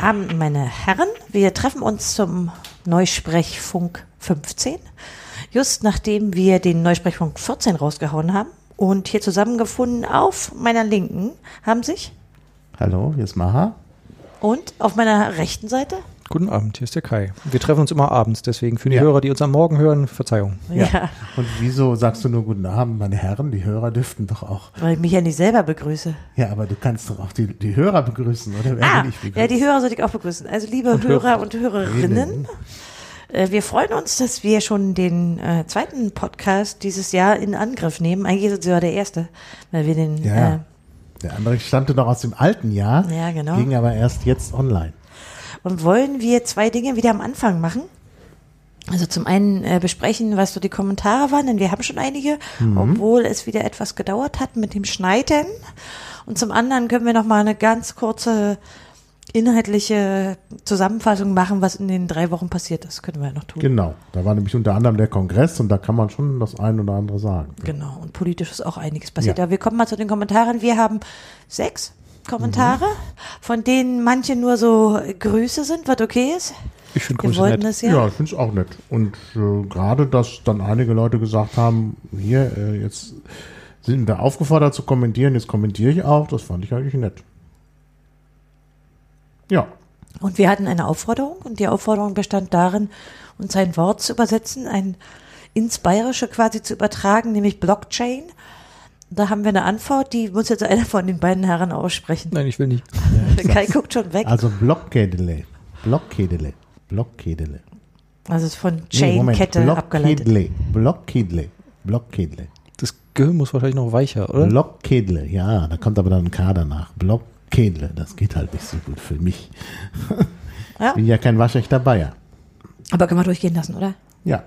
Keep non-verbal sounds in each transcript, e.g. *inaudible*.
Abend, meine Herren. Wir treffen uns zum Neusprechfunk 15. Just nachdem wir den Neusprechfunk 14 rausgehauen haben. Und hier zusammengefunden auf meiner Linken haben sich. Hallo, hier ist Maha. Und auf meiner rechten Seite? Guten Abend, hier ist der Kai. Wir treffen uns immer abends, deswegen für die ja. Hörer, die uns am Morgen hören, Verzeihung. Ja. ja. Und wieso sagst du nur Guten Abend, meine Herren? Die Hörer dürften doch auch. Weil ich mich ja nicht selber begrüße. Ja, aber du kannst doch auch die, die Hörer begrüßen, oder? Ah, ja, die Hörer sollte ich auch begrüßen. Also liebe und Hörer Hörer und Hörerinnen. Äh, wir freuen uns, dass wir schon den äh, zweiten Podcast dieses Jahr in Angriff nehmen. Eigentlich ist es ja der erste, weil wir den. Ja, äh, der andere stammte noch aus dem alten Jahr, ja, genau. ging aber erst jetzt online und wollen wir zwei Dinge wieder am Anfang machen. Also zum einen äh, besprechen, was so die Kommentare waren, denn wir haben schon einige, mhm. obwohl es wieder etwas gedauert hat mit dem Schneiden. Und zum anderen können wir noch mal eine ganz kurze inhaltliche Zusammenfassung machen, was in den drei Wochen passiert ist. Können wir ja noch tun. Genau, da war nämlich unter anderem der Kongress und da kann man schon das ein oder andere sagen. Genau, und politisch ist auch einiges passiert. Ja. Aber wir kommen mal zu den Kommentaren. Wir haben sechs Kommentare, mhm. von denen manche nur so Grüße sind, was okay ist. Ich finde Grüße nett. Das, ja, ja ich finde es auch nett. Und äh, gerade, dass dann einige Leute gesagt haben, hier, äh, jetzt sind wir aufgefordert zu kommentieren, jetzt kommentiere ich auch, das fand ich eigentlich nett. Ja. Und wir hatten eine Aufforderung und die Aufforderung bestand darin, uns ein Wort zu übersetzen, ein ins Bayerische quasi zu übertragen, nämlich Blockchain. Da haben wir eine Antwort, die muss jetzt einer von den beiden Herren aussprechen. Nein, ich will nicht. *laughs* Ja, Kai guckt schon weg. Also Blockkedele. Blockkedele. Blockkedele. Also es ist von Chain-Kette nee, abgeleitet. Blockkedle. Blockkedle. Das Gehirn muss wahrscheinlich noch weicher, oder? Blockkedle, ja, da kommt aber dann ein K danach. Blockkedle, das geht halt nicht so gut für mich. Ja. *laughs* Bin ja kein waschechter Bayer. Aber können wir durchgehen lassen, oder? Ja.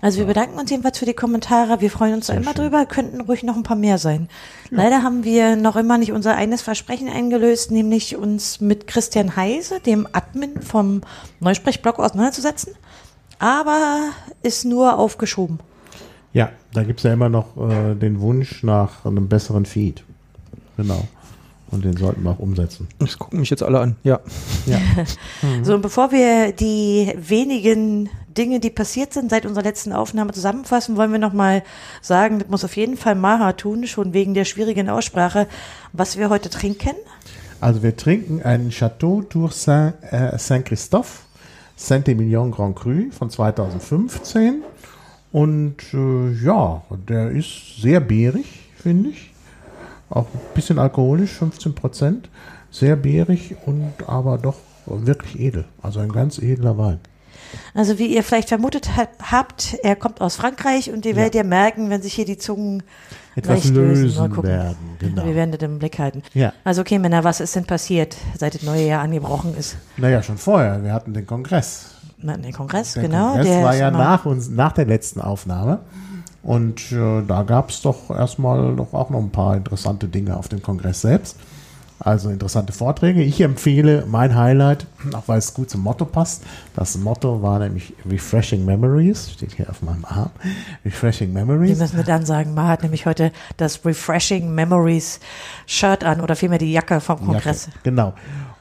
Also wir bedanken uns jedenfalls für die Kommentare. Wir freuen uns da immer schön. drüber. Könnten ruhig noch ein paar mehr sein. Ja. Leider haben wir noch immer nicht unser eines Versprechen eingelöst, nämlich uns mit Christian Heise, dem Admin vom Neusprechblog, auseinanderzusetzen. Aber ist nur aufgeschoben. Ja, da gibt es ja immer noch äh, den Wunsch nach einem besseren Feed. Genau. Und den sollten wir auch umsetzen. Das gucken mich jetzt alle an, ja. ja. *laughs* so, und bevor wir die wenigen Dinge, die passiert sind seit unserer letzten Aufnahme zusammenfassen, wollen wir nochmal sagen, das muss auf jeden Fall Maha tun, schon wegen der schwierigen Aussprache, was wir heute trinken. Also wir trinken einen Chateau Tour äh, Saint-Christophe, Saint-Emilion Grand Cru von 2015. Und äh, ja, der ist sehr beerig, finde ich. Auch ein bisschen alkoholisch, 15 Prozent. Sehr beerig und aber doch wirklich edel. Also ein ganz edler Wein. Also wie ihr vielleicht vermutet habt, er kommt aus Frankreich und ihr ja. werdet ja merken, wenn sich hier die Zungen etwas lösen werden. Genau. Wir werden das im Blick halten. Ja. Also okay, Männer, was ist denn passiert, seit das neue Jahr angebrochen ist? Naja, schon vorher. Wir hatten den Kongress. Na, den Kongress, der genau. Kongress der war ja nach, uns, nach der letzten Aufnahme. Und äh, da gab es doch erstmal noch auch noch ein paar interessante Dinge auf dem Kongress selbst. Also interessante Vorträge. Ich empfehle mein Highlight, auch weil es gut zum Motto passt. Das Motto war nämlich Refreshing Memories, steht hier auf meinem Arm. Refreshing Memories. Wir müssen wir dann sagen, Ma hat nämlich heute das Refreshing Memories Shirt an oder vielmehr die Jacke vom Kongress. Jacke, genau.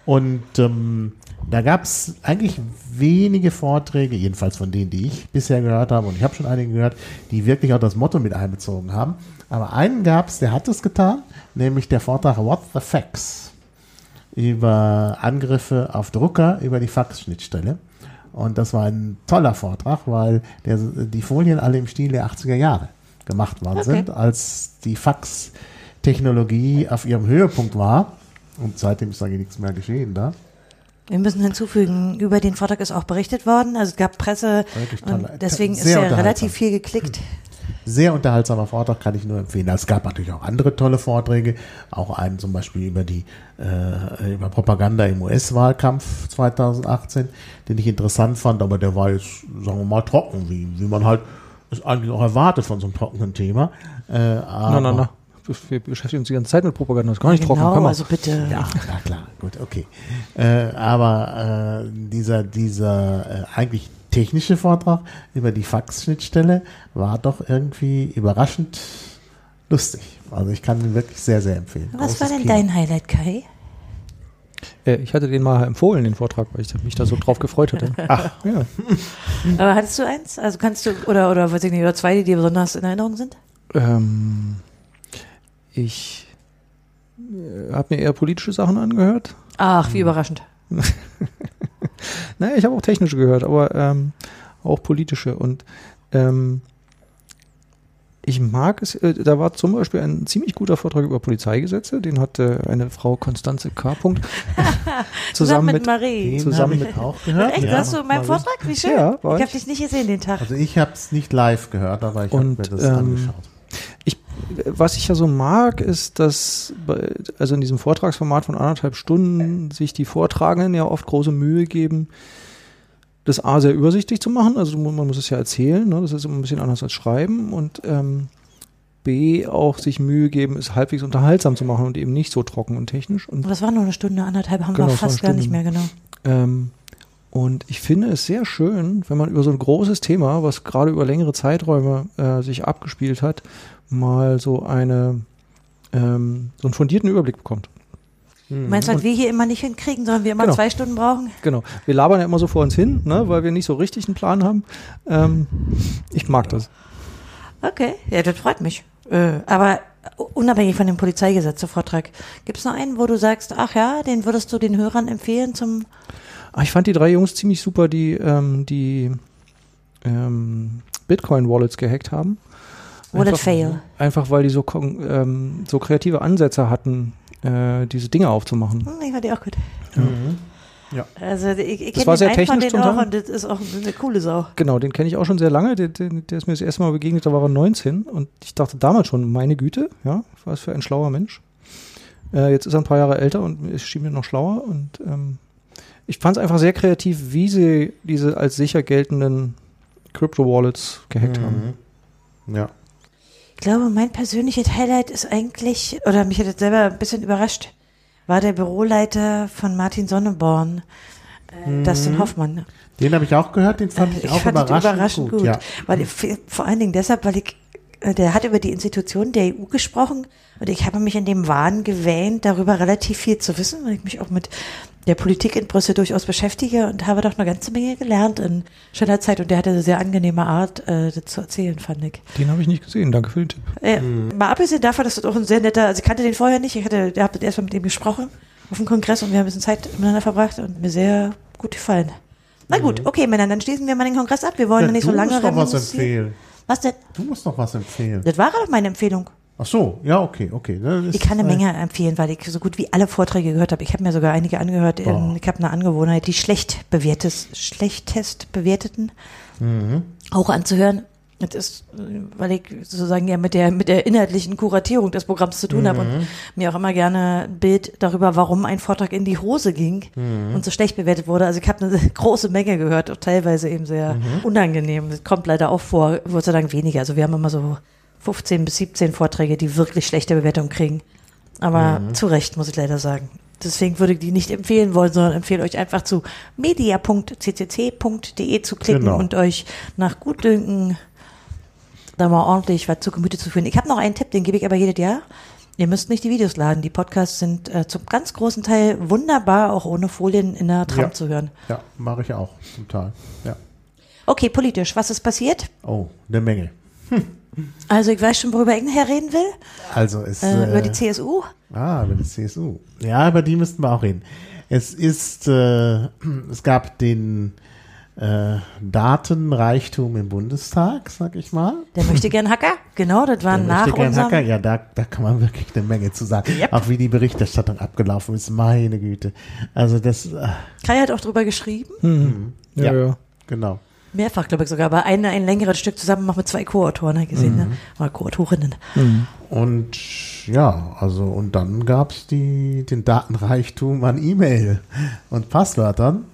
Und ähm, da gab es eigentlich wenige Vorträge, jedenfalls von denen, die ich bisher gehört habe, und ich habe schon einige gehört, die wirklich auch das Motto mit einbezogen haben. Aber einen gab es, der hat es getan, nämlich der Vortrag What the Fax über Angriffe auf Drucker über die Faxschnittstelle. Und das war ein toller Vortrag, weil der, die Folien alle im Stil der 80er Jahre gemacht worden okay. sind, als die Fax-Technologie auf ihrem Höhepunkt war. Und seitdem ist eigentlich nichts mehr geschehen da. Wir müssen hinzufügen, über den Vortrag ist auch berichtet worden. Also es gab Presse und deswegen ist ja relativ viel geklickt. Sehr unterhaltsamer Vortrag, kann ich nur empfehlen. Es gab natürlich auch andere tolle Vorträge, auch einen zum Beispiel über die äh, über Propaganda im US-Wahlkampf 2018, den ich interessant fand, aber der war jetzt, sagen wir mal, trocken, wie, wie man halt es eigentlich auch erwartet von so einem trockenen Thema. Äh, aber, na, na, na wir beschäftigen uns die ganze Zeit mit Propaganda, das ist gar nicht genau, trocken. also bitte. Ja, na klar, gut, okay. Äh, aber äh, dieser, dieser äh, eigentlich technische Vortrag über die Faxschnittstelle war doch irgendwie überraschend lustig. Also ich kann ihn wirklich sehr, sehr empfehlen. Was Großes war denn Kino. dein Highlight, Kai? Äh, ich hatte den mal empfohlen, den Vortrag, weil ich mich da so drauf gefreut hatte. *laughs* Ach, ja. *laughs* Aber hattest du eins? Also kannst du, oder, oder weiß ich nicht, oder zwei, die dir besonders in Erinnerung sind? Ähm, ich äh, habe mir eher politische Sachen angehört. Ach, wie überraschend. *laughs* Naja, ich habe auch technische gehört, aber ähm, auch politische. Und ähm, ich mag es, äh, da war zum Beispiel ein ziemlich guter Vortrag über Polizeigesetze, den hatte eine Frau Konstanze K. Punkt, *laughs* zusammen mit, Marie. Den Zusammen habe mit- auch gehört. Echt, ja. hast du meinen Mal Vortrag? Wie schön. Ja, ich habe ich. dich nicht gesehen den Tag. Also ich habe es nicht live gehört, aber ich habe mir das ähm, angeschaut. Ich, was ich ja so mag, ist, dass bei, also in diesem Vortragsformat von anderthalb Stunden sich die Vortragenden ja oft große Mühe geben, das A sehr übersichtlich zu machen. Also man muss es ja erzählen, ne? das ist immer ein bisschen anders als schreiben und ähm, B auch sich Mühe geben, es halbwegs unterhaltsam zu machen und eben nicht so trocken und technisch. Und Und das war nur eine Stunde, anderthalb, haben Genau, wir fast gar nicht mehr, genau. Ähm, und ich finde es sehr schön, wenn man über so ein großes Thema, was gerade über längere Zeiträume äh, sich abgespielt hat, mal so eine ähm, so einen fundierten Überblick bekommt. Du meinst, was wir hier immer nicht hinkriegen, sondern wir immer Genau. zwei Stunden brauchen? Genau. Wir labern ja immer so vor uns hin, ne, weil wir nicht so richtig einen Plan haben. Ähm, ich mag das. Okay, ja, das freut mich. Äh, aber unabhängig von dem Polizeigesetze-Vortrag, gibt es noch einen, wo du sagst, ach ja, den würdest du den Hörern empfehlen zum Ah, ich fand die drei Jungs ziemlich super, die ähm, die ähm, Bitcoin-Wallets gehackt haben. Wallet Einfach- Fail? Einfach weil die so, ähm, so kreative Ansätze hatten, äh, diese Dinge aufzumachen. Hm, ich fand die auch gut. Mhm. Also ich, ich Das kenne war den denen zum auch und das ist auch eine coole Sau. Genau, den kenne ich auch schon sehr lange. Der, der, der ist mir das erste Mal begegnet, da war er 19 und ich dachte damals schon, meine Güte, ja, was für ein schlauer Mensch. Äh, jetzt ist er ein paar Jahre älter und es schien mir noch schlauer und ähm, ich fand es einfach sehr kreativ, wie sie diese als sicher geltenden Crypto-Wallets gehackt haben. Mhm. Ja. Ich glaube, mein persönliches Highlight ist eigentlich, oder mich hat das selber ein bisschen überrascht, war der Büroleiter von Martin Sonneborn, äh, Dustin Hoffmann. Den habe ich auch gehört, den fand Äh, ich auch fand überraschend, überraschend gut. Ja. Weil ich, vor allen Dingen deshalb, weil ich, äh, der hat über die Institutionen der EU gesprochen und ich habe mich in dem Wahn gewähnt, darüber relativ viel zu wissen, weil ich mich auch mit der Politik in Brüssel durchaus beschäftige und habe doch eine ganze Menge gelernt in schneller Zeit und der hatte eine sehr angenehme Art, äh, das zu erzählen, fand ich. Den habe ich nicht gesehen, danke für den Tipp. Äh, Mal abgesehen davon, dass das auch ein sehr netter, also ich kannte den vorher nicht, ich hatte, habe erst mal mit ihm gesprochen auf dem Kongress und wir haben ein bisschen Zeit miteinander verbracht und mir sehr gut gefallen. Na gut, okay, Männer, dann schließen wir mal den Kongress ab. Wir wollen Ja, nicht du so lange musst doch was empfehlen. Was denn? Du musst noch was empfehlen. Das war doch meine Empfehlung. Ach so, ja, okay, okay. Ich kann eine Menge empfehlen, weil ich so gut wie alle Vorträge gehört habe. Ich habe mir sogar einige angehört. Oh. Ich habe eine Angewohnheit, die schlecht bewertes, schlechtest bewerteten Mhm. auch anzuhören. Das ist, weil ich sozusagen ja mit der, mit der inhaltlichen Kuratierung des Programms zu tun habe Mhm. und mir auch immer gerne ein Bild darüber, warum ein Vortrag in die Hose ging Mhm. und so schlecht bewertet wurde. Also ich habe eine *laughs* große Menge gehört, auch teilweise eben sehr Mhm. unangenehm. Das kommt leider auch vor, Gott sei Dank weniger. Also wir haben immer so 15 bis 17 Vorträge, die wirklich schlechte Bewertungen kriegen. Aber Mhm. zu Recht, muss ich leider sagen. Deswegen würde ich die nicht empfehlen wollen, sondern empfehle euch einfach zu media.ccc.de zu klicken Genau. und euch nach Gutdünken da mal ordentlich was zu Gemüte zu führen. Ich habe noch einen Tipp, den gebe ich aber jedes Jahr. Ihr müsst nicht die Videos laden. Die Podcasts sind äh, zum ganz großen Teil wunderbar, auch ohne Folien in der Tram Ja. zu hören. Ja, mache ich auch, zum Teil. Ja. Okay, politisch, was ist passiert? Oh, eine Menge. Also ich weiß schon, worüber ich nachher reden will. Also es Äh, über die äh, CSU. Ah, über die CSU. Ja, über die müssten wir auch reden. Es ist, äh, *clears throat* es gab den äh, Datenreichtum im Bundestag, sag ich mal. Der möchte gern Hacker. Genau, das war Der nach möchte gern unserem... Hacker. Ja, da, da kann man wirklich eine Menge zu sagen. Yep. Auch wie die Berichterstattung abgelaufen ist, meine Güte. Also das, äh, Kai hat auch drüber geschrieben. Mhm. Ja, Ja. ja. genau. Mehrfach, glaube ich sogar. Aber ein, ein längeres Stück zusammen noch mit zwei Co-Autoren gesehen, Mhm. ne? Oder Co-Autorinnen. Mhm. Und ja, also und dann gab's die, den Datenreichtum an E-Mail und Passwörtern.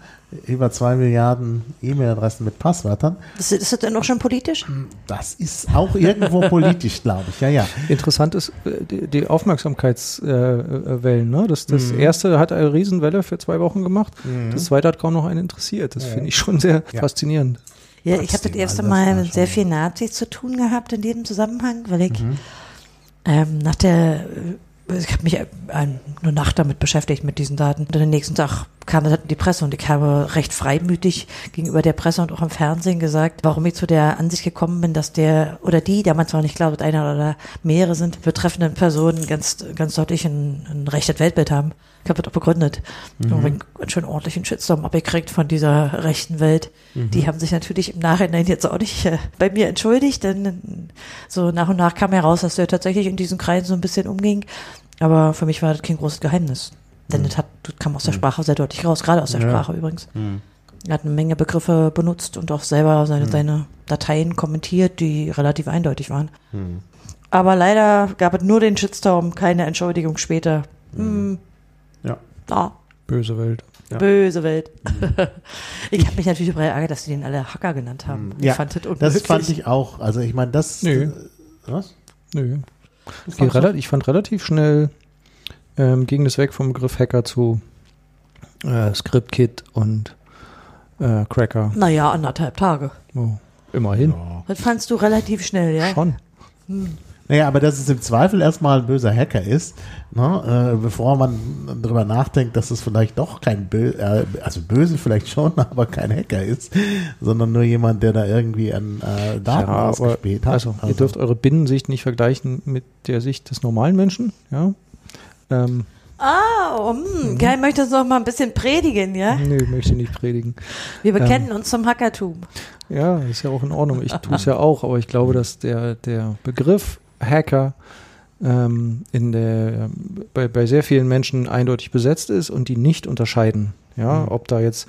Über zwei Milliarden E-Mail-Adressen mit Passwörtern. Ist, ist das denn auch schon politisch? Das ist auch irgendwo *laughs* politisch, glaube ich. Ja, ja. Interessant ist äh, die, Aufmerksamkeitswellen. Äh, ne? Das, das Mhm. erste hat eine Riesenwelle für zwei Wochen gemacht. Das zweite hat kaum noch einen interessiert. Das finde ich schon sehr Ja. faszinierend. Ja, ich habe das erste Mal mit sehr viel Nazis zu tun gehabt in diesem Zusammenhang, weil ich Mhm. ähm, nach der ich habe mich äh, eine Nacht damit beschäftigt, mit diesen Daten. Und den nächsten Tag kam das in die Presse und ich habe recht freimütig gegenüber der Presse und auch im Fernsehen gesagt, warum ich zu der Ansicht gekommen bin, dass der oder die, damals war nicht klar, ob einer oder mehrere sind, betreffenden Personen ganz, ganz deutlich ein, ein rechtes Weltbild haben. Ich habe das auch begründet. Mhm. Und einen schön ordentlichen Shitstorm abgekriegt von dieser rechten Welt. Mhm. Die haben sich natürlich im Nachhinein jetzt auch nicht äh, bei mir entschuldigt, denn äh, so nach und nach kam heraus, dass der tatsächlich in diesen Kreisen so ein bisschen umging. Aber für mich war das kein großes Geheimnis. Denn mhm. das, hat, das kam aus der mhm. Sprache sehr deutlich raus, gerade aus der ja. Sprache übrigens. Mhm. Er hat eine Menge Begriffe benutzt und auch selber seine, mhm. seine Dateien kommentiert, die relativ eindeutig waren. Aber leider gab es nur den Shitstorm, keine Entschuldigung später. Hm, ja. Da. Böse Welt. Ja. Böse Welt. *laughs* ich habe mich natürlich darüber ärgert, dass sie den alle Hacker genannt haben. Ich ja, fand das, das fand ich auch. Also ich meine, das. Nö. Äh, was? Nö. Ich fand relativ schnell ähm, ging es weg vom Begriff Hacker zu äh, ScriptKit und äh, Cracker. Naja, anderthalb Tage. Oh, immerhin. Ja. Das fandst du relativ schnell, ja? Schon. Hm. Naja, aber dass es im Zweifel erstmal ein böser Hacker ist, ne, äh, bevor man darüber nachdenkt, dass es vielleicht doch kein böse, äh, also böse vielleicht schon, *laughs* aber kein Hacker ist, sondern nur jemand, der da irgendwie an äh, Daten ja, ausgespielt hat. Also, also, ihr dürft eure Binnensicht nicht vergleichen mit der Sicht des normalen Menschen, ja. Ähm, Ah, oh, hm, Kai möchte noch mal ein bisschen predigen, ja? Nö, möchte nicht predigen. Wir bekennen ähm, uns zum Hackertum. Ja, ist ja auch in Ordnung. Ich tue es ja auch, aber ich glaube, dass der, der Begriff Hacker ähm, in der, bei, bei sehr vielen Menschen eindeutig besetzt ist und die nicht unterscheiden. Ja, mhm. ob da jetzt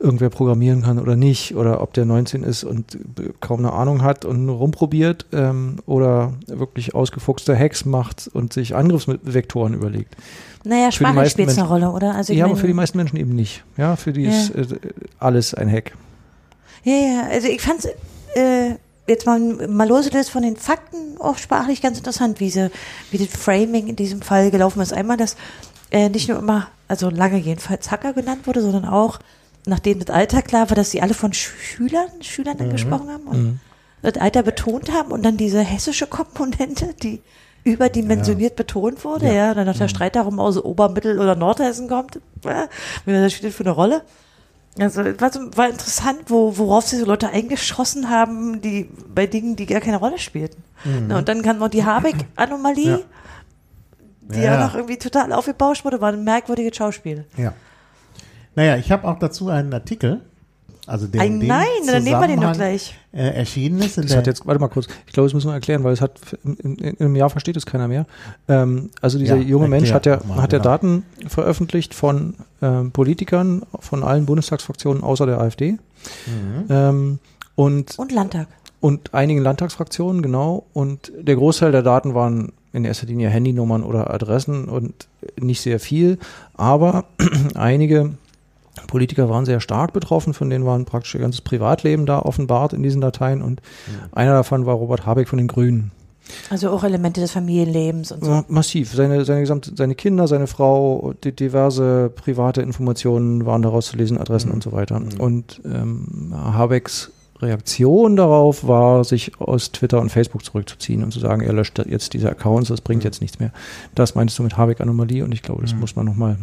irgendwer programmieren kann oder nicht, oder ob der 19 ist und kaum eine Ahnung hat und rumprobiert ähm, oder wirklich ausgefuchste Hacks macht und sich Angriffsvektoren überlegt. Naja, Sprache spielt eine Rolle, oder? Also ja, aber für die meisten Menschen eben nicht. Ja, für die ja. ist äh, alles ein Hack. Ja, ja, also ich fand äh, jetzt mal, mal losgelöst von den Fakten auch sprachlich ganz interessant, wie, sie, wie das Framing in diesem Fall gelaufen ist. Einmal, dass äh, nicht nur immer, also lange jedenfalls Hacker genannt wurde, sondern auch nachdem das Alter klar war, dass sie alle von Schülern, Schülern mhm. gesprochen haben und mhm. das Alter betont haben und dann diese hessische Komponente, die überdimensioniert ja. betont wurde, ja, ja dann noch der mhm. Streit darum, aus Ober-, Mittel- oder Nordhessen kommt, ja, das spielt für eine Rolle. Also war, so, war interessant, wo, worauf diese Leute eingeschossen haben, die bei Dingen, die gar keine Rolle spielten. Mhm. Na, und dann kam noch die Habeck-Anomalie, ja. die ja. ja noch irgendwie total aufgebauscht wurde, war ein merkwürdiges Schauspiel. Ja. Naja, ich habe auch dazu einen Artikel. Also den, Ein, nein, dann nehmen wir den doch gleich. Äh, erschienen ist. das hat jetzt, warte mal kurz, ich glaube, das müssen wir erklären, weil es hat in, in, in einem Jahr versteht es keiner mehr. Ähm, also dieser ja, junge Mensch hat ja, mal, hat ja genau. Daten veröffentlicht von ähm, Politikern von allen Bundestagsfraktionen außer der AfD. Mhm. Ähm, und, und Landtag. Und einigen Landtagsfraktionen, genau. Und der Großteil der Daten waren in erster Linie Handynummern oder Adressen und nicht sehr viel. Aber *clears throat* einige Politiker waren sehr stark betroffen, von denen waren praktisch ihr ganzes Privatleben da offenbart in diesen Dateien und mhm. einer davon war Robert Habeck von den Grünen. Also auch Elemente des Familienlebens und so. Massiv. Seine, seine, gesamte, seine Kinder, seine Frau, die, diverse private Informationen waren daraus zu lesen, Adressen mhm. und so weiter. Mhm. Und ähm, Habecks Reaktion darauf war, sich aus Twitter und Facebook zurückzuziehen und zu sagen, er löscht jetzt diese Accounts, das bringt mhm. jetzt nichts mehr. Das meinst du mit Habeck-Anomalie und ich glaube, das mhm. muss man nochmal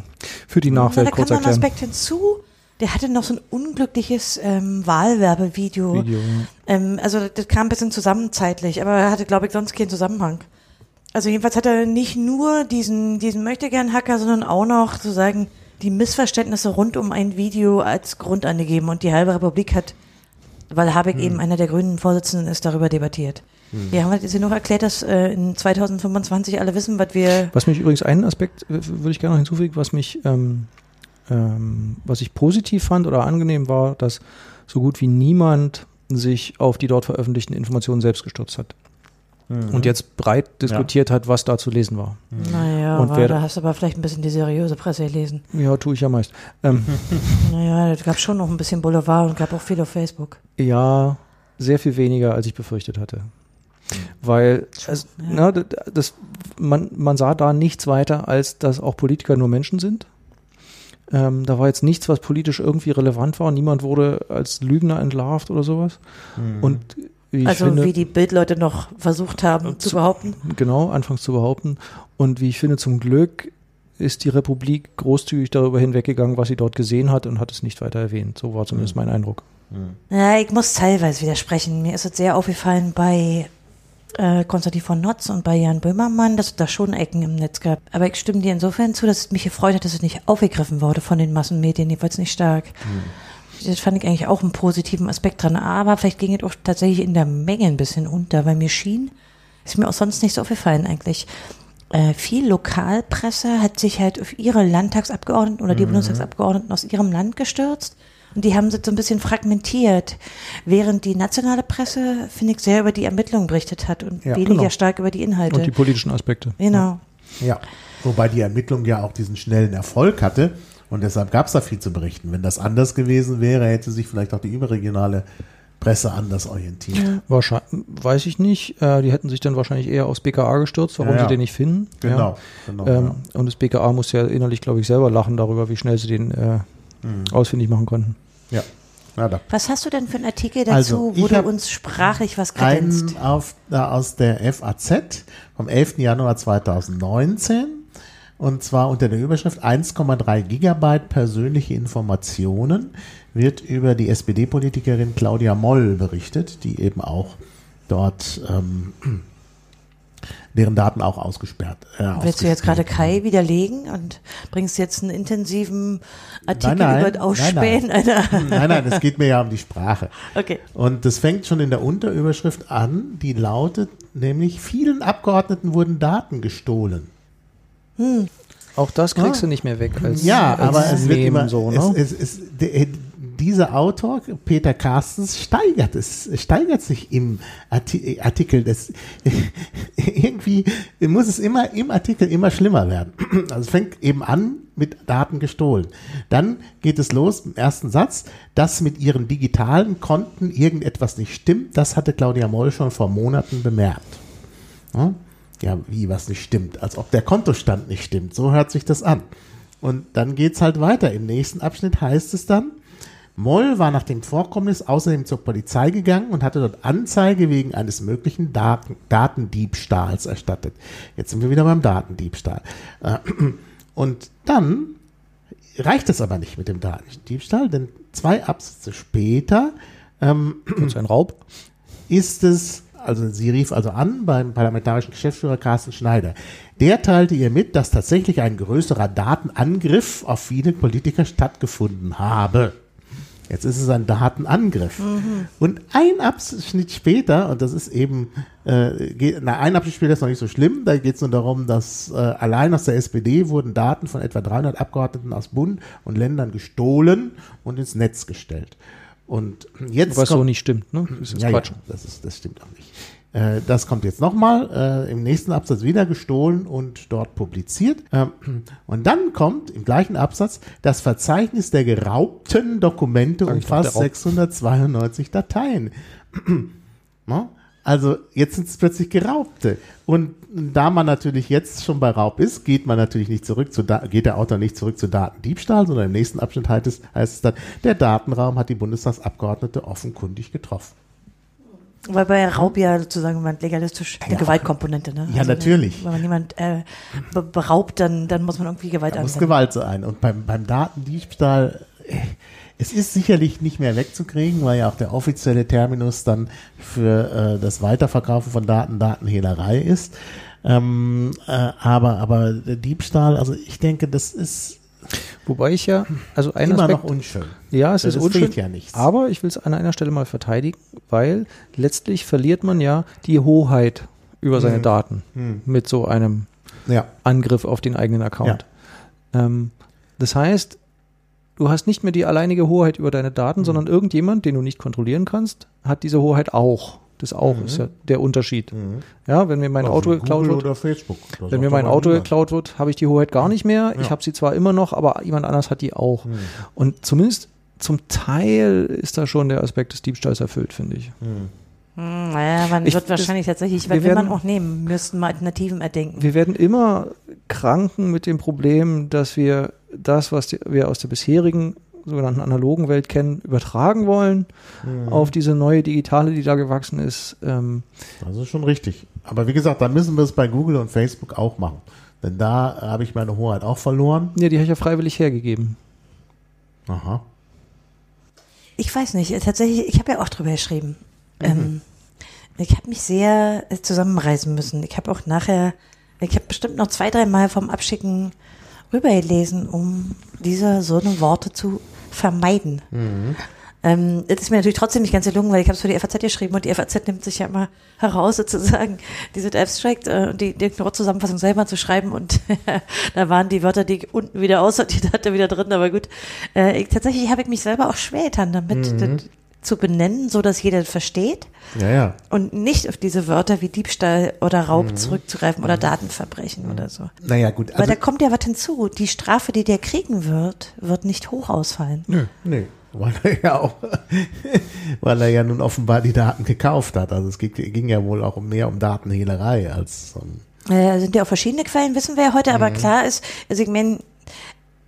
für die Nachwelt ja, kurz erklären. Da noch ein Aspekt hinzu, der hatte noch so ein unglückliches ähm, Wahlwerbevideo. Video, ja. ähm, also das kam ein bisschen zusammenzeitlich, aber er hatte, glaube ich, sonst keinen Zusammenhang. Also jedenfalls hat er nicht nur diesen, diesen Möchtegern-Hacker, sondern auch noch sozusagen die Missverständnisse rund um ein Video als Grund angegeben und die halbe Republik hat weil Habeck hm. eben einer der grünen Vorsitzenden ist, darüber debattiert. Hm. Ja, haben wir jetzt noch erklärt, dass äh, in 2025 alle wissen, was wir. Was mich übrigens einen Aspekt würde ich gerne noch hinzufügen, was mich, ähm, ähm, was ich positiv fand oder angenehm war, dass so gut wie niemand sich auf die dort veröffentlichten Informationen selbst gestürzt hat mhm. und jetzt breit diskutiert ja. hat, was da zu lesen war. Mhm. Naja, und wer, da hast du aber vielleicht ein bisschen die seriöse Presse gelesen. Ja, tue ich ja meist. Ähm. *laughs* naja, es gab schon noch ein bisschen Boulevard und gab auch viel auf Facebook. Ja, sehr viel weniger, als ich befürchtet hatte. Weil es, ja. na, das, man, man sah da nichts weiter, als dass auch Politiker nur Menschen sind. Ähm, da war jetzt nichts, was politisch irgendwie relevant war. Niemand wurde als Lügner entlarvt oder sowas. Mhm. Und wie ich Also finde, wie die Bildleute noch versucht haben zu behaupten. genau, anfangs zu behaupten. Und wie ich finde, zum Glück ist die Republik großzügig darüber hinweggegangen, was sie dort gesehen hat und hat es nicht weiter erwähnt. So war zumindest mein Eindruck. Ja, ich muss teilweise widersprechen. Mir ist es sehr aufgefallen bei äh, Konstantin von Notz und bei Jan Böhmermann, dass es da schon Ecken im Netz gab. Aber ich stimme dir insofern zu, dass es mich gefreut hat, dass es nicht aufgegriffen wurde von den Massenmedien, jedenfalls nicht stark. Das fand ich eigentlich auch einen positiven Aspekt dran. Aber vielleicht ging es auch tatsächlich in der Menge ein bisschen unter, weil mir schien, ist mir auch sonst nicht so aufgefallen eigentlich. Äh, viel Lokalpresse hat sich halt auf ihre Landtagsabgeordneten oder die Bundestagsabgeordneten aus ihrem Land gestürzt. Und die haben sich so ein bisschen fragmentiert, während die nationale Presse, finde ich, sehr über die Ermittlungen berichtet hat und Ja, weniger genau. stark über die Inhalte. Und die politischen Aspekte. genau. Ja, wobei die Ermittlung ja auch diesen schnellen Erfolg hatte und deshalb gab es da viel zu berichten. Wenn das anders gewesen wäre, hätte sich vielleicht auch die überregionale Presse anders orientiert. Wahrscheinlich, weiß ich nicht. Äh, die hätten sich dann wahrscheinlich eher aufs BKA gestürzt, warum Ja, ja. sie den nicht finden. Genau, Ja. genau. Ähm, ja. Und das BKA muss ja innerlich, glaube ich, selber lachen darüber, wie schnell sie den äh, Mhm. ausfindig machen konnten. ja. Na da. Was hast du denn für einen Artikel dazu, Also, wo du uns sprachlich was kredenzt? Einen auf, äh, aus der FAZ vom 11. Januar 2019 und zwar unter der Überschrift 1,3 Gigabyte persönliche Informationen wird über die SPD-Politikerin Claudia Moll berichtet, die eben auch dort ähm, *clears throat* deren Daten auch ausgesperrt. Äh, Willst du jetzt gerade Kai widerlegen und bringst jetzt einen intensiven Artikel Nein, nein, über das Ausspähen nein, einer. *laughs* Nein, nein, es geht mir ja um die Sprache. Okay. Und das fängt schon in der Unterüberschrift an, die lautet nämlich, vielen Abgeordneten wurden Daten gestohlen. Auch das kriegst Ja. du nicht mehr weg als Ja, als aber es wird immer, so, ne? es, es, es, de, dieser Autor, Peter Carstens, steigert es, steigert sich im Arti Artikel. Das, *laughs* irgendwie muss es immer im Artikel immer schlimmer werden. *clears throat* Also es fängt eben an mit Daten gestohlen. Dann geht es los im ersten Satz, dass mit ihren digitalen Konten irgendetwas nicht stimmt. Das hatte Claudia Moll schon vor Monaten bemerkt. Ja, Ja, wie was nicht stimmt, als ob der Kontostand nicht stimmt. So hört sich das an. Und dann geht's halt weiter. Im nächsten Abschnitt heißt es dann, Moll war nach dem Vorkommnis außerdem zur Polizei gegangen und hatte dort Anzeige wegen eines möglichen Daten, Datendiebstahls erstattet. Jetzt sind wir wieder beim Datendiebstahl. Äh, *clears throat* Und dann reicht es aber nicht mit dem Datendiebstahl, denn zwei Absätze später ähm, ein Raub. ist es, also sie rief also an beim parlamentarischen Geschäftsführer Carsten Schneider. Der teilte ihr mit, dass tatsächlich ein größerer Datenangriff auf viele Politiker stattgefunden habe. Jetzt ist es ein Datenangriff. Und ein Abschnitt später, und das ist eben, äh, geht, na, ein Abschnitt später ist noch nicht so schlimm, da geht es nur darum, dass äh, allein aus der SPD wurden Daten von etwa 300 Abgeordneten aus Bund und Ländern gestohlen und ins Netz gestellt. Und jetzt Was so kommt- nicht stimmt, ne? Das ist ja, Quatsch. Ja, das, ist, das stimmt auch nicht. Äh, das kommt jetzt nochmal, äh, im nächsten Absatz wieder gestohlen und dort publiziert. Ähm, und dann kommt im gleichen Absatz das Verzeichnis der geraubten Dokumente ich umfasst der Raub. 692 Dateien. *clears throat* Also jetzt sind es plötzlich Geraubte. Und da man natürlich jetzt schon bei Raub ist, geht man natürlich nicht zurück zu Da- geht der Autor nicht zurück zu Datendiebstahl, sondern im nächsten Abschnitt heißt es, heißt es dann, der Datenraum hat die Bundestagsabgeordnete offenkundig getroffen. Weil bei Raub ja sozusagen man legalistisch eine Ja. Gewaltkomponente, ne? Ja, natürlich. Wenn man jemand äh, be beraubt, dann, dann muss man irgendwie Gewalt Da muss anwenden. Gewalt sein. Und beim, beim Datendiebstahl, äh, es ist sicherlich nicht mehr wegzukriegen, weil ja auch der offizielle Terminus dann für äh, das Weiterverkaufen von Daten Datenhehlerei ist. Ähm, äh, aber, aber der Diebstahl, also ich denke, das ist Wobei ich ja, also ein immer Aspekt, noch unschön. ja, es Das ist unschön, ja nichts. aber ich will es an einer Stelle mal verteidigen, weil letztlich verliert man ja die Hoheit über seine Mhm. Daten Hm. mit so einem Ja, Angriff auf den eigenen Account. Ähm, das heißt, du hast nicht mehr die alleinige Hoheit über deine Daten, sondern irgendjemand, den du nicht kontrollieren kannst, hat diese Hoheit auch. Das auch ist ja der Unterschied. Ja, wenn mir mein Also Auto geklaut Google wird, oder Facebook. Das wenn mir mein Auto niemand. geklaut wird, habe ich die Hoheit gar nicht mehr. Ich Ja. habe sie zwar immer noch, aber jemand anders hat die auch. Und zumindest zum Teil ist da schon der Aspekt des Diebstahls erfüllt, finde ich. Hm, naja, man Ich- wird wahrscheinlich tatsächlich, wir was will man werden- auch nehmen, müssten mal Alternativen erdenken. Wir werden immer kranken mit dem Problem, dass wir das, was die, wir aus der bisherigen sogenannten analogen Welt kennen, übertragen wollen auf diese neue digitale, die da gewachsen ist. Ähm, Das ist schon richtig. Aber wie gesagt, da müssen wir es bei Google und Facebook auch machen. Denn da habe ich meine Hoheit auch verloren. ja, die habe ich ja freiwillig hergegeben. Aha. Ich weiß nicht, tatsächlich, ich habe ja auch drüber geschrieben. Ähm, ich habe mich sehr äh, zusammenreißen müssen. Ich habe auch nachher, ich habe bestimmt noch zwei, drei Mal vom Abschicken rübergelesen, um diese so eine Worte zu vermeiden. Ähm, das ist mir natürlich trotzdem nicht ganz gelungen, weil ich habe es für die FAZ geschrieben und die FAZ nimmt sich ja immer heraus, sozusagen *laughs* diese Abstract äh, und die, die Zusammenfassung selber zu schreiben und *laughs* da waren die Wörter, die ich unten wieder aussortiert *laughs* hatte, wieder drin, aber gut. Äh, ich, tatsächlich habe ich mich selber auch schwer getan, damit das zu benennen, so dass jeder versteht Ja, ja. und nicht auf diese Wörter wie Diebstahl oder Raub zurückzugreifen oder Datenverbrechen oder so. Naja, gut. Weil Also, da kommt ja was hinzu. Die Strafe, die der kriegen wird, wird nicht hoch ausfallen. nö, nee. Weil er ja auch, *laughs* weil er ja nun offenbar die Daten gekauft hat. Also es ging, ging ja wohl auch mehr um Datenhehlerei als um, Äh, sind ja auch verschiedene Quellen, wissen wir ja heute, Mhm. aber klar ist, also ich meine,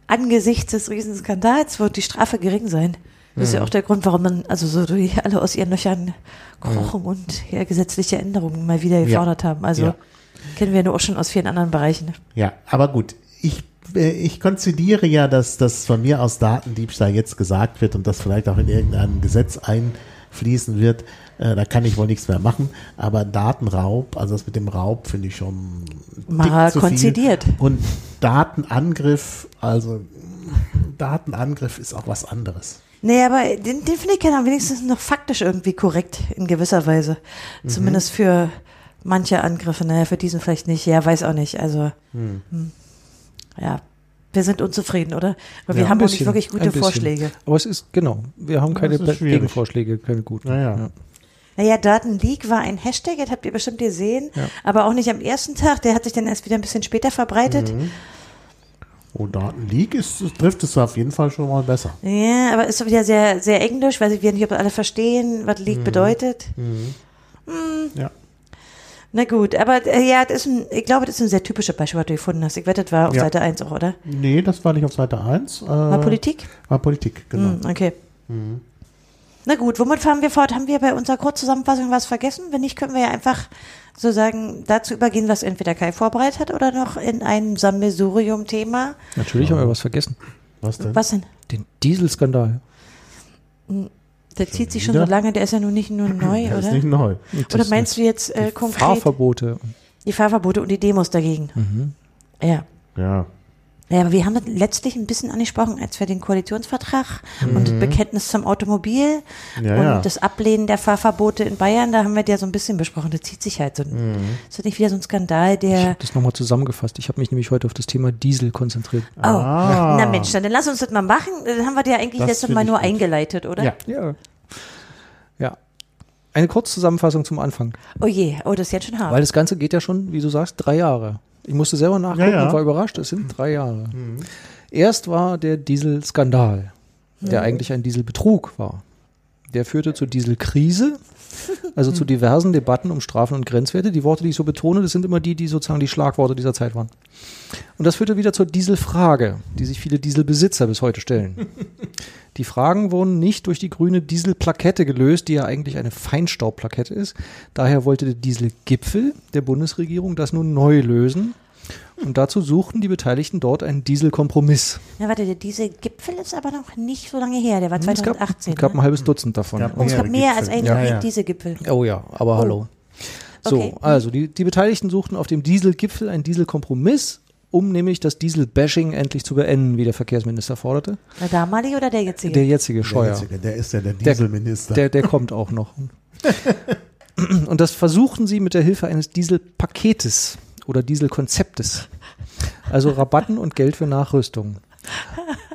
angesichts des Riesenskandals wird die Strafe gering sein. Das Mhm. ist ja auch der Grund, warum man also so die alle aus ihren Löchern krochen und ja, gesetzliche Änderungen mal wieder gefordert haben. Also Ja. kennen wir nur auch schon aus vielen anderen Bereichen. Ja, aber gut. Ich, äh, ich konzidiere ja, dass das von mir aus Datendiebstahl jetzt gesagt wird und das vielleicht auch in irgendein Gesetz einfließen wird. Äh, da kann ich wohl nichts mehr machen. Aber Datenraub, also das mit dem Raub finde ich schon Mal Tick zu viel. konzidiert. Und Datenangriff, also Datenangriff ist auch was anderes. Nee, aber den, den finde ich ja wenigstens noch faktisch irgendwie korrekt in gewisser Weise. Mhm. Zumindest für manche Angriffe. Naja, für diesen vielleicht nicht. Ja, weiß auch nicht. Also, Hm. hm. ja. Wir sind unzufrieden, oder? Aber wir Ja, haben ein auch nicht bisschen, wirklich gute bisschen. Vorschläge. Aber es ist, genau, wir haben keine. Gegenvorschläge, keine guten. Naja. Naja, Datenleak war ein Hashtag, das habt ihr bestimmt gesehen, Ja. aber auch nicht am ersten Tag. Der hat sich dann erst wieder ein bisschen später verbreitet. Mhm. Oh, Datenleak ist, trifft es auf jeden Fall schon mal besser. Ja, aber ist doch wieder sehr, sehr englisch, ich wieder nicht, ob alle verstehen, was Leak bedeutet. Ja. Na gut, aber äh, ja, das ist ein, ich glaube, das ist ein sehr typisches Beispiel, was du gefunden hast. Ich wette, das war auf Ja. Seite 1 auch, oder? Nee, das war nicht auf Seite 1. Äh, War Politik? War Politik, genau. Hm, okay. Na gut, womit fahren wir fort? Haben wir bei unserer Kurzzusammenfassung was vergessen? Wenn nicht, können wir ja einfach sozusagen dazu übergehen, was entweder Kai vorbereitet hat oder noch in ein Sammelsurium-Thema. Natürlich haben wir was vergessen. Was denn? Was denn? Den Dieselskandal. Der zieht sich schon so lange, der ist ja nun nicht nur *clears throat* neu, Das ist oder? nicht neu. Oder meinst du jetzt äh, die konkret Fahrverbote. die Fahrverbote und die Demos dagegen? Mhm. Ja. Ja. Ja, aber wir haben das letztlich ein bisschen angesprochen, als wir den Koalitionsvertrag und das Bekenntnis zum Automobil Mhm. Ja, und ja. das Ablehnen der Fahrverbote in Bayern, da haben wir ja so ein bisschen besprochen. Das zieht sich halt so. Mhm. Ist das nicht wieder so ein Skandal, Ich der. habe das nochmal zusammengefasst. Ich habe mich nämlich heute auf das Thema Diesel konzentriert. Oh, Ah. na Mensch, dann lass uns das mal machen. Dann haben wir dir eigentlich Das letztes Mal ich nur gut. eingeleitet, oder? Ja. Ja. Ja. Eine Kurzzusammenfassung zum Anfang. Oh je, oh, das ist jetzt schon hart. Weil das Ganze geht ja schon, wie du sagst, drei Jahre. Ich musste selber nachgucken Ja, ja. und war überrascht, es sind drei Jahre. Erst war der Dieselskandal, der eigentlich ein Dieselbetrug war. Der führte zur Dieselkrise, also zu diversen Debatten um Strafen und Grenzwerte. Die Worte, die ich so betone, das sind immer die, die sozusagen die Schlagworte dieser Zeit waren. Und das führte wieder zur Dieselfrage, die sich viele Dieselbesitzer bis heute stellen. *laughs* Die Fragen wurden nicht durch die grüne Dieselplakette gelöst, die ja eigentlich eine Feinstaubplakette ist. Daher wollte der Dieselgipfel der Bundesregierung das nun neu lösen. Und dazu suchten die Beteiligten dort einen Dieselkompromiss. Ja, warte, der Dieselgipfel ist aber noch nicht so lange her. Der war Es gab, 2018. es gab ein ne? halbes Dutzend davon. Gab oh, es gab mehr als einen Ja, ja. Dieselgipfel. Oh ja, aber hallo. So, Okay. also die, die Beteiligten suchten auf dem Dieselgipfel einen Dieselkompromiss, um nämlich das Dieselbashing endlich zu beenden, wie der Verkehrsminister forderte. Der damalige oder der jetzige? Der jetzige Der, Scheuer. jetzige, der ist ja der Dieselminister. Der, der kommt auch noch. *laughs* Und das versuchen sie mit der Hilfe eines Dieselpaketes oder Dieselkonzeptes. Also Rabatten und Geld für Nachrüstung.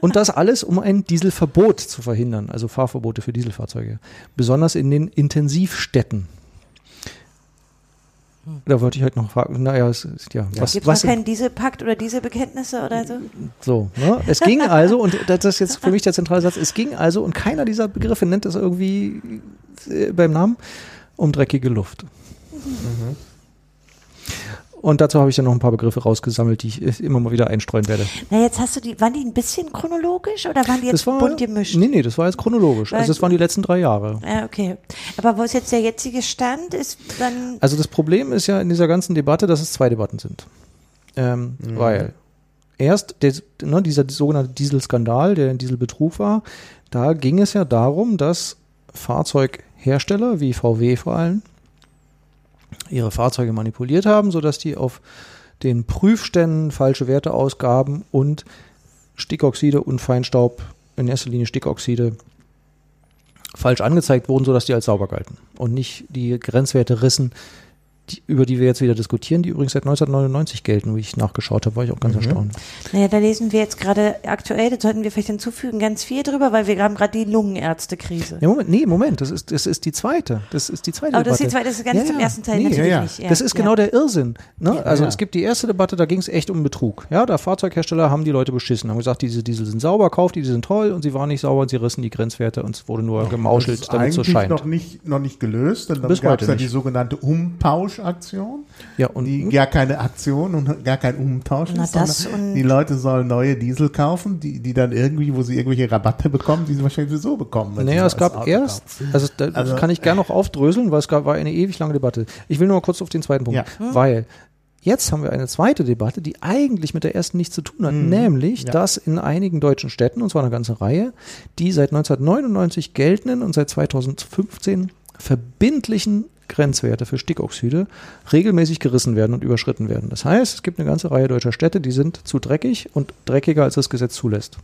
Und das alles, um ein Dieselverbot zu verhindern, also Fahrverbote für Dieselfahrzeuge. Besonders in den Intensivstädten. Da wollte ich heute noch fragen, naja, es ist, ja, was, Gibt es keinen Dieselpakt oder Dieselbekenntnisse oder so? so, ne? Es ging also, und das ist jetzt für mich der zentrale Satz, es ging also, und keiner dieser Begriffe nennt das irgendwie äh, beim Namen, um dreckige Luft. Und dazu habe ich dann noch ein paar Begriffe rausgesammelt, die ich immer mal wieder einstreuen werde. Na, jetzt hast du die, waren die ein bisschen chronologisch oder waren die jetzt Das war, bunt gemischt? Nee, nee, das war jetzt chronologisch. Weil- Also das waren die letzten drei Jahre. Ja, okay. Aber wo ist jetzt der jetzige Stand? Ist dann. Also das Problem ist ja in dieser ganzen Debatte, dass es zwei Debatten sind. Ähm, Weil erst der, ne, dieser sogenannte Dieselskandal, der ein Dieselbetrug war, da ging es ja darum, dass Fahrzeughersteller wie VW vor allem ihre Fahrzeuge manipuliert haben, sodass die auf den Prüfständen falsche Werte ausgaben und Stickoxide und Feinstaub, in erster Linie Stickoxide, falsch angezeigt wurden, sodass die als sauber galten und nicht die Grenzwerte rissen, die, über die wir jetzt wieder diskutieren, die übrigens seit 1999 gelten, wie ich nachgeschaut habe, war ich auch ganz erstaunt. Naja, da lesen wir jetzt gerade aktuell, da sollten wir vielleicht hinzufügen, ganz viel drüber, weil wir haben gerade die Lungenärztekrise. Ja, Moment, nee, Moment, das ist, das ist die zweite. Das ist die zweite Aber das ist, die Debatte. zweite, das ist gar nicht Ja, zum ja. ersten Teil Nee, natürlich ja, ja. nicht. Ja, das ist ja. genau der Irrsinn. Ne? also ja. es gibt die erste Debatte, da ging es echt um Betrug. Ja, der Fahrzeughersteller haben die Leute beschissen, haben gesagt, diese Diesel sind sauber, kauft die, die sind toll und sie waren nicht sauber und sie rissen die Grenzwerte und es wurde nur gemauschelt, Das ist damit es so scheint. noch nicht, noch nicht gelöst, denn dann gab es ja die sogenannte Umtauschaktion, Ja, und die gar keine Aktion und gar kein Umtausch Na, ist, das die Leute sollen neue Diesel kaufen, die, die dann irgendwie, wo sie irgendwelche Rabatte bekommen, die sie wahrscheinlich sowieso bekommen. Naja, es gab Auto erst, also da Also- kann ich gerne noch aufdröseln, weil es gab, war eine ewig lange Debatte. Ich will nur mal kurz auf den zweiten Punkt, Ja. weil jetzt haben wir eine zweite Debatte, die eigentlich mit der ersten nichts zu tun hat, nämlich, Mhm. Ja. dass in einigen deutschen Städten, und zwar eine ganze Reihe, die seit 1999 geltenden und seit 2015 verbindlichen Grenzwerte für Stickoxide regelmäßig gerissen werden und überschritten werden. Das heißt, es gibt eine ganze Reihe deutscher Städte, die sind zu dreckig und dreckiger, als das Gesetz zulässt.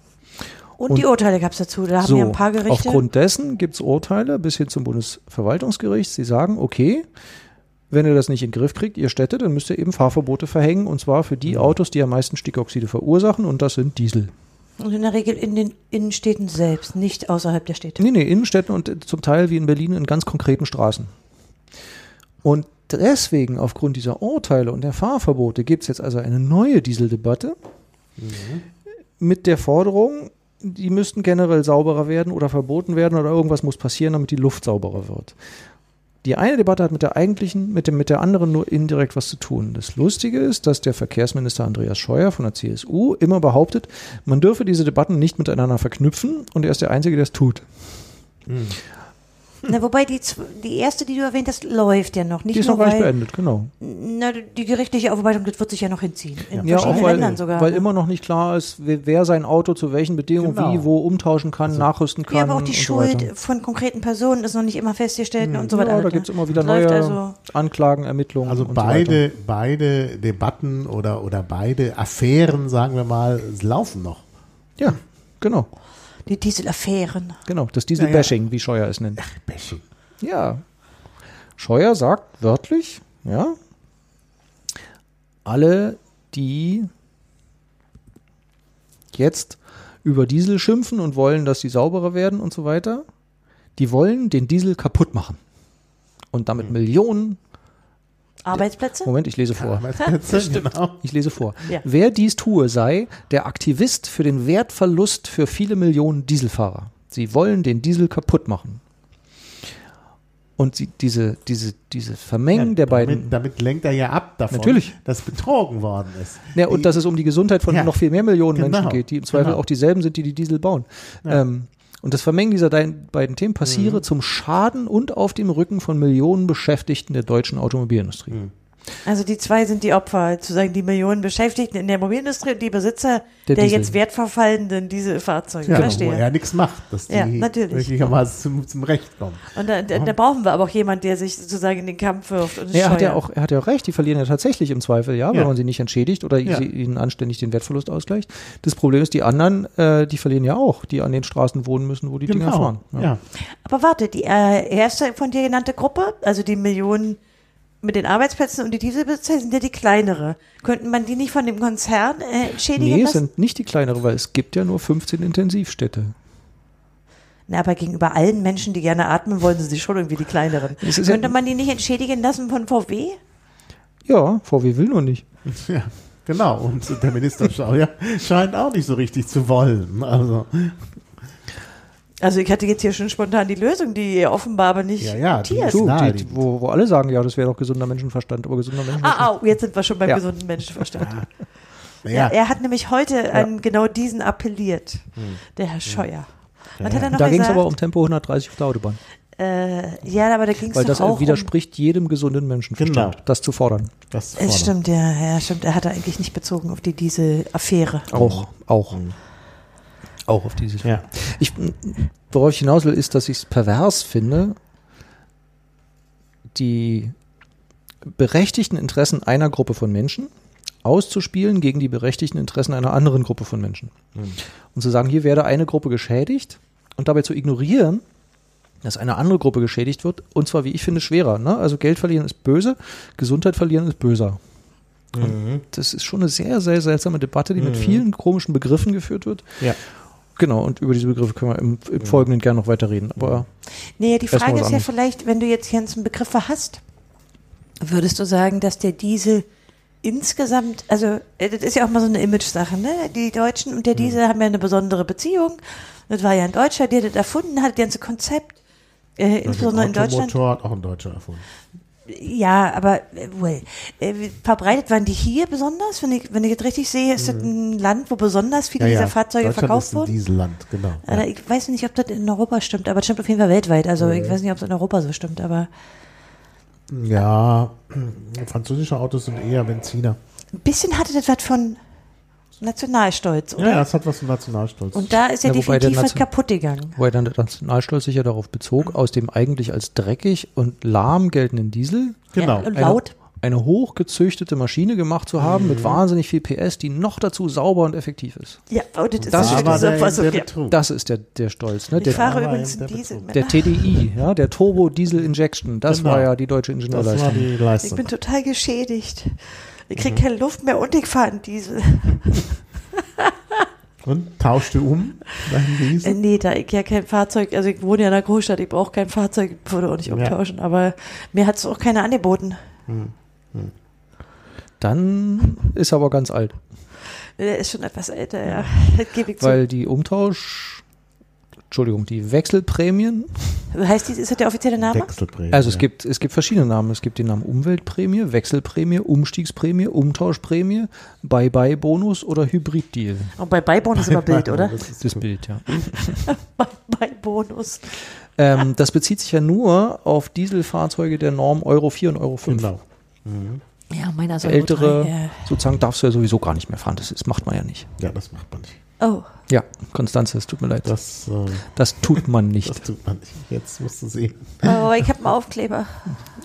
Und, die Urteile gab es dazu. Da haben So, wir ein paar Gerichte. aufgrund dessen gibt es Urteile bis hin zum Bundesverwaltungsgericht. Sie sagen, okay, wenn ihr das nicht in den Griff kriegt, ihr Städte, dann müsst ihr eben Fahrverbote verhängen und zwar für die Autos, die am meisten Stickoxide verursachen und das sind Diesel. und in der Regel in den Innenstädten selbst, nicht außerhalb der Städte. Nee, nee, Innenstädten und zum Teil wie in Berlin in ganz konkreten Straßen. Und deswegen, aufgrund dieser Urteile und der Fahrverbote, gibt es jetzt also eine neue Dieseldebatte mit der Forderung, die müssten generell sauberer werden oder verboten werden oder irgendwas muss passieren, damit die Luft sauberer wird. Die eine Debatte hat mit der eigentlichen, mit, dem, mit der anderen nur indirekt was zu tun. Das Lustige ist, dass der Verkehrsminister Andreas Scheuer von der CSU immer behauptet, man dürfe diese Debatten nicht miteinander verknüpfen und er ist der Einzige, der es tut. Na, wobei die, zw- die erste, die du erwähnt hast, läuft ja noch. Nicht Die ist nur, noch gar nicht weil, beendet, genau. na, die gerichtliche Aufarbeitung, das wird sich ja noch hinziehen. In Ja, auch verschiedenen weil, Ländern sogar. weil immer noch nicht klar ist, wer, wer sein Auto zu welchen Bedingungen Genau. wie, wo umtauschen kann, nachrüsten kann. ja, aber auch die so Schuld weiter. von konkreten Personen ist noch nicht immer festgestellt und so weiter. Ja, da alles, gibt es immer wieder neue Also, Anklagen, Ermittlungen. Also und beide, beide Debatten oder, oder beide Affären, sagen wir mal, laufen noch. So. Ja, genau. die Dieselaffären. Genau, das Diesel-Bashing, wie Scheuer es nennt. Bashing. Ja. Scheuer sagt wörtlich, ja, alle, die jetzt über Diesel schimpfen und wollen, dass sie sauberer werden und so weiter, die wollen den Diesel kaputt machen. Und damit Millionen, Arbeitsplätze? Moment, ich lese vor. *laughs* genau. Ich lese vor. Ja. Wer dies tue, sei der Aktivist für den Wertverlust für viele Millionen Dieselfahrer. Sie wollen den Diesel kaputt machen. Und sie, diese, diese, diese Vermengen Ja, der beiden. Damit, damit lenkt er ja ab davon, Natürlich. dass betrogen worden ist. Ja, und Die- dass es um die Gesundheit von Ja, noch viel mehr Millionen genau, Menschen geht, die im Zweifel genau. auch dieselben sind, die die Diesel bauen. Ähm, und das Vermengen dieser beiden Themen passiere Mhm. zum Schaden und auf dem Rücken von Millionen Beschäftigten der deutschen Automobilindustrie. Mhm. Also die zwei sind die Opfer, sozusagen die Millionen Beschäftigten in der Mobilindustrie und die Besitzer Der der, jetzt wertverfallenden Dieselfahrzeuge. ja, wo Verstehe. er nichts macht, dass die Ja, natürlich. möglicherweise zum, zum Recht kommen. Und da, da, da brauchen wir aber auch jemanden, der sich sozusagen in den Kampf wirft. Und er hat ja auch, er hat ja auch recht, die verlieren ja tatsächlich im Zweifel, ja, wenn Ja. man sie nicht entschädigt oder Ja. sie ihnen anständig den Wertverlust ausgleicht. Das Problem ist, die anderen, äh, die verlieren ja auch, die an den Straßen wohnen müssen, wo die Dinger fahren. Ja. Aber warte, die äh, erste von dir genannte Gruppe, also die Millionen mit den Arbeitsplätzen und die Dieselbesitzer sind ja die kleinere. Könnten man die nicht von dem Konzern äh, entschädigen Nee, es lassen? sind nicht die kleineren, weil es gibt ja nur 15 Intensivstädte. Na, aber gegenüber allen Menschen, die gerne atmen wollen, sind sie schon irgendwie die kleineren. *laughs* Ist ja- Könnte man die nicht entschädigen lassen von VW? Ja, VW will nur nicht. *laughs* ja, genau. Und der Minister Scheuer scheint auch nicht so richtig zu wollen. Also, Also ich hatte jetzt hier schon spontan die Lösung, die ihr offenbar aber nicht Ja, ja, die ist nahe, die, die- wo, wo alle sagen, ja, das wäre doch gesunder Menschenverstand, aber gesunder Menschenverstand. Ah, au, jetzt sind wir schon beim Ja. gesunden Menschenverstand. Ja. Ja, er hat nämlich heute an genau diesen appelliert, der Herr Scheuer. Er noch da ging es aber um Tempo 130 auf der Autobahn. äh, ja, aber da ging es Weil doch das auch um, widerspricht jedem gesunden Menschenverstand, Genau. das zu fordern. das Es stimmt, ja, ja, stimmt. Er hat eigentlich nicht bezogen auf die diese Affäre. Auch, auch. Auch auf diese. Ja. Ich, worauf ich hinaus will, ist, dass ich es pervers finde, die berechtigten Interessen einer Gruppe von Menschen auszuspielen gegen die berechtigten Interessen einer anderen Gruppe von Menschen. Und zu sagen, hier werde eine Gruppe geschädigt und dabei zu ignorieren, dass eine andere Gruppe geschädigt wird, und zwar, wie ich finde, schwerer. Ne? Also Geld verlieren ist böse, Gesundheit verlieren ist böser. Und das ist schon eine sehr, sehr seltsame Debatte, die mit vielen komischen Begriffen geführt wird. Ja. Genau, und über diese Begriffe können wir im, im Folgenden gerne noch weiter reden. Aber Nee, die Frage ist ja vielleicht, wenn du jetzt hier einen Begriffe hast, würdest du sagen, dass der Diesel insgesamt, also äh, das ist ja auch mal so eine Image-Sache, ne? Die Deutschen und der Diesel haben ja eine besondere Beziehung. Das war ja ein Deutscher, der das erfunden hat, das ganze Konzept. Äh, insbesondere in Deutschland. Automotor hat auch ein Deutscher erfunden. Ja, aber äh, well, äh, verbreitet waren die hier besonders? Wenn ich, wenn ich das richtig sehe, ist das ein Land, wo besonders viele dieser Fahrzeuge Deutschland verkauft ist ein wurden? Dieselland, genau. Oder Ja. ich weiß nicht, ob das in Europa stimmt, aber es stimmt auf jeden Fall weltweit. Also ich weiß nicht, ob es in Europa so stimmt, aber ja, *clears throat* französische Autos sind eher Benziner. ein bisschen hatte das was von Nationalstolz, oder? Ja, das hat was von Nationalstolz. Und da ist ja, Ja, definitiv was kaputt gegangen. wobei dann der Nationalstolz sich ja darauf bezog, aus dem eigentlich als dreckig und lahm geltenden Diesel genau. Ja, und laut. eine, eine hochgezüchtete Maschine gemacht zu haben Mhm. mit wahnsinnig viel PS, die noch dazu sauber und effektiv ist. Ja, oh, das ist Das das ist war so, der, was der ja. Das ist der, der Stolz. Ne? Ich Der, fahre war übrigens der Diesel. Betrug. der TDI, ja, der Turbo Diesel Injection, das Genau. war ja die deutsche das war Ingenieurleistung. die Ich Leistung. bin total geschädigt. Ich Mhm. kriege keine Luft mehr und ich fahre einen Diesel. *laughs* Und tauschte um deinen Äh, Diesel? nee, da ich ja kein Fahrzeug, also ich wohne ja in einer Großstadt, ich brauche kein Fahrzeug, würde auch nicht Ja. umtauschen, aber mir hat es auch keiner angeboten. Dann ist er aber ganz alt, Der ist schon etwas älter, ja. Das *laughs* gebe ich zu. weil die Umtausch, Entschuldigung, die Wechselprämien heißt dies, ist das der offizielle Name? Wechselprämie. Also es gibt, es gibt verschiedene Namen. Es gibt den Namen Umweltprämie, Wechselprämie, Umstiegsprämie, Umtauschprämie, Bye-Bye-Bonus oder Hybriddeal. Und bei Beibonus ist immer Bild, *laughs* oder? Das ist Das Bild, ja. *laughs* Bei, bei Bonus. ähm, das bezieht sich ja nur auf Dieselfahrzeuge der Norm Euro 4 und Euro 5. Genau. Ja, meiner ist Ältere, drei, ja. sozusagen, darfst du ja sowieso gar nicht mehr fahren. Das ist, macht man ja nicht. Ja, das macht man nicht. Oh, Ja, Konstanze, es tut mir leid. Das, äh, Das tut man nicht. das tut man nicht. Jetzt musst du sehen. oh ich habe einen Aufkleber.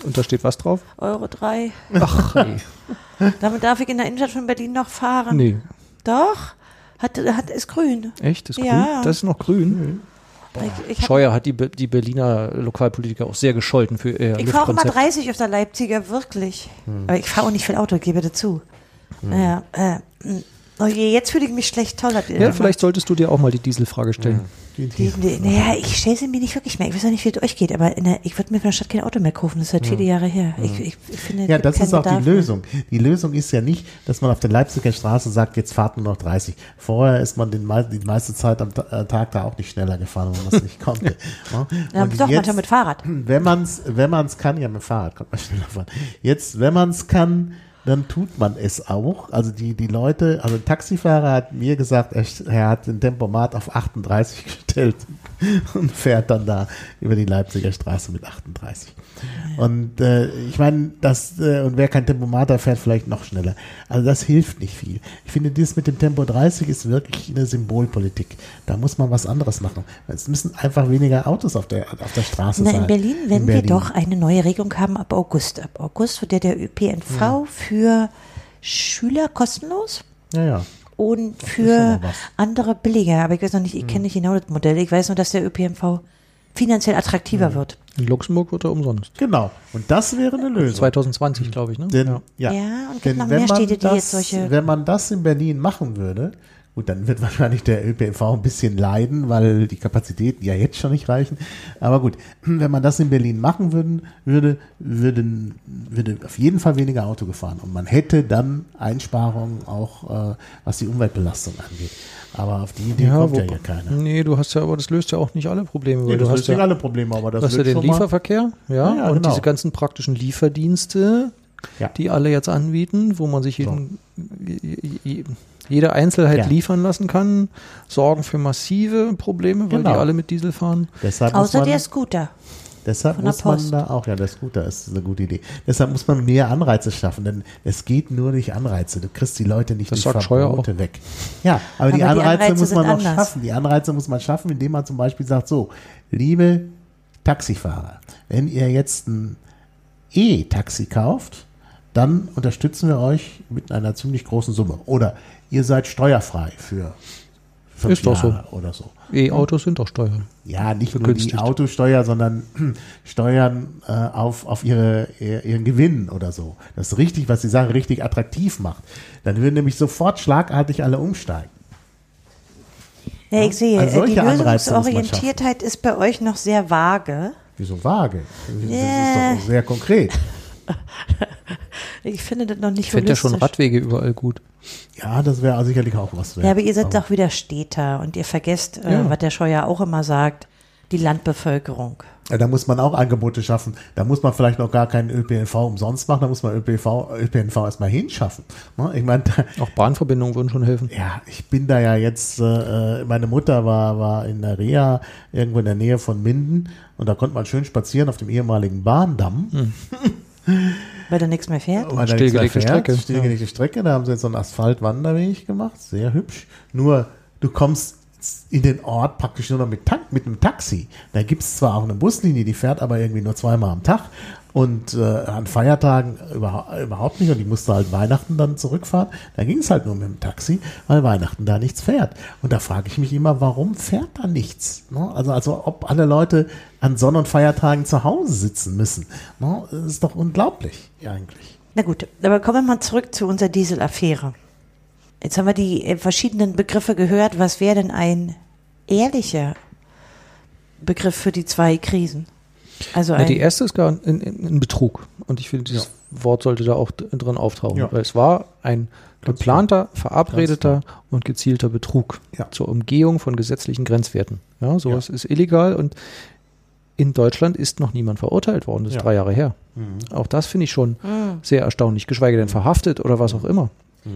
Und da steht was drauf? Euro 3. Ach, nee. *laughs* Damit darf ich in der Innenstadt von Berlin noch fahren. nee. Doch. Hat, hat, ist grün. Echt? Das ist Ja. grün? Das ist noch grün. Ich, ich, hab- Scheuer hat die, die Berliner Lokalpolitiker auch sehr gescholten für ihr ich fahre auch immer Luftkonzept. 30 auf der Leipziger, wirklich. Aber ich fahre auch nicht viel Auto, gebe dazu. Ja, äh, mh. Oh je, jetzt fühle ich mich schlecht. Toll, habt ihr Ja, vielleicht solltest du dir auch mal die Dieselfrage stellen. Die, Die, die, naja, ich stelle sie mir nicht wirklich mehr. Ich weiß auch nicht, wie es euch geht, aber in der, ich würde mir von der Stadt kein Auto mehr kaufen. Das ist seit viele Jahre her. Ich, ich, ich finde, Ja, das ist auch Bedarf die mehr. Lösung. Die Lösung ist ja nicht, dass man auf der Leipziger Straße sagt, jetzt fahrt nur noch 30. Vorher ist man den, die meiste Zeit am äh, Tag da auch nicht schneller gefahren, wenn man es nicht *laughs* konnte. Ja? Ja, Und doch, jetzt- manchmal mit Fahrrad. wenn man es wenn man's kann, ja mit dem Fahrrad kommt man schneller fahren. Jetzt, wenn man es kann, dann tut man es auch. Also die, die Leute, also ein Taxifahrer hat mir gesagt, er, er hat den Tempomat auf 38 *laughs* gestellt *laughs* und fährt dann da über die Leipziger Straße mit 38. Und äh, ich meine, das, äh, und wer kein Tempomat hat, fährt vielleicht noch schneller. Also das hilft nicht viel. Ich finde, dieses mit dem Tempo 30 ist wirklich eine Symbolpolitik. Da muss man was anderes machen. Es müssen einfach weniger Autos auf der, auf der Straße Na, sein. in Berlin werden In wir Berlin. doch eine neue Regelung haben ab August. Ab August wird ja der ÖPNV für Schüler kostenlos Ja, ja. Und für andere billiger. Aber ich weiß noch nicht, ich kenne nicht genau das Modell. Ich weiß nur, dass der ÖPNV finanziell attraktiver wird. In Luxemburg wird er umsonst. Genau. Und das wäre eine Lösung. 2020, glaube ich. Ne? Denn, ja. ja. Und gibt Denn noch wenn mehr Städte, die das, jetzt solche- Wenn man das in Berlin machen würde, Gut, dann wird *laughs* wahrscheinlich der ÖPNV ein bisschen leiden, weil die Kapazitäten ja jetzt schon nicht reichen. Aber gut, *clears throat* wenn man das in Berlin machen würden, würde, würden, würde auf jeden Fall weniger Auto gefahren. Und man hätte dann Einsparungen auch, äh, was die Umweltbelastung angeht. Aber auf die Idee kommt ja wo- hier keiner. Nee, du hast ja, aber das löst ja auch nicht alle Probleme. Nee, das du löst hast nicht ja, alle Probleme, aber das hast ja den Lieferverkehr, ja, Ja, ja, und genau. diese ganzen praktischen Lieferdienste, Ja. die alle jetzt anbieten, wo man sich jeden, je- jede Einzelheit Ja. liefern lassen kann, sorgen für massive Probleme, weil Genau. die alle mit Diesel fahren. Deshalb Außer man, der Scooter. Deshalb Von der muss man da auch, ja, der Scooter ist eine gute Idee. Deshalb muss man mehr Anreize schaffen, denn es geht nur durch Anreize. Du kriegst die Leute nicht Das durch Verbote weg. Ja, aber, die Aber die Anreize, Anreize muss man noch anders. schaffen. Die Anreize muss man schaffen, indem man zum Beispiel sagt, so, liebe Taxifahrer, wenn ihr jetzt ein E-Taxi kauft, dann unterstützen wir euch mit einer ziemlich großen Summe. Oder ihr seid steuerfrei für fünf Ist doch so. Jahre oder so. E-Autos sind doch Steuern. Ja, nicht nur die. Autosteuer, sondern Steuern äh, auf, auf ihre, ihr- ihren Gewinn oder so. Das ist richtig, was die Sache richtig attraktiv macht. Dann würden nämlich sofort schlagartig alle umsteigen. Ja, ich sehe, Also äh, die Lösungsorientiertheit ist bei euch noch sehr vage. Wieso vage? Das Yeah. ist doch sehr konkret. *laughs* Ich finde das noch nicht Ich fände ja schon. Radwege überall gut. Ja, das wäre sicherlich auch was wert. Ja, aber ihr seid doch wieder Städter und ihr vergesst, äh, Ja. was der Scheuer auch immer sagt, die Landbevölkerung. Ja, da muss man auch Angebote schaffen. Da muss man vielleicht noch gar keinen ÖPNV umsonst machen. Da muss man ÖPNV, ÖPNV erstmal hinschaffen. Ne? Ich meine, da- Auch Bahnverbindungen würden schon helfen. Ja, ich bin da ja jetzt, äh, meine Mutter war, war in der Reha irgendwo in der Nähe von Minden und da konnte man schön spazieren auf dem ehemaligen Bahndamm. *laughs* Weil da nichts mehr fährt. Weil da nichts mehr Stillgelegte fährt. Strecke. Stillgelegte Strecke, da haben sie jetzt so einen Asphaltwanderweg gemacht, sehr hübsch. Nur, du kommst in den Ort praktisch nur noch mit, Tank, mit einem Taxi. Da gibt es zwar auch eine Buslinie, die fährt aber irgendwie nur zweimal am Tag und äh, an Feiertagen überhaupt, überhaupt nicht und die musste halt Weihnachten dann zurückfahren. Da ging es halt nur mit dem Taxi, weil Weihnachten da nichts fährt. Und da frage ich mich immer, warum fährt da nichts? Ne? Also, also ob alle Leute an Sonn- und Feiertagen zu Hause sitzen müssen. Ne? Das ist doch unglaublich eigentlich. Na gut, aber kommen wir mal zurück zu unserer Dieselaffäre. Jetzt haben wir die äh, verschiedenen Begriffe gehört. Was wäre denn ein ehrlicher Begriff für die zwei Krisen? Also Ja, ein, die erste ist gar ein, ein, ein Betrug. Und ich finde, dieses Wort sollte da auch drin auftauchen. Ja. Weil es war ein Ganz geplanter, verabredeter und gezielter Betrug Ja. zur Umgehung von gesetzlichen Grenzwerten. Ja, sowas ist illegal und in Deutschland ist noch niemand verurteilt worden. Das ist Ja. drei Jahre her. Auch das finde ich schon sehr erstaunlich, geschweige denn verhaftet oder was auch immer.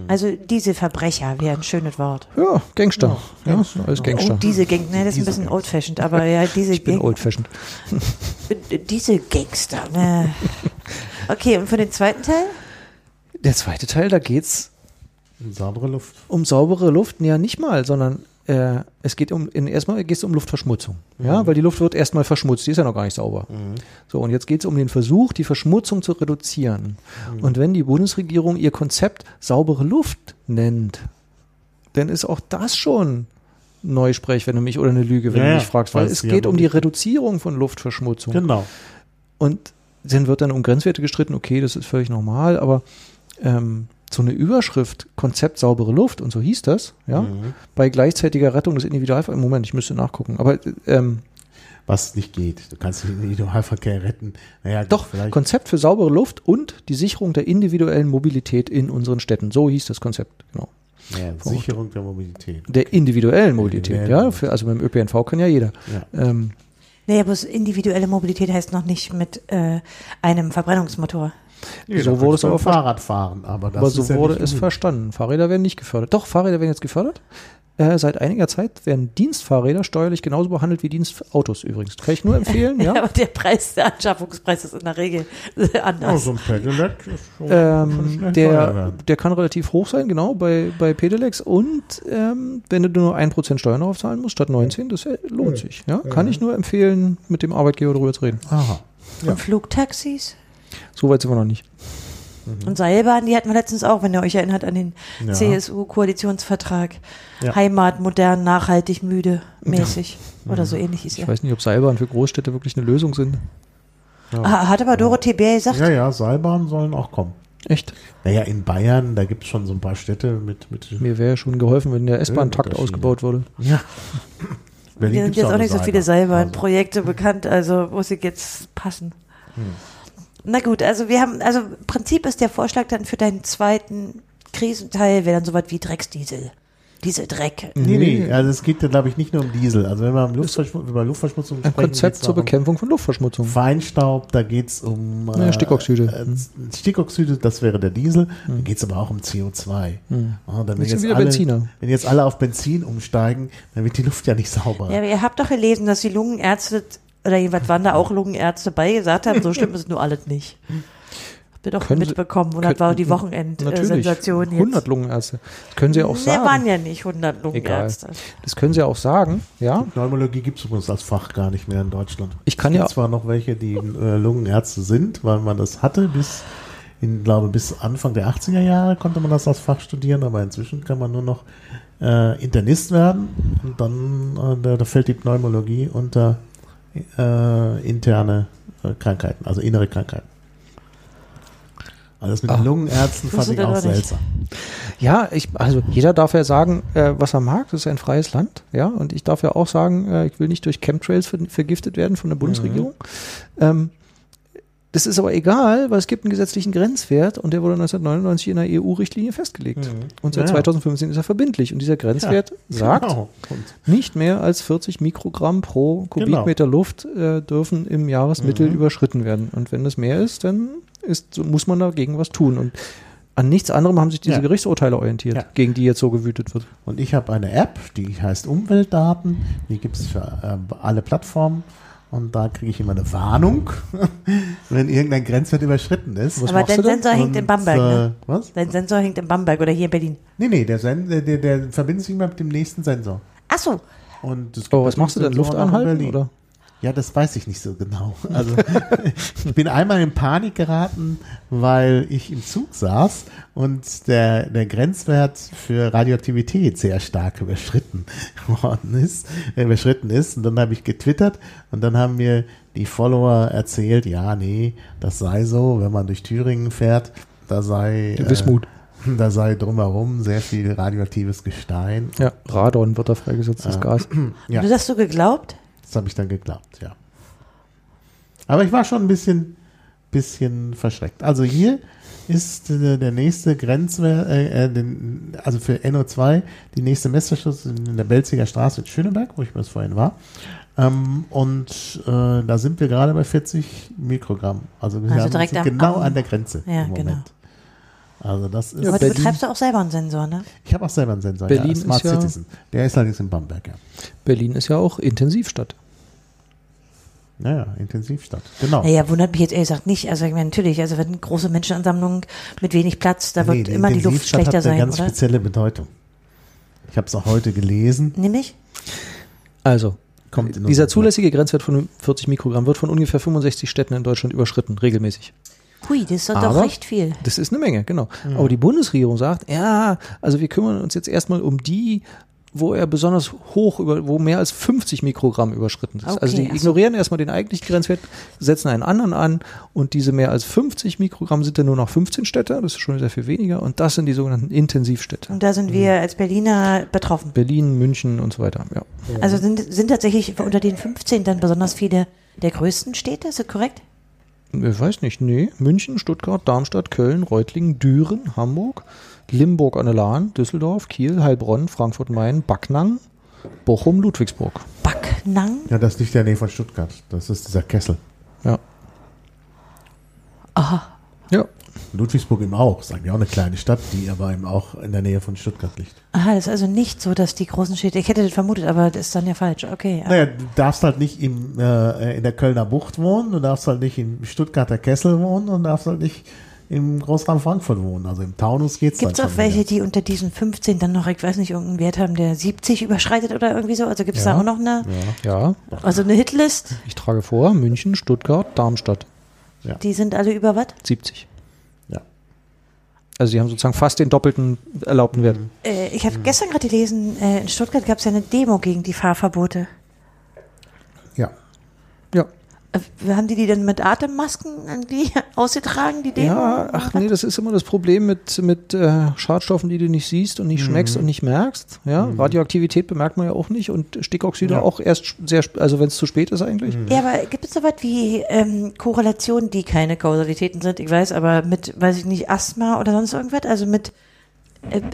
Also diese Verbrecher wäre ein schönes Wort. Ja, Gangster. Ja, Gangster, alles. Gangster. Oh, diese Gang, ne, das ist ein bisschen Gangster. old-fashioned, aber ja, diese ich bin old-fashioned. äh, diese Gangster. Ne. Okay, und für den zweiten Teil? Der zweite Teil, da geht's Saubere Luft. um saubere Luft, ja nicht mal, sondern äh, es geht um, in, erstmal geht es um Luftverschmutzung. Ja, weil die Luft wird erstmal verschmutzt, die ist ja noch gar nicht sauber. So, und jetzt geht es um den Versuch, die Verschmutzung zu reduzieren. Und wenn die Bundesregierung ihr Konzept saubere Luft nennt, dann ist auch das schon Neusprech, wenn du mich oder eine Lüge, wenn Ja, du mich fragst, weil es geht um die Reduzierung von Luftverschmutzung. Genau. Und dann wird dann um Grenzwerte gestritten, okay, das ist völlig normal, aber ähm, so eine Überschrift, Konzept saubere Luft und so hieß das, ja, Mhm. bei gleichzeitiger Rettung des Individualverkehrs, Moment, ich müsste nachgucken, aber ähm, Was nicht geht. Du kannst den Individualverkehr retten. Naja, doch, vielleicht. Konzept für saubere Luft und die Sicherung der individuellen Mobilität in unseren Städten. So hieß das Konzept, genau. Ja, Sicherung der Mobilität. Der individuellen Mobilität, Individuellen ja, für, also beim ÖPNV kann ja jeder. Ja. Ähm, Naja, bloß individuelle Mobilität heißt noch nicht mit äh, einem Verbrennungsmotor. Nee, So wurde es aber Fahrrad fahren, aber das aber ist so ja wurde es unbedingt- verstanden. Fahrräder werden nicht gefördert. Doch, Fahrräder werden jetzt gefördert. Äh, seit einiger Zeit werden Dienstfahrräder steuerlich genauso behandelt wie Dienstautos übrigens. Kann ich nur empfehlen, *laughs* ja. Aber der Preis, der Anschaffungspreis ist in der Regel *laughs* äh, Oh, anders. so ein Pedelec ist schon, Ähm, teuer der, der kann relativ hoch sein, genau, bei, bei Pedelecs. Und ähm, wenn du nur 1% Steuern darauf zahlen musst, statt 19, das äh, lohnt sich. Ja? Kann ich nur empfehlen, mit dem Arbeitgeber darüber zu reden. Aha. Und Flugtaxis So weit sind wir noch nicht. und Seilbahnen, die hatten wir letztens auch, wenn ihr euch erinnert an den Ja. CSU-Koalitionsvertrag. Ja. Heimat, modern, nachhaltig, müde, mäßig. Oder so ähnlich ist Ich ja. weiß nicht, ob Seilbahnen für Großstädte wirklich eine Lösung sind. Ah, Hat aber Dorothee Bär gesagt, Ja, ja, Seilbahnen sollen auch kommen. Echt? Naja, in Bayern, da gibt es schon so ein paar Städte mit. mit Mir wäre schon geholfen, wenn der S-Bahn-Takt Unterschiede. ausgebaut wurde. ja. Mir Berlin sind gibt's jetzt auch nicht so viele selber Also, bekannt, also muss ich jetzt passen. Na gut, also wir haben, also im Prinzip ist der Vorschlag dann für deinen zweiten Krisenteil wäre dann sowas wie Drecksdiesel. Dieseldreck. Nee, nee, also es geht ja, glaube ich, nicht nur um Diesel. Also wenn wir um Luftverschmutzung, über Luftverschmutzung Ein sprechen, Konzept geht's zur um Bekämpfung von Luftverschmutzung. Feinstaub, da geht es um Ja, Stickoxide. Äh, Stickoxide, das wäre der Diesel. Da geht es aber auch um CO2. Ja, dann wenn, jetzt alle, Benziner. wenn jetzt alle auf Benzin umsteigen, dann wird die Luft ja nicht sauber. Ja, aber ihr habt doch gelesen, dass die Lungenärzte, oder jedenfalls waren da auch Lungenärzte bei, gesagt haben, so schlimm ist nur alles nicht. Habt ihr doch Können Sie- mitbekommen, und das war die. Wochenend-Sensation jetzt. 100 Lungenärzte. Das können Sie auch Wir waren sagen. ja nicht 100 Lungenärzte. Das können Sie auch sagen, ja. Pneumologie gibt es übrigens als Fach gar nicht mehr in Deutschland. Ich kann es ja- gibt zwar noch welche, die äh, Lungenärzte sind, weil man das hatte bis, in, glaube bis Anfang der 80er Jahre konnte man das als Fach studieren, aber inzwischen kann man nur noch äh, Internist werden und dann äh, da, da fällt die Pneumologie unter äh, interne äh, Krankheiten, also innere Krankheiten. Also das mit den Ah. Lungenärzten fand ich auch seltsam. Ja, ich, also jeder darf ja sagen, äh, was er mag. Das ist ein freies Land, ja. Und ich darf ja auch sagen, äh, ich will nicht durch Chemtrails ver vergiftet werden von der Bundesregierung. Ähm, das ist aber egal, weil es gibt einen gesetzlichen Grenzwert und der wurde 1999 in der EU-Richtlinie festgelegt. Und seit Ja, ja. 2015 ist er verbindlich. Und dieser Grenzwert sagt, Genau. Und nicht mehr als 40 Mikrogramm pro Kubikmeter Luft äh, dürfen im Jahresmittel überschritten werden. Und wenn das mehr ist, dann ist, so muss man dagegen was tun. Und an nichts anderem haben sich diese Ja. Gerichtsurteile orientiert, Ja. gegen die jetzt so gewütet wird. Und ich habe eine App, die heißt Umweltdaten. Die gibt es für äh, alle Plattformen. Und da kriege ich immer eine Warnung, *laughs* wenn irgendein Grenzwert überschritten ist. Was Aber dein? Sensor hängt in Und, Bamberg, ne? äh, Was? Dein Sensor hängt in Bamberg oder hier in Berlin. Nee, nee, der, Sen der, der, der verbindet sich immer mit dem nächsten Sensor. Ach so. Und Oh, was machst du denn? Luft in anhalten? Oder? Ja, das weiß ich nicht so genau. Also *laughs* ich bin einmal in Panik geraten, weil ich im Zug saß und der, der Grenzwert für Radioaktivität sehr stark überschritten *laughs* worden ist, äh, überschritten ist. Und dann habe ich getwittert und dann haben mir die Follower erzählt, ja, nee, das sei so, wenn man durch Thüringen fährt, da sei äh, Wismut. *laughs* da sei drumherum sehr viel radioaktives Gestein. Ja, Radon wird da freigesetzt, das *clears throat* Ja. Gas. Ja. Du hast du geglaubt? Das habe ich dann geglaubt, ja. Aber ich war schon ein bisschen, bisschen verschreckt. Also hier ist äh, der nächste Grenzwert, äh, äh, den, also für NO2, die nächste Messerschutz in der Belziger Straße in Schöneberg, wo ich bis vorhin war. Ähm, und äh, da sind wir gerade bei 40 Mikrogramm. Also wir Also direkt genau am- an der Grenze Ja, im Moment. genau. Also das ist. Aber du Berlin- betreibst doch auch selber einen Sensor, ne? ich habe auch selber einen Sensor. Berlin ja, Smart ist ja- Citizen. Der ist allerdings in Bamberg, ja. Berlin ist ja auch Intensivstadt. Naja, Intensivstadt. Genau. Naja, wundert mich jetzt ehrlich gesagt nicht. Also ich meine, natürlich, also wenn große Menschenansammlungen mit wenig Platz, da wird Nee, immer die Luft Intensivstadt schlechter hat eine sein, ganz oder? spezielle Bedeutung. Ich habe es auch heute gelesen. Nämlich? Also, Kommt in dieser zulässige Grenzwert von 40 Mikrogramm wird von ungefähr 65 Städten in Deutschland überschritten, regelmäßig. Hui, das ist doch Aber- recht viel. Das ist eine Menge, genau. Aber die Bundesregierung sagt, ja, also wir kümmern uns jetzt erstmal um die, wo er besonders hoch über, wo mehr als 50 Mikrogramm überschritten ist. Okay, also die ach so. ignorieren erstmal den eigentlichen Grenzwert, setzen einen anderen an und diese mehr als 50 Mikrogramm sind dann nur noch 15 Städte, das ist schon sehr viel weniger und das sind die sogenannten Intensivstädte. Und da sind wir als Berliner betroffen. Berlin, München und so weiter, ja. Also sind, sind tatsächlich unter den 15 dann besonders viele der größten Städte, ist das korrekt? Ich weiß nicht, nee. München, Stuttgart, Darmstadt, Köln, Reutlingen, Düren, Hamburg, Limburg an der Lahn, Düsseldorf, Kiel, Heilbronn, Frankfurt-Main, Backnang, Bochum, Ludwigsburg. Backnang? Ja, das ist nicht der Nähe von Stuttgart. Das ist dieser Kessel. Ja. Aha. Ja. Ludwigsburg eben auch. Ist eigentlich auch eine kleine Stadt, die aber eben auch in der Nähe von Stuttgart liegt. Aha, das ist also nicht so, dass die großen Städte, ich hätte das vermutet, aber das ist dann ja falsch. Okay. ja. Naja, du darfst halt nicht im, äh, in der Kölner Bucht wohnen, du darfst halt nicht im Stuttgarter Kessel wohnen und darfst halt nicht im Großraum Frankfurt wohnen. Also im Taunus geht's Gibt es auch welche, wieder. die unter diesen 15 dann noch, ich weiß nicht, irgendeinen Wert haben, der 70 überschreitet oder irgendwie so? Also gibt es Ja. da auch noch eine, Ja. also eine Hitlist? Ich trage vor, München, Stuttgart, Darmstadt. Die sind alle über was? 70. Also die haben sozusagen fast den doppelten erlaubten Wert. Äh, ich habe gestern gerade gelesen, äh, in Stuttgart gab es ja eine Demo gegen die Fahrverbote. Ja. Ja. Äh, Haben die die denn mit Atemmasken irgendwie *laughs* ausgetragen, die Demo? Ja, ach nee, das ist immer das Problem mit, mit äh, Schadstoffen, die du nicht siehst und nicht Mhm. schmeckst und nicht merkst. Ja, Radioaktivität bemerkt man ja auch nicht und Stickoxide Ja. auch erst sehr, also wenn es zu spät ist eigentlich. Ja, aber gibt es so was wie ähm, Korrelationen, die keine Kausalitäten sind, ich weiß, aber mit, weiß ich nicht, Asthma oder sonst irgendwas, also mit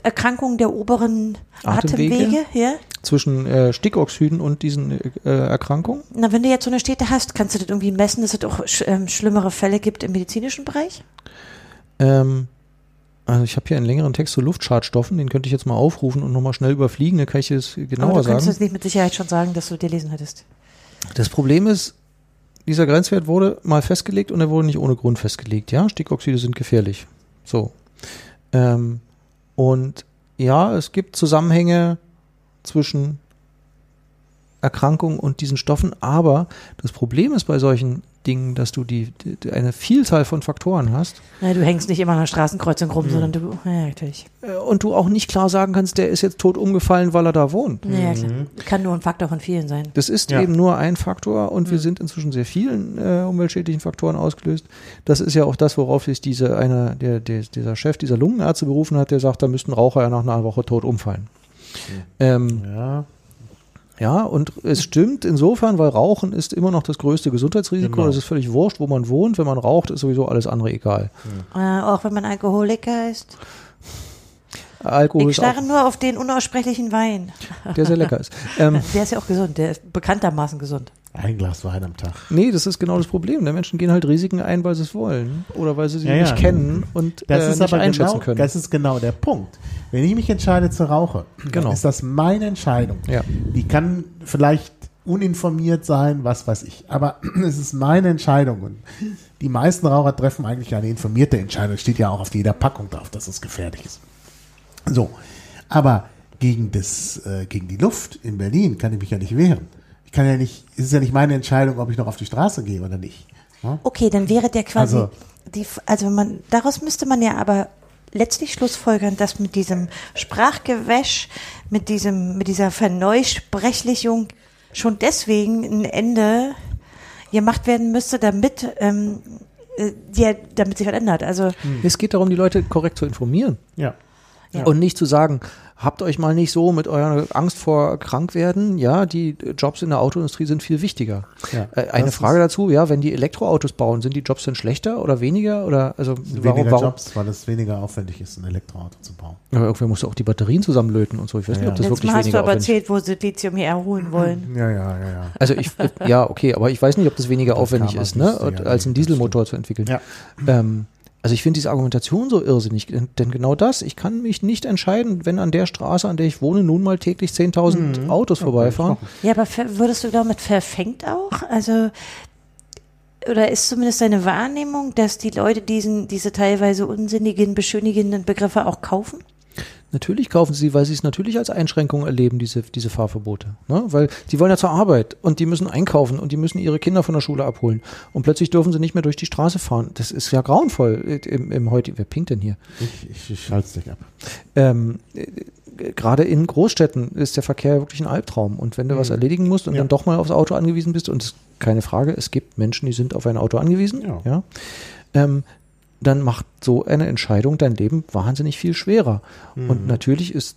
Erkrankungen der oberen Atemwege? Atemwege, ja? Zwischen äh, Stickoxiden und diesen äh, Erkrankungen. Na, wenn du jetzt so eine Städte hast, kannst du das irgendwie messen, dass es auch sch ähm, schlimmere Fälle gibt im medizinischen Bereich? Ähm, also ich habe hier einen längeren Text zu Luftschadstoffen, den könnte ich jetzt mal aufrufen und nochmal schnell überfliegen, dann kann ich es aber genauer du kannst sagen. es nicht mit Sicherheit schon sagen, dass du dir lesen hattest. Das Problem ist, dieser Grenzwert wurde mal festgelegt und er wurde nicht ohne Grund festgelegt. Ja, Stickoxide sind gefährlich. So. Ähm, und ja, es gibt Zusammenhänge zwischen Erkrankung und diesen Stoffen, aber das Problem ist bei solchen Dingen, dass du die, die eine Vielzahl von Faktoren hast Na, du hängst nicht immer an der Straßenkreuzung Hm. rum, sondern du, ja, natürlich. äh, und du auch nicht klar sagen kannst, der ist jetzt tot umgefallen, weil er da wohnt. Ja, klar. Kann nur ein Faktor von vielen sein. Das ist Ja. eben nur ein Faktor und wir sind inzwischen sehr vielen äh, umweltschädlichen Faktoren ausgelöst. Das ist ja auch das, worauf sich diese einer, der, der, dieser Chef dieser Lungenärzte berufen hat, der sagt, da müssten Raucher ja nach einer Woche tot umfallen. Ähm, Ja, ja, und es stimmt insofern, weil Rauchen ist immer noch das größte Gesundheitsrisiko. Genau. Das ist völlig wurscht, wo man wohnt. Wenn man raucht, ist sowieso alles andere egal. Äh, auch wenn man Alkoholiker ist. Alkohol Ich ist starre nur auf den unaussprechlichen Wein. der sehr lecker ist. Ähm, *laughs* Der ist ja auch gesund, der ist bekanntermaßen gesund. Ein Glas Wein am Tag. nee, das ist genau das Problem. Der Menschen gehen halt Risiken ein, weil sie es wollen oder weil sie sie Ja, ja. nicht kennen und Das äh, ist nicht aber einschätzen genau, können. das ist genau der Punkt. Wenn ich mich entscheide zu rauchen, Genau. ist das meine Entscheidung. Ja. Die kann vielleicht uninformiert sein, was weiß ich. Aber *clears throat* es ist meine Entscheidung. Und die meisten Raucher treffen eigentlich eine informierte Entscheidung. Steht ja auch auf jeder Packung drauf, dass es gefährlich ist. So. Aber gegen das, äh, gegen die Luft in Berlin kann ich mich ja nicht wehren. Ich kann ja nicht, es ist ja nicht meine Entscheidung, ob ich noch auf die Straße gehe oder nicht. Ja? Okay, dann wäre der quasi, Also- die, also man, daraus müsste man ja aber letztlich schlussfolgern, dass mit diesem Sprachgewäsch, mit diesem, mit dieser Verneusprechlichung schon deswegen ein Ende gemacht werden müsste, damit, ähm, äh, ja, damit sich was ändert. Also, Es geht darum, die Leute korrekt zu informieren Ja. Ja. und nicht zu sagen, habt euch mal nicht so mit eurer Angst vor Krankwerden. Ja, die Jobs in der Autoindustrie sind viel wichtiger. Ja, äh, eine Frage dazu, ja, wenn die Elektroautos bauen, sind die Jobs denn schlechter oder weniger? Oder also warum, weniger warum? Jobs, weil es weniger aufwendig ist, ein Elektroauto zu bauen. Aber irgendwer muss auch die Batterien zusammenlöten und so. Ich weiß Ja, nicht, ob das letztes wirklich Mal hast du weniger aber erzählt, wo sie Lithium hier erholen wollen. Ja, ja, ja, ja. Also ich, ja, okay, aber ich weiß nicht, ob das weniger Das aufwendig ist, ne, den 60ern, als einen Dieselmotor zu entwickeln. Ja. Ähm, also ich finde diese Argumentation so irrsinnig, denn, denn genau das, ich kann mich nicht entscheiden, wenn an der Straße, an der ich wohne, nun mal täglich 10.000 Mhm. Autos vorbeifahren. Ja, aber würdest du damit verfängt auch? Also, oder ist zumindest deine Wahrnehmung, dass die Leute diesen, diese teilweise unsinnigen, beschönigenden Begriffe auch kaufen? Natürlich kaufen sie, weil sie es natürlich als Einschränkung erleben, diese, diese Fahrverbote. Ne? Weil die wollen ja zur Arbeit und die müssen einkaufen und die müssen ihre Kinder von der Schule abholen. Und plötzlich dürfen sie nicht mehr durch die Straße fahren. Das ist ja grauenvoll äh, im, im heute. Wer pinkt denn hier? Ich, ich, ich schalte es dich ab. ähm, äh, gerade in Großstädten ist der Verkehr wirklich ein Albtraum. Und wenn du was Mhm. erledigen musst und Ja. dann doch mal aufs Auto angewiesen bist, und es, keine Frage, es gibt Menschen, die sind auf ein Auto angewiesen, Ja. ja, ähm, dann macht so eine Entscheidung dein Leben wahnsinnig viel schwerer. Mhm. Und natürlich ist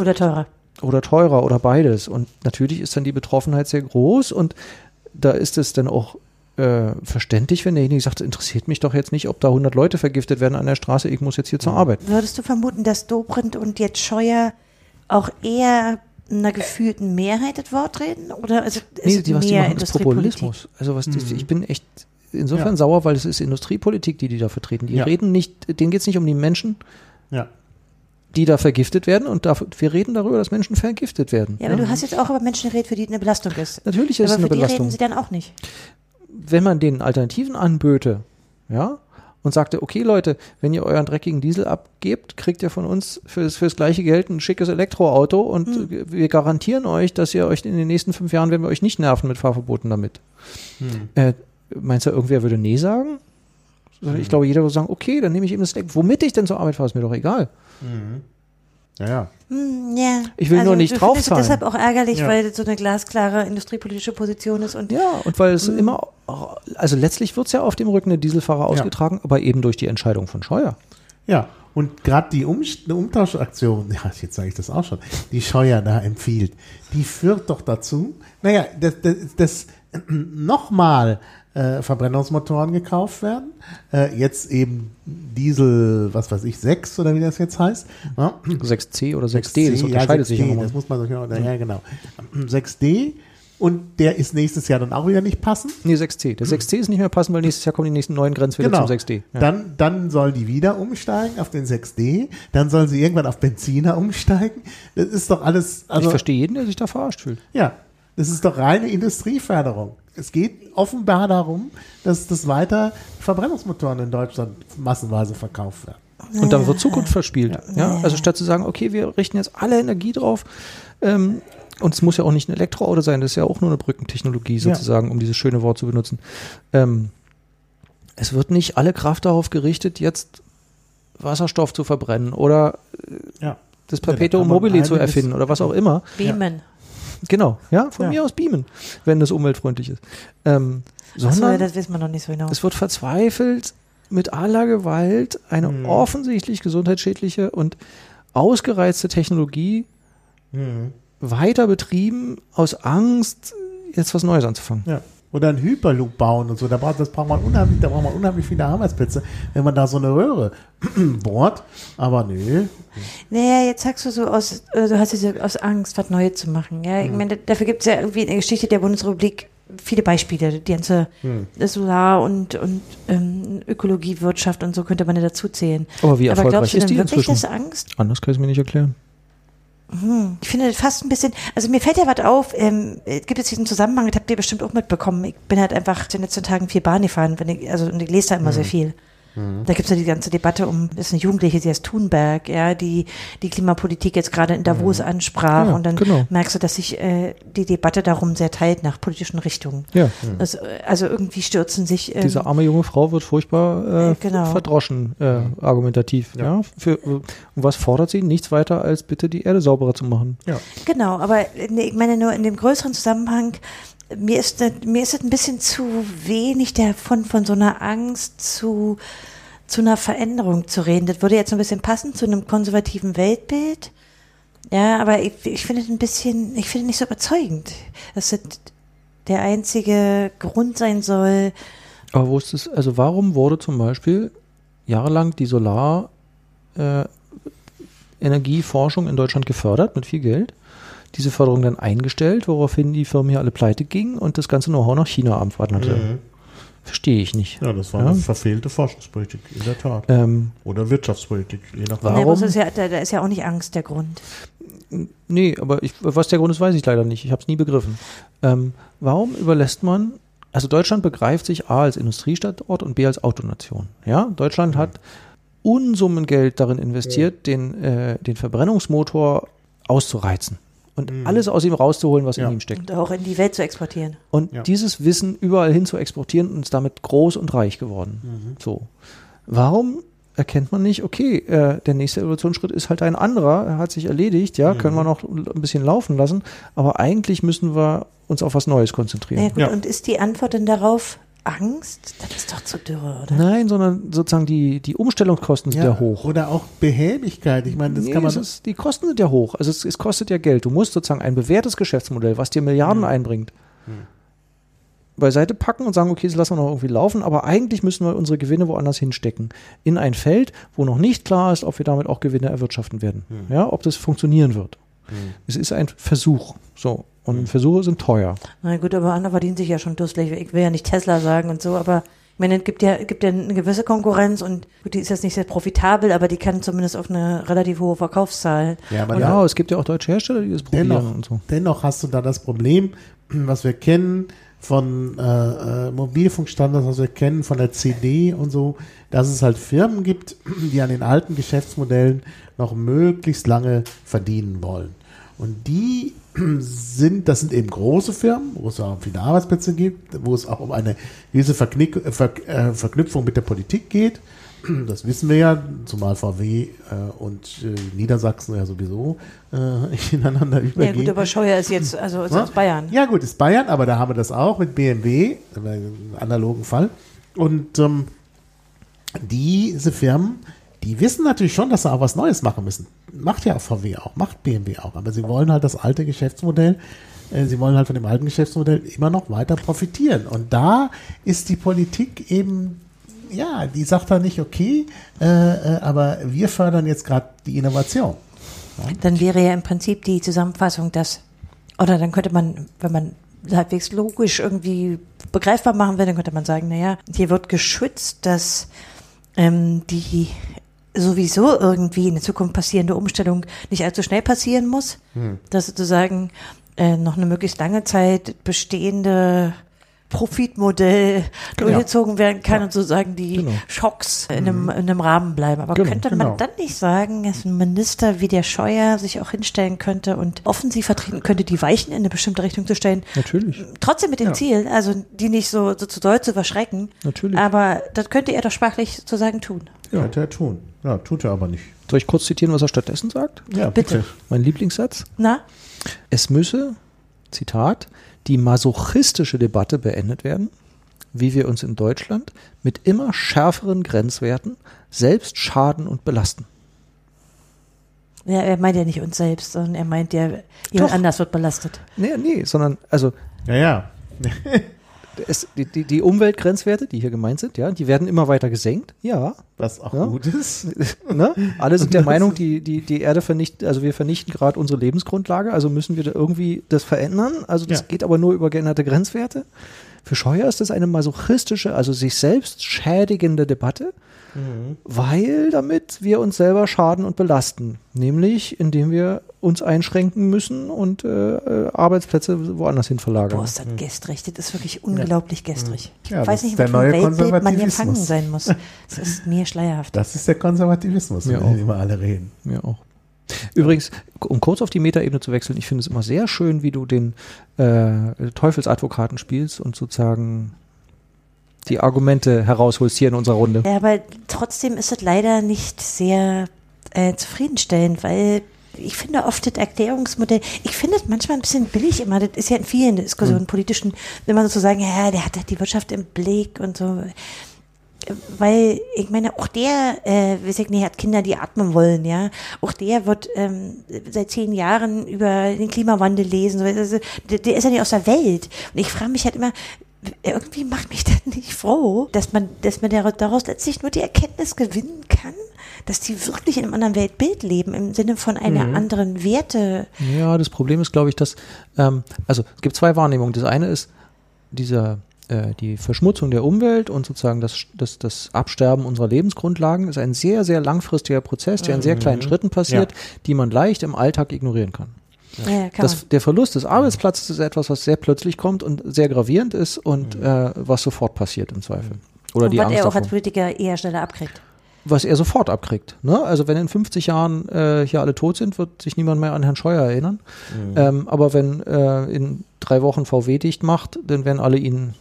Oder teurer? oder teurer oder beides. Und natürlich ist dann die Betroffenheit sehr groß und da ist es dann auch äh, verständlich, wenn derjenige sagt, interessiert mich doch jetzt nicht, ob da 100 Leute vergiftet werden an der Straße, ich muss jetzt hier zur Arbeit. Würdest du vermuten, dass Dobrindt und jetzt Scheuer auch eher einer gefühlten Mehrheit das Wort reden? Oder ist es Nee, ist die, was die mehr machen, ist? Populismus. Also was die, Mhm. ich bin echt insofern Ja. sauer, weil es ist Industriepolitik, die die da vertreten. Die Ja. reden nicht, denen geht es nicht um die Menschen, Ja. die da vergiftet werden und dafür, wir reden darüber, dass Menschen vergiftet werden. Ja, aber du hast jetzt auch über Menschen geredet, für die eine Belastung ist. Natürlich ist es aber eine für die Belastung. reden sie dann auch nicht. wenn man den Alternativen anböte, ja, und sagte, okay Leute, wenn ihr euren dreckigen Diesel abgebt, kriegt ihr von uns fürs, fürs gleiche Geld ein schickes Elektroauto und Hm. wir garantieren euch, dass ihr euch in den nächsten fünf Jahren, werden wir euch nicht nerven mit Fahrverboten damit. Hm. Äh, meinst du, irgendwer würde nee sagen? Sondern Ich glaube, jeder würde sagen, okay, dann nehme ich eben das Elektro. Womit ich denn zur Arbeit fahre, ist mir doch egal. Mhm. Ja, ja. Hm, ja. Ich will nur nicht findest es draufzahlen. deshalb auch ärgerlich, Ja. weil das so eine glasklare industriepolitische Position ist und Ja, und weil es immer, also letztlich wird es ja auf dem Rücken der Dieselfahrer ausgetragen, aber eben durch die Entscheidung von Scheuer. Ja, und gerade die um eine Umtauschaktion, *laughs* ja, jetzt sage ich das auch schon, die Scheuer da empfiehlt, die führt doch dazu, naja, dass, dass, dass *clears throat* nochmal äh, Verbrennungsmotoren gekauft werden, äh, jetzt eben Diesel, was weiß ich, 6 oder wie das jetzt heißt. Ja, 6C oder 6D, das unterscheidet sich ja immer. nochmal. Das muss man so, ja, genau. 6D und der ist nächstes Jahr dann auch wieder nicht passend. Nee, 6C. Der 6C ist nicht mehr passend, weil nächstes Jahr kommen die nächsten neuen Grenzwerte Genau. zum 6D. Ja. Dann, dann soll die wieder umsteigen auf den 6D. Dann soll sie irgendwann auf Benziner umsteigen. Das ist doch alles. Also, ich verstehe jeden, der sich da verarscht fühlt. Ja, das ist doch reine Industrieförderung. Es geht offenbar darum, dass das weiter Verbrennungsmotoren in Deutschland massenweise verkauft werden. Und dann wird Zukunft verspielt. Ja. Also statt zu sagen, okay, wir richten jetzt alle Energie drauf, ähm, und es muss ja auch nicht ein Elektroauto sein, das ist ja auch nur eine Brückentechnologie sozusagen, um dieses schöne Wort zu benutzen. Ähm, es wird nicht alle Kraft darauf gerichtet, jetzt Wasserstoff zu verbrennen oder Ja. das Ja, da Perpetuum man mobile zu erfinden oder was auch immer. Beamen. Genau, ja, von Ja. mir aus beamen, wenn das umweltfreundlich ist. Ähm, sondern ja, das wissen wir noch nicht so genau. es wird verzweifelt mit aller Gewalt eine Mhm. offensichtlich gesundheitsschädliche und ausgereizte Technologie Mhm. weiter betrieben aus Angst, jetzt was Neues anzufangen. Ja. Oder einen Hyperloop bauen und so. Da braucht, das braucht man unheimlich, da braucht man unheimlich viele Arbeitsplätze, wenn man da so eine Röhre *clears throat* bohrt. Aber nö. Naja, jetzt sagst du so aus, äh, du hast diese aus Angst, was Neues zu machen. Ja, ich meine, dafür gibt es ja irgendwie in der Geschichte der Bundesrepublik viele Beispiele. Die ganze Solar- und, und ähm, Ökologiewirtschaft und so könnte man ja dazu zählen. Aber wie Aber erfolgreich glaubst du ist denn die wirklich, inzwischen? dass Angst? Anders kann ich es mir nicht erklären. Ich finde fast ein bisschen, also mir fällt ja was auf, ähm, es gibt jetzt diesen Zusammenhang, das habt ihr bestimmt auch mitbekommen. Ich bin halt einfach in den letzten Tagen viel Bahn gefahren, wenn ich, also und ich lese da immer sehr viel. Da gibt es ja die ganze Debatte um, das ist eine Jugendliche, sie heißt Thunberg, ja, die die Klimapolitik jetzt gerade in Davos ansprach Ja, und dann genau. merkst du, dass sich äh, die Debatte darum sehr teilt nach politischen Richtungen. Ja, Also, äh, also irgendwie stürzen sich ähm, diese arme junge Frau wird furchtbar äh, Äh, genau. verdroschen, äh, argumentativ. Ja. Für, äh, und was fordert sie? Nichts weiter als bitte die Erde sauberer zu machen. Ja. Genau, aber äh, nee, ich meine nur in dem größeren Zusammenhang, mir ist das, mir ist es ein bisschen zu wenig davon, von so einer Angst zu, zu einer Veränderung zu reden. Das würde jetzt ein bisschen passen zu einem konservativen Weltbild. Ja, aber ich, ich finde es ein bisschen, ich finde nicht so überzeugend, dass das der einzige Grund sein soll. Aber wo ist es, also warum wurde zum Beispiel jahrelang die Solar äh, in Deutschland gefördert mit viel Geld? Diese Förderung dann eingestellt, woraufhin die Firmen hier alle pleite gingen und das ganze Know-how nach China abwanderte. Mhm. Verstehe ich nicht. Ja, das war Ja. eine verfehlte Forschungspolitik, in der Tat. Ähm, Oder Wirtschaftspolitik, je nachdem. Warum? Es ist ja, da, da ist ja auch nicht Angst der Grund. nee, aber ich, was der Grund ist, weiß ich leider nicht. Ich habe es nie begriffen. Ähm, warum überlässt man, also Deutschland begreift sich A als Industriestandort und B als Autonation. Ja, Deutschland hat Unsummen Geld darin investiert, den, äh, den Verbrennungsmotor auszureizen und alles aus ihm rauszuholen, was Ja. in ihm steckt. Und auch in die Welt zu exportieren. Und Ja. dieses Wissen überall hin zu exportieren und ist damit groß und reich geworden. So. Warum erkennt man nicht, okay, äh, der nächste Evolutionsschritt ist halt ein anderer, er hat sich erledigt, ja, können wir noch ein bisschen laufen lassen, aber eigentlich müssen wir uns auf was Neues konzentrieren. Ja, gut, Ja. Und ist die Antwort denn darauf Angst? Das ist doch zu dürre, oder? Nein, sondern sozusagen die, die Umstellungskosten sind ja, hoch. Oder auch Behäbigkeit. Ich meine, das Nee, kann man. es ist, die Kosten sind ja hoch. Also es, es kostet ja Geld. Du musst sozusagen ein bewährtes Geschäftsmodell, was dir Milliarden einbringt, beiseite packen und sagen, okay, das lassen wir noch irgendwie laufen, aber eigentlich müssen wir unsere Gewinne woanders hinstecken. In ein Feld, wo noch nicht klar ist, ob wir damit auch Gewinne erwirtschaften werden. Ja, ob das funktionieren wird. Es ist ein Versuch. So. Und Versuche sind teuer. Na gut, aber andere verdienen sich ja schon dusselig. Ich will ja nicht Tesla sagen und so, aber ich meine, es gibt ja, es gibt ja eine gewisse Konkurrenz und gut, die ist jetzt nicht sehr profitabel, aber die kann zumindest auf eine relativ hohe Verkaufszahl. Ja, aber Ja, es gibt ja auch deutsche Hersteller, die das probieren dennoch, und so. dennoch hast du da das Problem, was wir kennen von äh, äh, Mobilfunkstandards, was wir kennen von der CD und so, dass es halt Firmen gibt, die an den alten Geschäftsmodellen noch möglichst lange verdienen wollen. Und die sind, das sind eben große Firmen, wo es auch viele Arbeitsplätze gibt, wo es auch um eine gewisse Verknick, Ver, äh, Verknüpfung mit der Politik geht. Das wissen wir ja, zumal VW äh, und äh, Niedersachsen ja sowieso äh, *laughs* ineinander übergehen. Ja gut, aber Scheuer ist jetzt, also ist Ja? aus Bayern. Ja, gut, ist Bayern, aber da haben wir das auch mit BMW, im analogen Fall. Und ähm, diese Firmen, die wissen natürlich schon, dass sie auch was Neues machen müssen. Macht ja VW auch, macht BMW auch. Aber sie wollen halt das alte Geschäftsmodell, äh, sie wollen halt von dem alten Geschäftsmodell immer noch weiter profitieren. Und da ist die Politik eben, ja, die sagt dann nicht, okay, äh, äh, aber wir fördern jetzt gerade die Innovation. Dann wäre ja im Prinzip die Zusammenfassung, dass, oder dann könnte man, wenn man halbwegs logisch irgendwie begreifbar machen will, dann könnte man sagen, naja, hier wird geschützt, dass ähm, die sowieso irgendwie in der Zukunft passierende Umstellung nicht allzu schnell passieren muss, dass sozusagen äh, noch eine möglichst lange Zeit bestehende Profitmodell durchgezogen werden kann und sozusagen die Genau. Schocks in einem, in einem Rahmen bleiben. Aber Genau, könnte genau. man dann nicht sagen, dass ein Minister wie der Scheuer sich auch hinstellen könnte und offensiv vertreten könnte, die Weichen in eine bestimmte Richtung zu stellen, Natürlich. trotzdem mit dem Ja. Ziel, also die nicht so, so zu doll zu verschrecken. Natürlich. Aber das könnte er doch sprachlich sozusagen tun. Ja. Könnte er tun. Ja, tut er aber nicht. Soll ich kurz zitieren, was er stattdessen sagt? Ja, Bitte. Mein Lieblingssatz. Na? Es müsse, Zitat, die masochistische Debatte beendet werden, wie wir uns in Deutschland mit immer schärferen Grenzwerten selbst schaden und belasten. Ja, er meint ja nicht uns selbst, sondern er meint ja, jemand Doch. anders wird belastet. Nee, nee, sondern, also, Ja, ja. Es, die, die, die Umweltgrenzwerte, die hier gemeint sind, ja, die werden immer weiter gesenkt. Ja, Was auch Ja. gut ist. *laughs* ne? Alle sind der Meinung, die, die, die Erde vernichtet, also wir vernichten gerade unsere Lebensgrundlage, also müssen wir da irgendwie das verändern. Also das Ja. geht aber nur über geänderte Grenzwerte. Für Scheuer ist das eine masochistische, also sich selbst schädigende Debatte, weil damit wir uns selber schaden und belasten. Nämlich, indem wir uns einschränken müssen und äh, äh, Arbeitsplätze woanders hin verlagern. Boah, ist das gestrig. Das ist wirklich unglaublich gestrig. Ich Ja, weiß nicht, ein neue Weltbild man hier fangen sein muss. *laughs* Das ist mir schleierhaft. Das ist der Konservativismus, Mir über den immer alle reden. Mir auch. Übrigens, um kurz auf die Metaebene zu wechseln, ich finde es immer sehr schön, wie du den äh, Teufelsadvokaten spielst und sozusagen die Argumente herausholst hier in unserer Runde. Ja, aber trotzdem ist es leider nicht sehr äh, zufriedenstellend, weil ich finde oft das Erklärungsmodell, ich finde es manchmal ein bisschen billig immer, das ist ja in vielen Diskussionen politischen, immer so zu sagen, ja, der hat halt die Wirtschaft im Blick und so. Weil, ich meine, auch der, äh, weiß ich nicht, hat Kinder, die atmen wollen, ja. Auch der wird ähm, seit zehn Jahren über den Klimawandel lesen. So, Also, der, der ist ja nicht aus der Welt. Und ich frage mich halt immer, irgendwie macht mich das nicht froh, dass man, dass man dar- daraus letztlich nur die Erkenntnis gewinnen kann, dass die wirklich in einem anderen Weltbild leben, im Sinne von einer anderen Werte. Ja, das Problem ist, glaube ich, dass, ähm, also es gibt zwei Wahrnehmungen. Das eine ist dieser, äh, die Verschmutzung der Umwelt und sozusagen das, das, das Absterben unserer Lebensgrundlagen ist ein sehr, sehr langfristiger Prozess, der in sehr kleinen Schritten passiert, die man leicht im Alltag ignorieren kann. Ja, Das, der Verlust des Arbeitsplatzes ist etwas, was sehr plötzlich kommt und sehr gravierend ist und äh, was sofort passiert im Zweifel. Oder und die was Angst er auch davor. als Politiker eher schneller abkriegt. Was er sofort abkriegt. Ne? Also wenn in 50 Jahren äh, hier alle tot sind, wird sich niemand mehr an Herrn Scheuer erinnern. Ähm, aber wenn äh, in drei Wochen VW dicht macht, dann werden alle ihn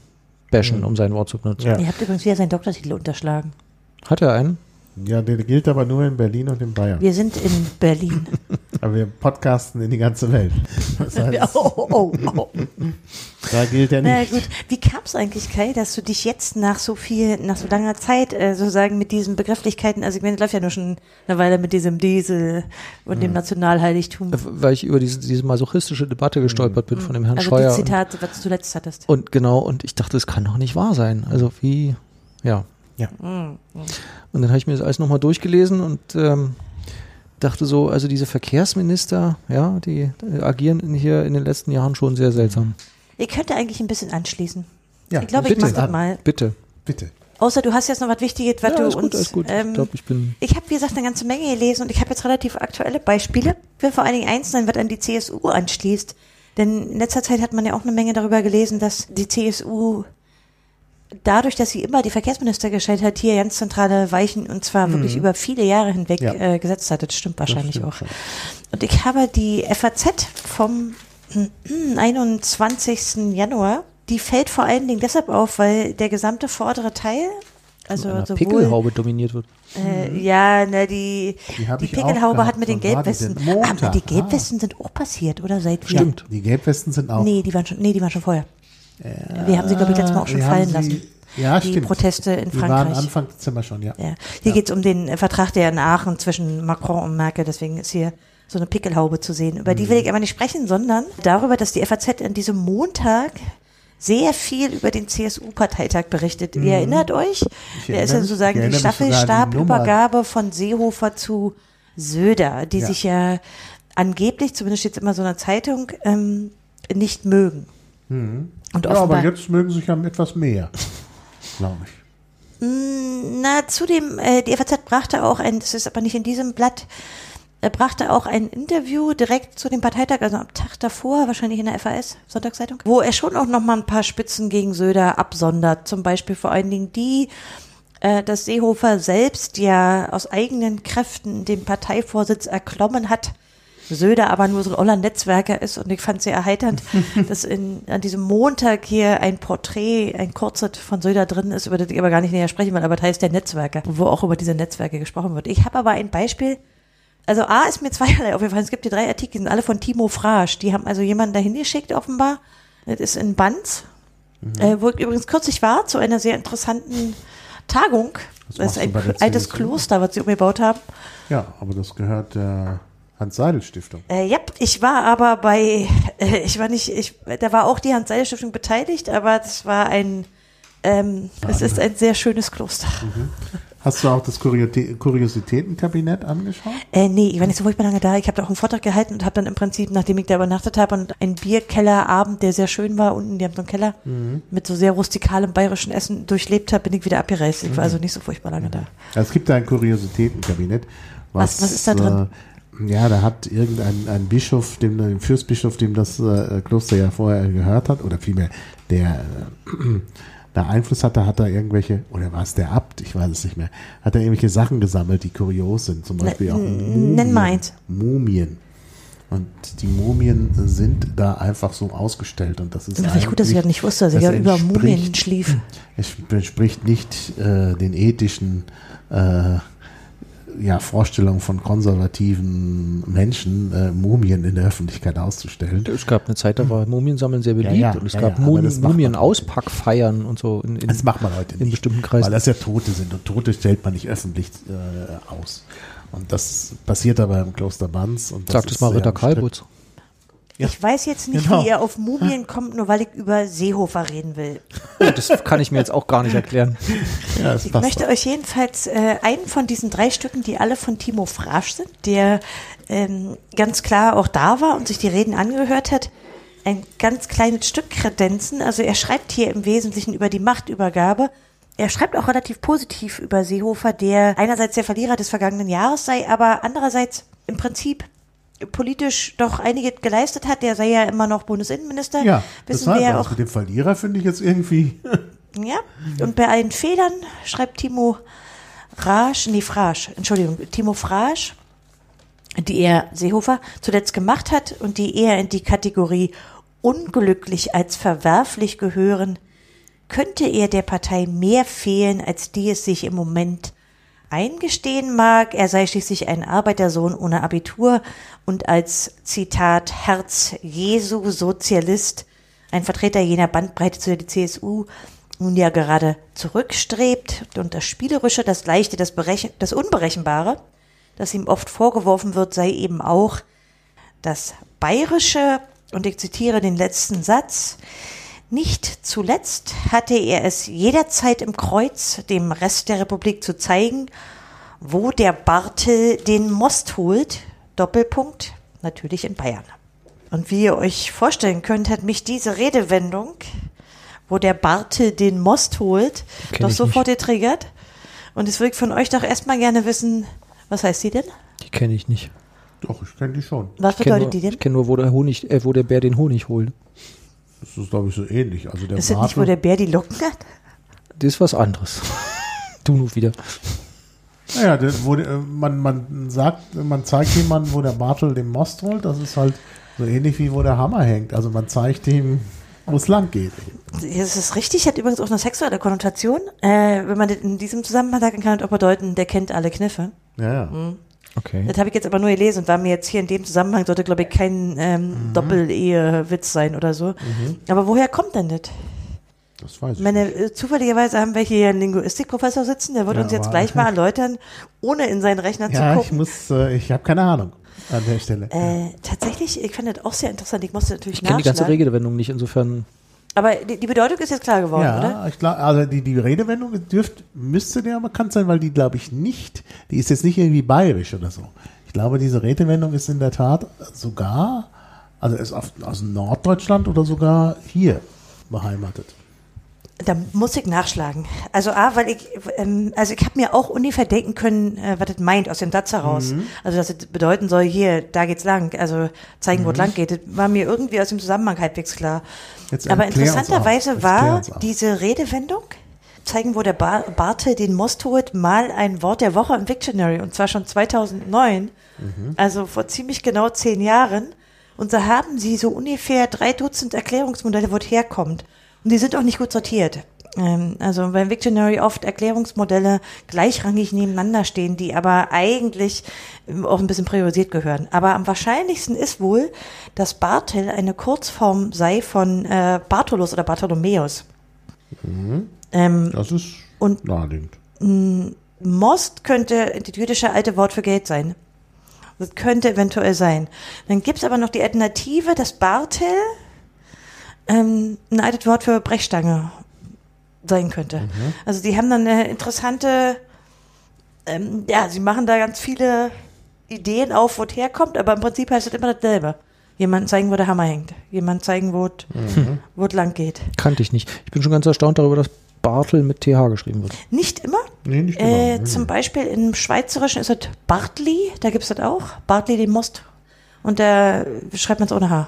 bashen, um sein Wort zu benutzen. Ja. Ihr habt übrigens wieder seinen Doktortitel unterschlagen. Hat er einen? Ja, der gilt aber nur in Berlin und in Bayern. Wir sind in Berlin. *laughs* Aber wir podcasten in die ganze Welt. Das *laughs* heißt, oh, oh, oh. da gilt er Na nicht. gut, wie kam es eigentlich, Kai, dass du dich jetzt nach so viel, nach so langer Zeit äh, sozusagen mit diesen Begrifflichkeiten, also ich meine, das läuft ja nur schon eine Weile mit diesem Diesel und dem Nationalheiligtum. Äh, Weil ich über diese, diese masochistische Debatte gestolpert bin von dem Herrn Also Scheuer. die Zitate, was du zuletzt hattest. Und, und genau, und ich dachte, das kann doch nicht wahr sein. Also wie, ja. Ja. Und dann habe ich mir das alles nochmal durchgelesen und ähm, dachte so, also diese Verkehrsminister, ja, die äh, agieren hier in den letzten Jahren schon sehr seltsam. Ich könnte eigentlich ein bisschen anschließen. Ja, ich glaube, ich bitte. mach das mal. Bitte. Bitte. Außer du hast jetzt noch was Wichtiges, was ja, du alles uns. gut, alles gut. Ähm, ich glaube, ich bin. Ich habe, wie gesagt, eine ganze Menge gelesen und ich habe jetzt relativ aktuelle Beispiele. Ich will vor allen Dingen eins nennen, was an die CSU anschließt. Denn in letzter Zeit hat man ja auch eine Menge darüber gelesen, dass die CSU dadurch, dass sie immer die Verkehrsminister gestellt hat, hier ganz zentrale Weichen und zwar wirklich über viele Jahre hinweg Ja. äh, gesetzt hat. Das stimmt wahrscheinlich stimmt auch. schon. Und ich habe die FAZ vom 21. Januar, die fällt vor allen Dingen deshalb auf, weil der gesamte vordere Teil Also sowohl, Pickelhaube dominiert wird. äh, ja, ne, die, Die die Pickelhaube hat mit den die Gelbwesten. Montag. Aber die Ah. Gelbwesten sind auch passiert, oder? Seit wir- Stimmt. Die Gelbwesten sind auch. Nee, die waren schon, nee, die waren schon vorher. Wir haben sie, glaube ich, letztes Mal auch schon fallen sie- lassen. Ja, die stimmt. Proteste in Die waren Frankreich. Anfang Dezember schon, ja. Ja. Hier geht's um den Vertrag, der in Aachen zwischen Macron und Merkel, deswegen ist hier so eine Pickelhaube zu sehen. Über Mhm. die will ich aber nicht sprechen, sondern darüber, dass die FAZ an diesem Montag sehr viel über den CSU-Parteitag berichtet. Ihr erinnert euch? Mhm. Ich Der ist ja sozusagen die Staffelstabübergabe von Seehofer zu Söder, die Ja. sich ja angeblich, zumindest steht es immer so in der Zeitung, ähm, nicht mögen. Und. Ja, aber jetzt mögen sie sich ja etwas mehr, *laughs* glaube ich. Na, zudem, äh, die FAZ brachte auch ein, das ist aber nicht in diesem Blatt, er brachte auch ein Interview direkt zu dem Parteitag, also am Tag davor, wahrscheinlich in der FAS, Sonntagszeitung, wo er schon auch noch mal ein paar Spitzen gegen Söder absondert. Zum Beispiel vor allen Dingen die, äh, dass Seehofer selbst ja aus eigenen Kräften den Parteivorsitz erklommen hat. Söder aber nur so ein oller Netzwerker ist und ich fand sehr erheiternd, *laughs* dass in, an diesem Montag hier ein Porträt, ein Kurzet von Söder drin ist, über das ich aber gar nicht näher sprechen will, aber das heißt der Netzwerker, wo auch über diese Netzwerke gesprochen wird. Ich habe aber ein Beispiel, also A ist mir zweierlei aufgefallen, es gibt hier drei Artikel, die sind alle von Timo Frasch, die haben also jemanden dahin geschickt offenbar, das ist in Banz, äh, wo ich übrigens kürzlich war, zu einer sehr interessanten Tagung, Was das ist ein altes? Kloster, was sie umgebaut haben. Ja, aber das gehört der Hans-Seidel-Stiftung. Äh, ja, ich war aber bei, *laughs* äh, ich war nicht, ich, da war auch die Hans-Seidel-Stiftung beteiligt, aber das war ein, ähm, es ist ein sehr schönes Kloster. Hast du auch das Kuriositä- Kuriositätenkabinett angeschaut? Äh, nee, ich war nicht so furchtbar lange da. Ich habe da auch einen Vortrag gehalten und habe dann im Prinzip, nachdem ich da übernachtet habe und einen Bierkellerabend, der sehr schön war, unten, die haben so einen Keller mit so sehr rustikalem bayerischen Essen durchlebt habe, bin ich wieder abgereist. Ich war also nicht so furchtbar lange da. Ja, Es gibt da ein Kuriositätenkabinett. Was- was ist da drin? Äh, ja, da hat irgendein ein Bischof, dem, ein Fürstbischof, dem das äh, Kloster ja vorher gehört hat, oder vielmehr der äh, da Einfluss hatte, hat er irgendwelche, oder war es der Abt, ich weiß es nicht mehr, hat er irgendwelche Sachen gesammelt, die kurios sind. Zum Beispiel auch n- nenn mal eins. Mumien. Und die Mumien sind da einfach so ausgestellt. Und das ist ich gut, dass ich das nicht wusste, dass ich ja über Mumien schlief. es entspricht nicht äh, den ethischen äh, ja, Vorstellungen von konservativen Menschen, äh, Mumien in der Öffentlichkeit auszustellen. Es gab eine Zeit, da war Mumiensammeln sehr beliebt ja, und es ja, gab ja, Mumien- Mumien-Auspackfeiern und so. In, in, Das macht man heute in nicht. bestimmten Kreisen. Weil das ja Tote sind und Tote stellt man nicht öffentlich äh, aus. Und das passiert aber im Kloster Banz. Und das Sagt es mal Ritter. Kalbutz. Ja. Ich weiß jetzt nicht, Genau. wie ihr auf Mumien kommt, nur weil ich über Seehofer reden will. Oh, das kann ich mir jetzt auch gar nicht erklären. *laughs* Ja, Ich passt möchte doch. euch jedenfalls äh, einen von diesen drei Stücken, die alle von Timo Frasch sind, der ähm, ganz klar auch da war und sich die Reden angehört hat, ein ganz kleines Stück kredenzen. Also er schreibt hier im Wesentlichen über die Machtübergabe. Er schreibt auch relativ positiv über Seehofer, der einerseits der Verlierer des vergangenen Jahres sei, aber andererseits im Prinzip politisch doch einiges geleistet hat. Der sei ja immer noch Bundesinnenminister. Ja, Wissen wir ja auch. mit dem Verlierer finde ich jetzt irgendwie. *laughs* Ja, und bei allen Fehlern schreibt Timo Rasch, nee, Frasch, Entschuldigung, Timo Frasch, die er Seehofer zuletzt gemacht hat und die eher in die Kategorie unglücklich als verwerflich gehören, könnte er der Partei mehr fehlen, als die es sich im Moment eingestehen mag. Er sei schließlich ein Arbeitersohn ohne Abitur und als Zitat Herz Jesu Sozialist, ein Vertreter jener Bandbreite, zu der die CSU nun ja gerade zurückstrebt und das Spielerische, das Leichte, das, Berechen das Unberechenbare, das ihm oft vorgeworfen wird, sei eben auch das Bayerische, und ich zitiere den letzten Satz, nicht zuletzt hatte er es jederzeit im Kreuz, dem Rest der Republik zu zeigen, wo der Bartel den Most holt. Doppelpunkt, natürlich in Bayern. Und wie ihr euch vorstellen könnt, hat mich diese Redewendung, wo der Bartel den Most holt, Kenn doch sofort getriggert. Und es würde ich von euch doch erstmal gerne wissen, was heißt die denn? Die kenne ich nicht. Doch, ich kenne die schon. Was kenne bedeutet nur, die denn? ich kenn nur wo, der Honig, äh, wo der Bär den Honig holt. Das ist, glaube ich, so ähnlich. Also der Ist das nicht, wo der Bär die Locken hat? Das ist was anderes. *laughs* du nur wieder. Naja, der, wo, der, man, man sagt, man zeigt jemanden, wo der Bartel den Most holt. Das ist halt so ähnlich wie wo der Hammer hängt. Also man zeigt ihm wo es lang geht. Das ist richtig, hat übrigens auch eine sexuelle Konnotation. Äh, wenn man das in diesem Zusammenhang sagen kann, auch bedeuten, der kennt alle Kniffe. Ja, ja. Okay. Das habe ich jetzt aber nur gelesen und war mir jetzt hier in dem Zusammenhang, sollte glaube ich kein ähm, Doppel-Ehe-Witz sein oder so. Aber woher kommt denn das? Das weiß ich. Ich meine, äh, zufälligerweise haben wir hier einen Linguistikprofessor sitzen, der wird Ja, uns jetzt gleich mal *laughs* erläutern, ohne in seinen Rechner ja, zu ich gucken. muss, äh, ich habe keine Ahnung an der Stelle. Äh, tatsächlich, ich fand das auch sehr interessant. Ich musste natürlich Ich kenne die ganze. Redewendung nicht, insofern. Aber die, die Bedeutung ist jetzt klar geworden, ja, oder? ich glaube, also die, die Redewendung dürft, müsste dir bekannt sein, weil die glaube ich nicht, die ist jetzt nicht irgendwie bayerisch oder so. Ich glaube, diese Redewendung ist in der Tat sogar, also ist aus Norddeutschland oder sogar hier beheimatet. Da muss ich nachschlagen. Also A, weil ich, ähm, also ich habe mir auch ungefähr denken können, äh, was das meint aus dem Satz heraus. Mhm. Also dass es bedeuten soll, hier, da geht's lang. Also zeigen, Mhm. wo es lang geht. Das war mir irgendwie aus dem Zusammenhang halbwegs klar. Jetzt Aber interessanterweise war diese Redewendung, zeigen, wo der Bar Bartel den Most holt, mal ein Wort der Woche im Dictionary. Und zwar schon 2009. Mhm. Also vor ziemlich genau zehn Jahren. Und da haben sie so ungefähr drei Dutzend Erklärungsmodelle, wo es herkommt. Die sind auch nicht gut sortiert. Ähm, Also beim Victionary oft Erklärungsmodelle gleichrangig nebeneinander stehen, die aber eigentlich ähm, auch ein bisschen priorisiert gehören. Aber am wahrscheinlichsten ist wohl, dass Bartel eine Kurzform sei von äh, Bartholus oder Bartholomäus. Ähm, Das ist Und- naheliegend. Most könnte das jüdische alte Wort für Geld sein. Das könnte eventuell sein. Dann gibt's aber noch die Alternative, dass Bartel ähm, ein altes Wort für Brechstange sein könnte. Also die haben dann eine interessante, ähm, ja, sie machen da ganz viele Ideen auf, wo es herkommt, aber im Prinzip heißt es immer dasselbe. Jemand zeigen, wo der Hammer hängt. Jemand zeigen, wo es wo es lang geht. Kannte ich nicht. Ich bin schon ganz erstaunt darüber, dass Bartel mit TH geschrieben wird. Nicht immer, Nee, nicht Äh, immer. zum Beispiel im Schweizerischen ist es Bartli, da gibt es das auch. Bartli den Most. Und da schreibt man es ohne H.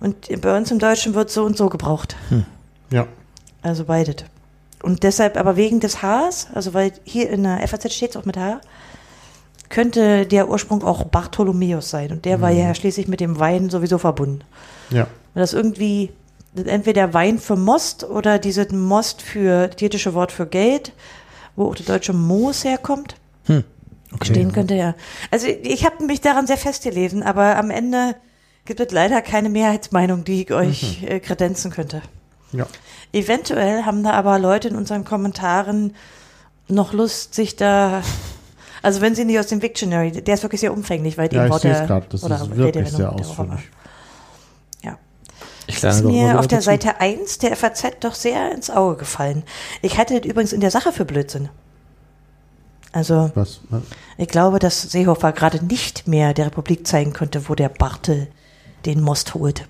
Und bei uns im Deutschen wird so und so gebraucht. Ja. Also beides. Und deshalb, aber wegen des Hs, also weil hier in der FAZ steht es auch mit H, könnte der Ursprung auch Bartholomäus sein. Und der war ja schließlich mit dem Wein sowieso verbunden. Ja. Weil das irgendwie entweder Wein für Most oder dieses Most für das jüdische Wort für Geld, wo auch der deutsche Moos herkommt. Stehen könnte ja. Also ich habe mich daran sehr festgelesen, aber am Ende gibt es leider keine Mehrheitsmeinung, die ich euch äh, kredenzen könnte. Ja. Eventuell haben da aber Leute in unseren Kommentaren noch Lust, sich da. Also wenn sie nicht aus dem Victionary, der ist wirklich sehr umfänglich, weil Ja, die ich Worte sehe es gerade. Das oder ist wirklich sehr ausführlich. Ja. Ich Das ist mir auf der dazu. Seite 1 der FAZ doch sehr ins Auge gefallen. Ich halte das übrigens in der Sache für Blödsinn. Also, Was? ich glaube, dass Seehofer gerade nicht mehr der Republik zeigen könnte, wo der Bartel den Most holt.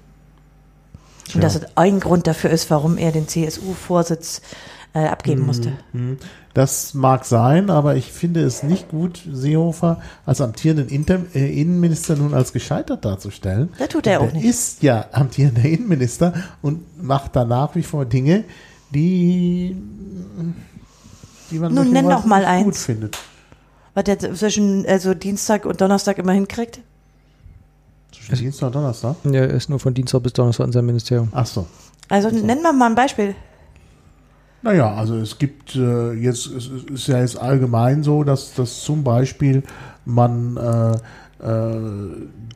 Und dass es ein Grund dafür ist, warum er den CSU-Vorsitz äh, abgeben musste. Das mag sein, aber ich finde es nicht gut, Seehofer als amtierenden Inter äh, Innenminister nun als gescheitert darzustellen. Das tut er auch nicht. ist ja amtierender Innenminister und macht da nach wie vor Dinge, die, die man Nun, nenn doch mal nicht gut eins. findet. Was der zwischen also Dienstag und Donnerstag immer hinkriegt? Zwischen Dienstag und Donnerstag? Ja, er ist nur von Dienstag bis Donnerstag in seinem Ministerium. Ach so. Also nennen wir mal ein Beispiel. Naja, also es gibt äh, jetzt, es ist ja jetzt allgemein so, dass, dass zum Beispiel man äh, äh,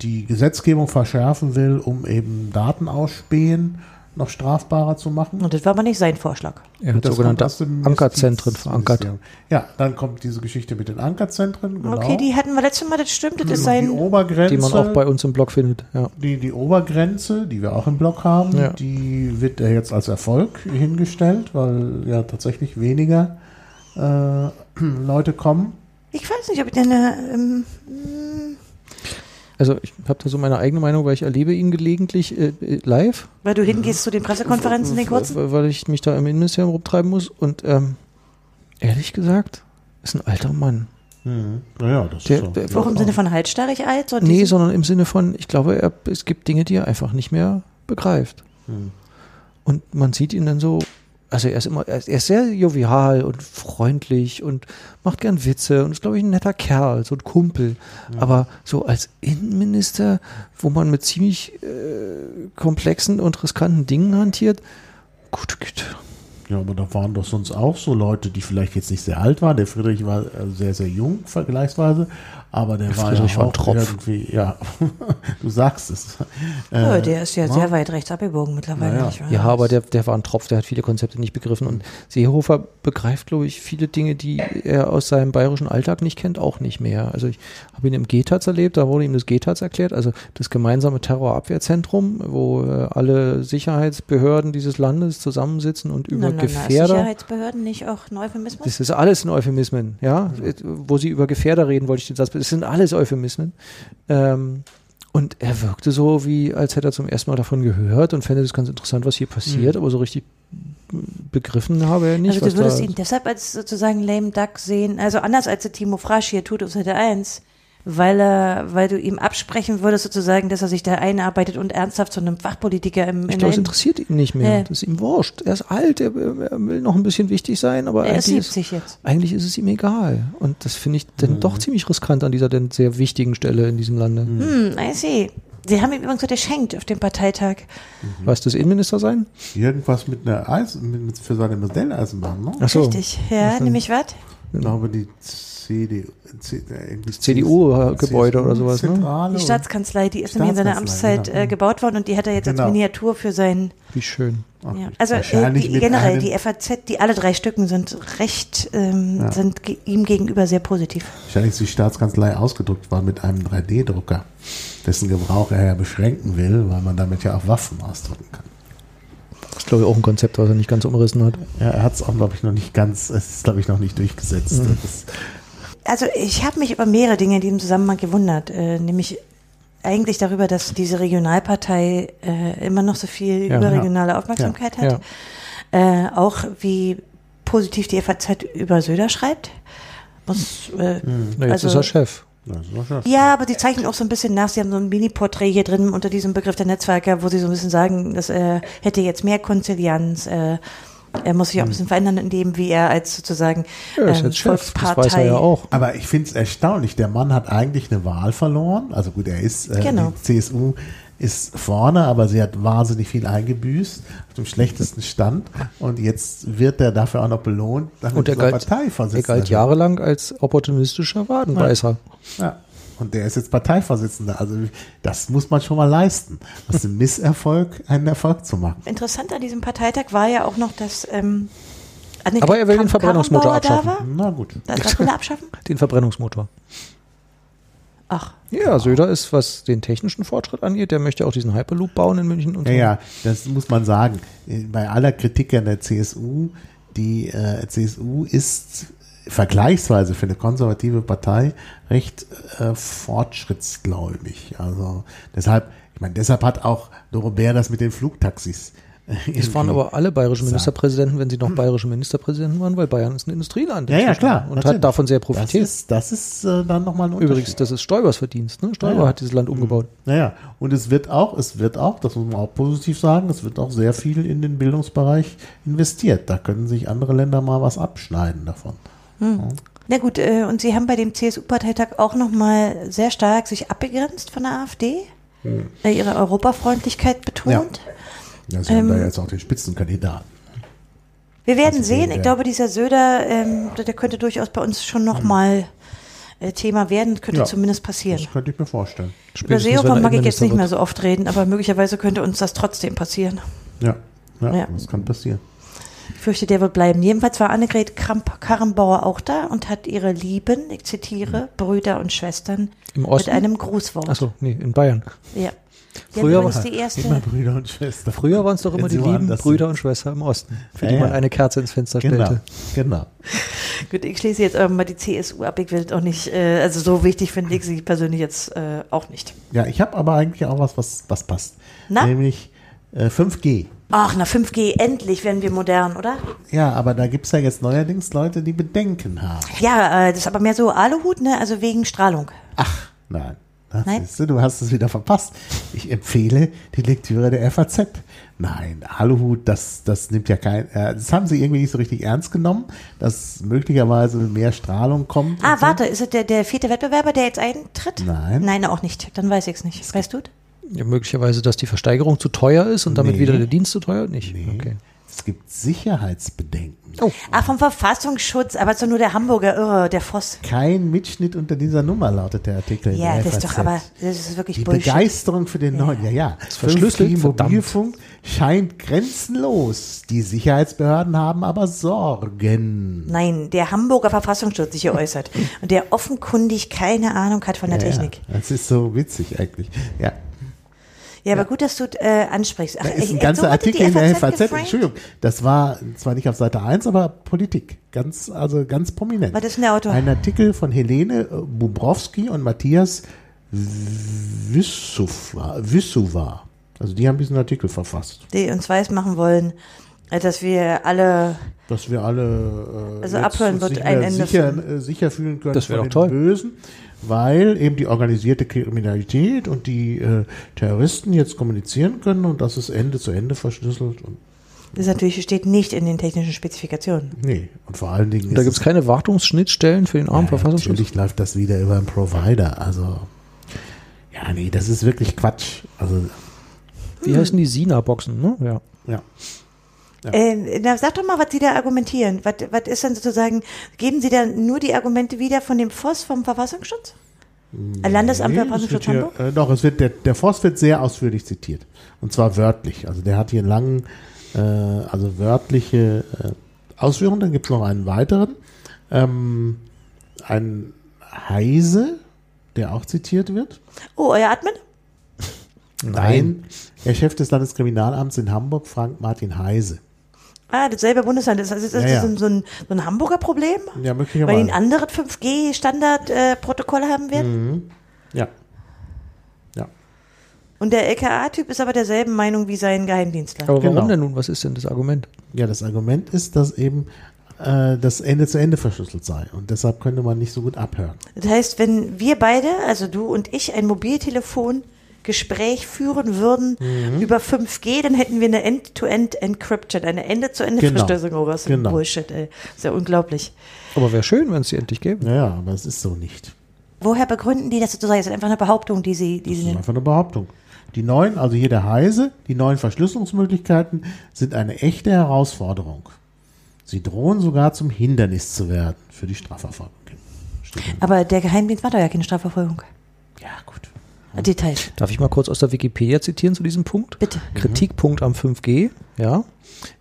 die Gesetzgebung verschärfen will, um eben Datenausspähen noch strafbarer zu machen. Und das war aber nicht sein Vorschlag. Er hat Das sogenannte Ankerzentren verankert. Ja, dann kommt diese Geschichte mit den Ankerzentren. Genau. Okay, die hatten wir letztes Mal, das stimmt, das ist die sein. Obergrenze, Die man auch bei uns im Blog findet. Ja. die, die Obergrenze, die wir auch im Blog haben, Ja. die wird ja jetzt als Erfolg hingestellt, weil ja tatsächlich weniger äh, *clears throat* Leute kommen. Ich weiß nicht, ob ich denn äh, ähm, Also ich habe da so meine eigene Meinung, weil ich erlebe ihn gelegentlich äh, äh, live, weil du hingehst zu den Pressekonferenzen, den kurzen. weil weil ich mich da im Innenministerium rumtreiben muss. Und ähm, ehrlich gesagt, ist ein alter Mann. Naja, das Der- ist so. Auch im Sinne von halsstarrig alt? So Nee, sondern im Sinne von, ich glaube, er, es gibt Dinge, die er einfach nicht mehr begreift. Und man sieht ihn dann so, also er ist immer, er ist, sehr jovial und freundlich und macht gern Witze und ist, glaube ich, ein netter Kerl, so ein Kumpel. Aber so als Innenminister, wo man mit ziemlich äh, komplexen und riskanten Dingen hantiert, gute Güte. Ja, aber da waren doch sonst auch so Leute, die vielleicht jetzt nicht sehr alt waren. Der Friedrich war äh, sehr, sehr jung vergleichsweise, aber der, war Friedrich ja auch Tropf. irgendwie, ja, *laughs* du sagst es. Ja, Äh, der ist ja na? sehr weit rechts abgebogen mittlerweile. Naja. nicht wahr? Ja, aber der, der war ein Tropf, der hat viele Konzepte nicht begriffen. Und Seehofer begreift, glaube ich, viele Dinge, die er aus seinem bayerischen Alltag nicht kennt, auch nicht mehr. Also ich habe ihn im GTAZ erlebt, da wurde ihm das GTAZ erklärt, also das gemeinsame Terrorabwehrzentrum, wo äh, alle Sicherheitsbehörden dieses Landes zusammensitzen und über Gefährder. Sicherheitsbehörden nicht auch ein Euphemismus? Das ist alles ein Euphemismen, ja. Wo sie über Gefährder reden, wollte ich den Satz. Das sind alles Euphemismen. Ähm, und er wirkte so, wie als hätte er zum ersten Mal davon gehört und fände das ganz interessant, was hier passiert, aber so richtig begriffen habe er nicht. also du würdest ihn deshalb als sozusagen lame duck sehen, also anders als der Timo Frasch hier tut auf Seite 1, weil er, weil du ihm absprechen würdest sozusagen, dass er sich da einarbeitet und ernsthaft zu einem Fachpolitiker im ich in glaube, es interessiert ihn nicht mehr. Ja. Das ist ihm wurscht. Er ist alt, er, er will noch ein bisschen wichtig sein, aber er ist eigentlich, ist, 70 jetzt. eigentlich ist es ihm egal. Und das finde ich dann doch ziemlich riskant an dieser denn sehr wichtigen Stelle in diesem Lande. Hm, I see. Sie haben ihm übrigens so geschenkt auf dem Parteitag. Was das Innenminister sein? Irgendwas mit einer Eisen, mit, mit, für seine Modelleisenbahn, ne? Ach so. Richtig. Ja, nämlich was? Ich glaube, die CDU, äh, irgendwie CDU-Gebäude oder sowas, ne? Zentrale Die und- Staatskanzlei, die ist nämlich in seiner Amtszeit genau. äh, gebaut worden und die hat er jetzt Genau. als Miniatur für sein Wie schön. Ach, Ja. Also äh, die, generell die FAZ, die alle drei Stücken sind recht, ähm, sind ge ihm gegenüber sehr positiv. Wahrscheinlich ist die Staatskanzlei ausgedruckt war mit einem 3D-Drucker, dessen Gebrauch er ja beschränken will, weil man damit ja auch Waffen ausdrucken kann. Das ist, glaube ich, auch ein Konzept, was er nicht ganz umrissen hat. Ja, er hat es auch, glaube ich, noch nicht ganz, es ist, glaube ich, noch nicht durchgesetzt. Mhm. Das, Also ich habe mich über mehrere Dinge in diesem Zusammenhang gewundert, äh, nämlich eigentlich darüber, dass diese Regionalpartei äh, immer noch so viel Ja. überregionale Aufmerksamkeit Ja. hat. Äh, auch wie positiv die FAZ über Söder schreibt. Muss, äh, Na, jetzt Also- ist er Chef. das. Ja, aber sie zeichnen auch so ein bisschen nach. Sie haben so ein Mini-Porträt hier drin unter diesem Begriff der Netzwerker, wo sie so ein bisschen sagen, dass er hätte jetzt mehr Konzilianz. Äh, er muss sich auch ein bisschen verändern in dem, wie er als sozusagen Ja, er ist ähm, jetzt Chef. Das Volkspartei. weiß er ja auch. Aber ich finde es erstaunlich. Der Mann hat eigentlich eine Wahl verloren. Also gut, er ist, äh, Genau. die CSU ist vorne, aber sie hat wahnsinnig viel eingebüßt, auf dem schlechtesten Stand. Und jetzt wird er dafür auch noch belohnt. damit Und er galt, er galt jahrelang als opportunistischer Wadenbeißer. Ja. Und der ist jetzt Parteivorsitzender. Also das muss man schon mal leisten. Aus dem Misserfolg einen Erfolg zu machen. Interessant an diesem Parteitag war ja auch noch, dass ähm, Annegret Aber er will den Verbrennungsmotor abschaffen. Na gut. Das, will er abschaffen? *laughs* Den Verbrennungsmotor. Ach, Ja, Söder ist, was den technischen Fortschritt angeht, der möchte auch diesen Hyperloop bauen in München und Ja, so. ja, das muss man sagen. Bei aller Kritik an der CSU, die äh, CSU ist vergleichsweise für eine konservative Partei recht äh, fortschrittsgläubig. Also deshalb, ich meine, deshalb hat auch Dorobert das mit den Flugtaxis. äh, Das waren aber alle bayerischen. Ministerpräsidenten, wenn sie noch bayerische Ministerpräsidenten waren, weil Bayern ist ein Industrieland. Ja, ja, klar. Und natürlich. hat davon sehr Das profitiert. ist, das ist äh, dann nochmal ein Unterschied. Übrigens, das ist Stoibers Verdienst. Ne? Stoiber Ja, ja. hat dieses Land umgebaut. Naja, und es wird auch, es wird auch, das muss man auch positiv sagen, es wird auch sehr viel in den Bildungsbereich investiert. Da können sich andere Länder mal was abschneiden davon. Na gut, äh, und Sie haben bei dem CSU-Parteitag auch nochmal sehr stark sich abgegrenzt von der AfD, äh, Ihre Europafreundlichkeit betont. Ja, sie haben da Ähm, jetzt auch den Spitzenkandidaten. Wir werden Also sehen. der- Ich glaube, dieser Söder, ähm, der könnte durchaus bei uns schon nochmal äh, Thema werden, könnte Ja. zumindest passieren. Das könnte ich mir vorstellen. Über Spätestens, wenn Seehofer er mag ich jetzt nicht mehr so oft reden, aber möglicherweise könnte uns das trotzdem passieren. Ja, ja, Ja. das kann passieren. Ich fürchte, der wird bleiben. Jedenfalls war Annegret Kramp-Karrenbauer auch da und hat ihre Lieben, ich zitiere, Brüder und Schwestern Im mit einem Grußwort. Achso, nee, in Bayern. Ja. Früher war- die erste. Immer Brüder und Schwestern. Früher waren es doch immer Wenn die lieben Brüder und Schwestern im Osten, für Ja, die man ja. eine Kerze ins Fenster Genau, stellte. genau. *laughs* Gut, ich schließe jetzt aber mal die CSU ab. Ich will auch nicht, äh, also so wichtig finde ich sie persönlich jetzt äh, auch nicht. Ja, ich habe aber eigentlich auch was, was, was passt. Na? Nämlich äh, 5G. Ach, na 5G, endlich werden wir modern, oder? Ja, aber da gibt es ja jetzt neuerdings Leute, die Bedenken haben. Ja, äh, das ist aber mehr so Aluhut, ne? Also wegen Strahlung. Ach, nein. Das Nein? du, du hast es wieder verpasst. Ich empfehle die Lektüre der FAZ. Nein, Aluhut, das, das nimmt ja kein, äh, das haben sie irgendwie nicht so richtig ernst genommen, dass möglicherweise mehr Strahlung kommt. Ah, und so. warte, ist es der, der vierte Wettbewerber, der jetzt eintritt? Nein. Nein, auch nicht. Dann weiß ich es nicht. Weißt du? Ja, möglicherweise, dass die Versteigerung zu teuer ist und damit Nee. wieder der Dienst zu teuer? Nicht. Nee. Okay. Es gibt Sicherheitsbedenken. Oh, Ah, vom Verfassungsschutz, aber so nur der Hamburger Irre, der Voss. Kein Mitschnitt unter dieser Nummer lautet der Artikel. in Ja, der das ist doch aber, das ist wirklich Die Bullshit. Begeisterung für den neuen, ja, ja. verschlüsselt, 5G verdammt. Mobilfunk scheint grenzenlos. Die Sicherheitsbehörden haben aber Sorgen. Nein, der Hamburger Verfassungsschutz sich hier *laughs* äußert und der offenkundig keine Ahnung hat von der Ja, Technik. Ja, das ist so witzig eigentlich. Ja, Ja, aber gut, dass du äh, ansprichst. Ach, da ist ein äh, ganzer so Artikel in der FAZ. geframed? Entschuldigung, das war zwar nicht auf Seite 1, aber Politik. Ganz, also ganz prominent. Was ist denn der Autor? Ein Artikel von Helene äh, Bubrowski und Matthias Wissuva. Wissuva. Also die haben diesen Artikel verfasst. Die uns weiß machen wollen, äh, dass wir alle dass wir alle äh, Also abhören uns wird ein Ende sicher, äh, sicher fühlen können Das von doch den toll. Bösen, weil eben die organisierte Kriminalität und die äh, Terroristen jetzt kommunizieren können und das ist Ende zu Ende verschlüsselt und Das natürlich steht nicht in den technischen Spezifikationen. nee und vor allen Dingen da ist gibt es keine Wartungsschnittstellen für den armen ja, Verfassungsschutz? natürlich läuft das wieder über einen Provider also ja nee das ist wirklich Quatsch also Wie heißen die Sina-Boxen, ne? Ja. ja Ja. Äh, na, sag doch mal, was Sie da argumentieren. Was, was ist denn sozusagen, geben Sie dann nur die Argumente wieder von dem Voss vom Verfassungsschutz? Landesamt für Nee, Verfassungsschutz Hamburg? hier, äh, doch, es wird, der, der Voss wird sehr ausführlich zitiert. Und zwar wörtlich. Also der hat hier langen, äh, also wörtliche äh, Ausführungen. Dann gibt es noch einen weiteren. Ähm, ein Heise, der auch zitiert wird. Oh, euer Admin? Nein. Der Chef des Landeskriminalamts in Hamburg, Frank Martin Heise. Ah, dasselbe Bundesland. Das, also, das Ja, ja. ist so ein, so ein Hamburger Problem? Ja, Weil die ein möglicherweise. anderes 5G-Standardprotokoll haben werden? Mhm. Ja. Ja. Und der LKA-Typ ist aber derselben Meinung wie sein Geheimdienstler. Aber warum Genau. denn nun? Was ist denn das Argument? Ja, das Argument ist, dass eben äh, das Ende zu Ende verschlüsselt sei. Und deshalb könnte man nicht so gut abhören. Das heißt, wenn wir beide, also du und ich, ein Mobiltelefon-Gespräch führen würden Mhm. über 5G, dann hätten wir eine End-to-End-Encryption, eine Genau. Ende-zu-Ende-Verschlüsselung. Oh, was für ein Genau. Bullshit, ey. Ist ja unglaublich. Aber wäre schön, wenn es die endlich gäbe. Naja, aber es ist so nicht. Woher begründen die das sozusagen? Das ist einfach eine Behauptung, die sie, die Das sie ist nennen. einfach eine Behauptung. Die neuen, also hier der Heise, die neuen Verschlüsselungsmöglichkeiten sind eine echte Herausforderung. Sie drohen sogar zum Hindernis zu werden für die Strafverfolgung. Aber der Geheimdienst macht doch ja keine Strafverfolgung. Ja, gut. Details. Darf ich mal kurz aus der Wikipedia zitieren zu diesem Punkt? Bitte. Kritikpunkt am 5G, ja,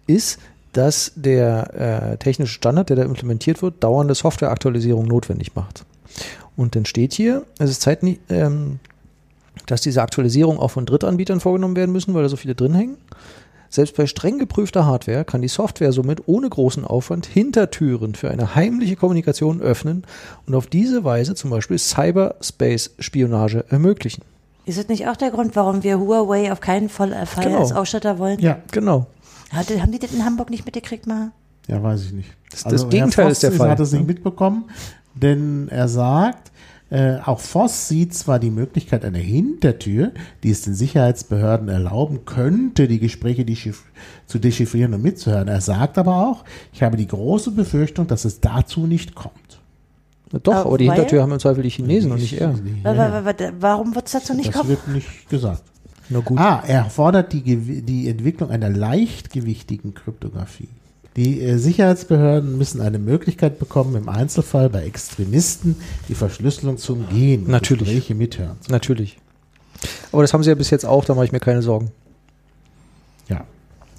ist, dass der äh, technische Standard, der da implementiert wird, dauernde Softwareaktualisierung notwendig macht. Und dann steht hier, es ist Zeit, ähm, dass diese Aktualisierung auch von Drittanbietern vorgenommen werden müssen, weil da so viele drin hängen. Selbst bei streng geprüfter Hardware kann die Software somit ohne großen Aufwand Hintertüren für eine heimliche Kommunikation öffnen und auf diese Weise zum Beispiel Cyberspace-Spionage ermöglichen. Ist es nicht auch der Grund, warum wir Huawei auf keinen Fall, Fall Genau. als Ausstatter wollen? Ja, Genau. Hat, haben die das in Hamburg nicht mitgekriegt mal? ja, weiß ich nicht. Das- das Gegenteil Herr ist der Fall. hat es nicht mitbekommen, denn er sagt, äh, auch Voss sieht zwar die Möglichkeit einer Hintertür, die es den Sicherheitsbehörden erlauben könnte, die Gespräche zu dechiffrieren und mitzuhören. Er sagt aber auch, ich habe die große Befürchtung, dass es dazu nicht kommt. Na Doch, Aber aber die Wa- haben im Zweifel die Chinesen und nicht er. Wa- wa- wa- wa- Warum wird es dazu nicht Das kommen? wird nicht gesagt. Na gut. Ah, er fordert die, die Entwicklung einer leichtgewichtigen Kryptographie. Die äh, Sicherheitsbehörden müssen eine Möglichkeit bekommen, im Einzelfall bei Extremisten die Verschlüsselung zu umgehen. und Äh, Natürlich. Gespräche mithören. Natürlich. Aber das haben sie ja bis jetzt auch, da mache ich mir keine Sorgen. Ja.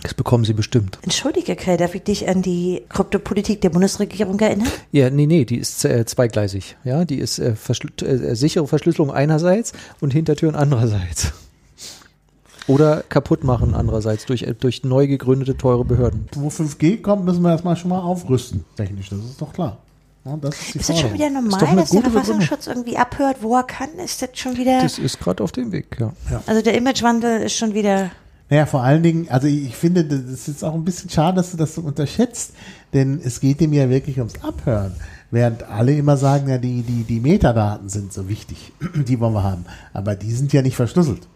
Das bekommen sie bestimmt. Entschuldige, Kai, darf ich dich an die Kryptopolitik der Bundesregierung erinnern? Ja, nee, nee, die ist äh, zweigleisig. Ja, die ist äh, verschlü äh, sichere Verschlüsselung einerseits und Hintertüren andererseits. Oder kaputt machen andererseits durch, äh, durch neu gegründete teure Behörden. Wo 5G kommt, müssen wir erstmal schon mal aufrüsten, technisch. Das ist doch klar. Ja, das ist Ist das schon wieder normal, dass der Verfassungsschutz irgendwie abhört, wo er kann? Ist das schon wieder. Das ist gerade auf dem Weg, ja. also der Imagewandel ist schon wieder. Naja, vor allen Dingen, also ich ich finde, das ist jetzt auch ein bisschen schade, dass du das so unterschätzt, denn es geht ihm ja wirklich ums Abhören. Während alle immer sagen, ja, die, die, die Metadaten sind so wichtig, *clears throat* die wollen wir haben. Aber die sind ja nicht verschlüsselt.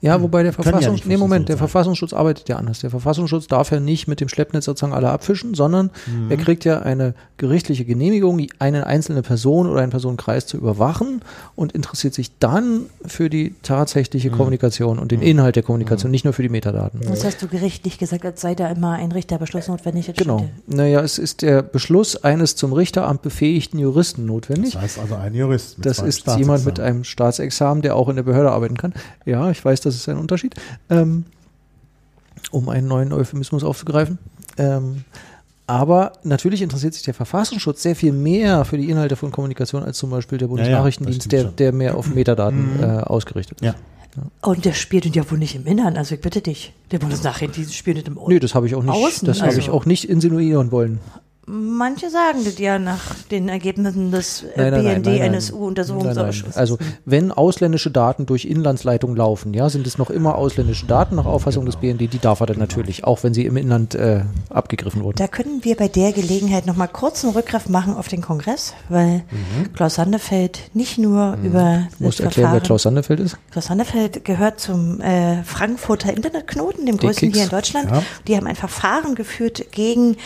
Ja, wobei der Können ja nee, Moment, der sein. Verfassungsschutz arbeitet ja anders. Der Verfassungsschutz darf ja nicht mit dem Schleppnetz sozusagen alle abfischen, sondern Mhm. er kriegt ja eine gerichtliche Genehmigung, eine einzelne Person oder einen Personenkreis zu überwachen und interessiert sich dann für die tatsächliche Mhm. Kommunikation und den Inhalt der Kommunikation, nicht nur für die Metadaten. Das hast du gerichtlich gesagt, als sei da immer ein Richterbeschluss notwendig. Genau. stimmt Naja, es ist der Beschluss eines zum Richteramt befähigten Juristen notwendig. Das heißt also ein Jurist. mit Das ist jemand mit einem Staatsexamen, der auch in der Behörde arbeiten kann. Ja, ich weiß, das ist ein Unterschied. Ähm, um einen neuen Euphemismus aufzugreifen. Ähm, aber natürlich interessiert sich der Verfassungsschutz sehr viel mehr für die Inhalte von Kommunikation als zum Beispiel der ja, Bundesnachrichtendienst, stimmt der, schon. der mehr auf *clears throat* Metadaten äh, ausgerichtet ist. Ja. Und der spielt ja wohl nicht im Innern, also ich bitte dich. Der Bundesnachrichtendienst spielt nicht im Nö, das habe ich auch nicht, Außen, das habe also. ich auch nicht insinuieren wollen. Manche sagen das ja nach den Ergebnissen des. BND-NSU-Untersuchungsausschusses. Also wenn ausländische Daten durch Inlandsleitungen laufen, ja, sind es noch immer ausländische Daten nach Auffassung des BND, die darf er dann natürlich, auch wenn sie im Inland äh, abgegriffen wurden. Da können wir bei der Gelegenheit nochmal kurz einen Rückgriff machen auf den Kongress, weil Klaus Sandefeld nicht nur über Du musst erklären, wer Verfahren Klaus Sandefeld ist. Klaus Sandefeld gehört zum äh, Frankfurter Internetknoten, dem Den größten Kicks. hier in Deutschland. Ja. Die haben ein Verfahren geführt gegen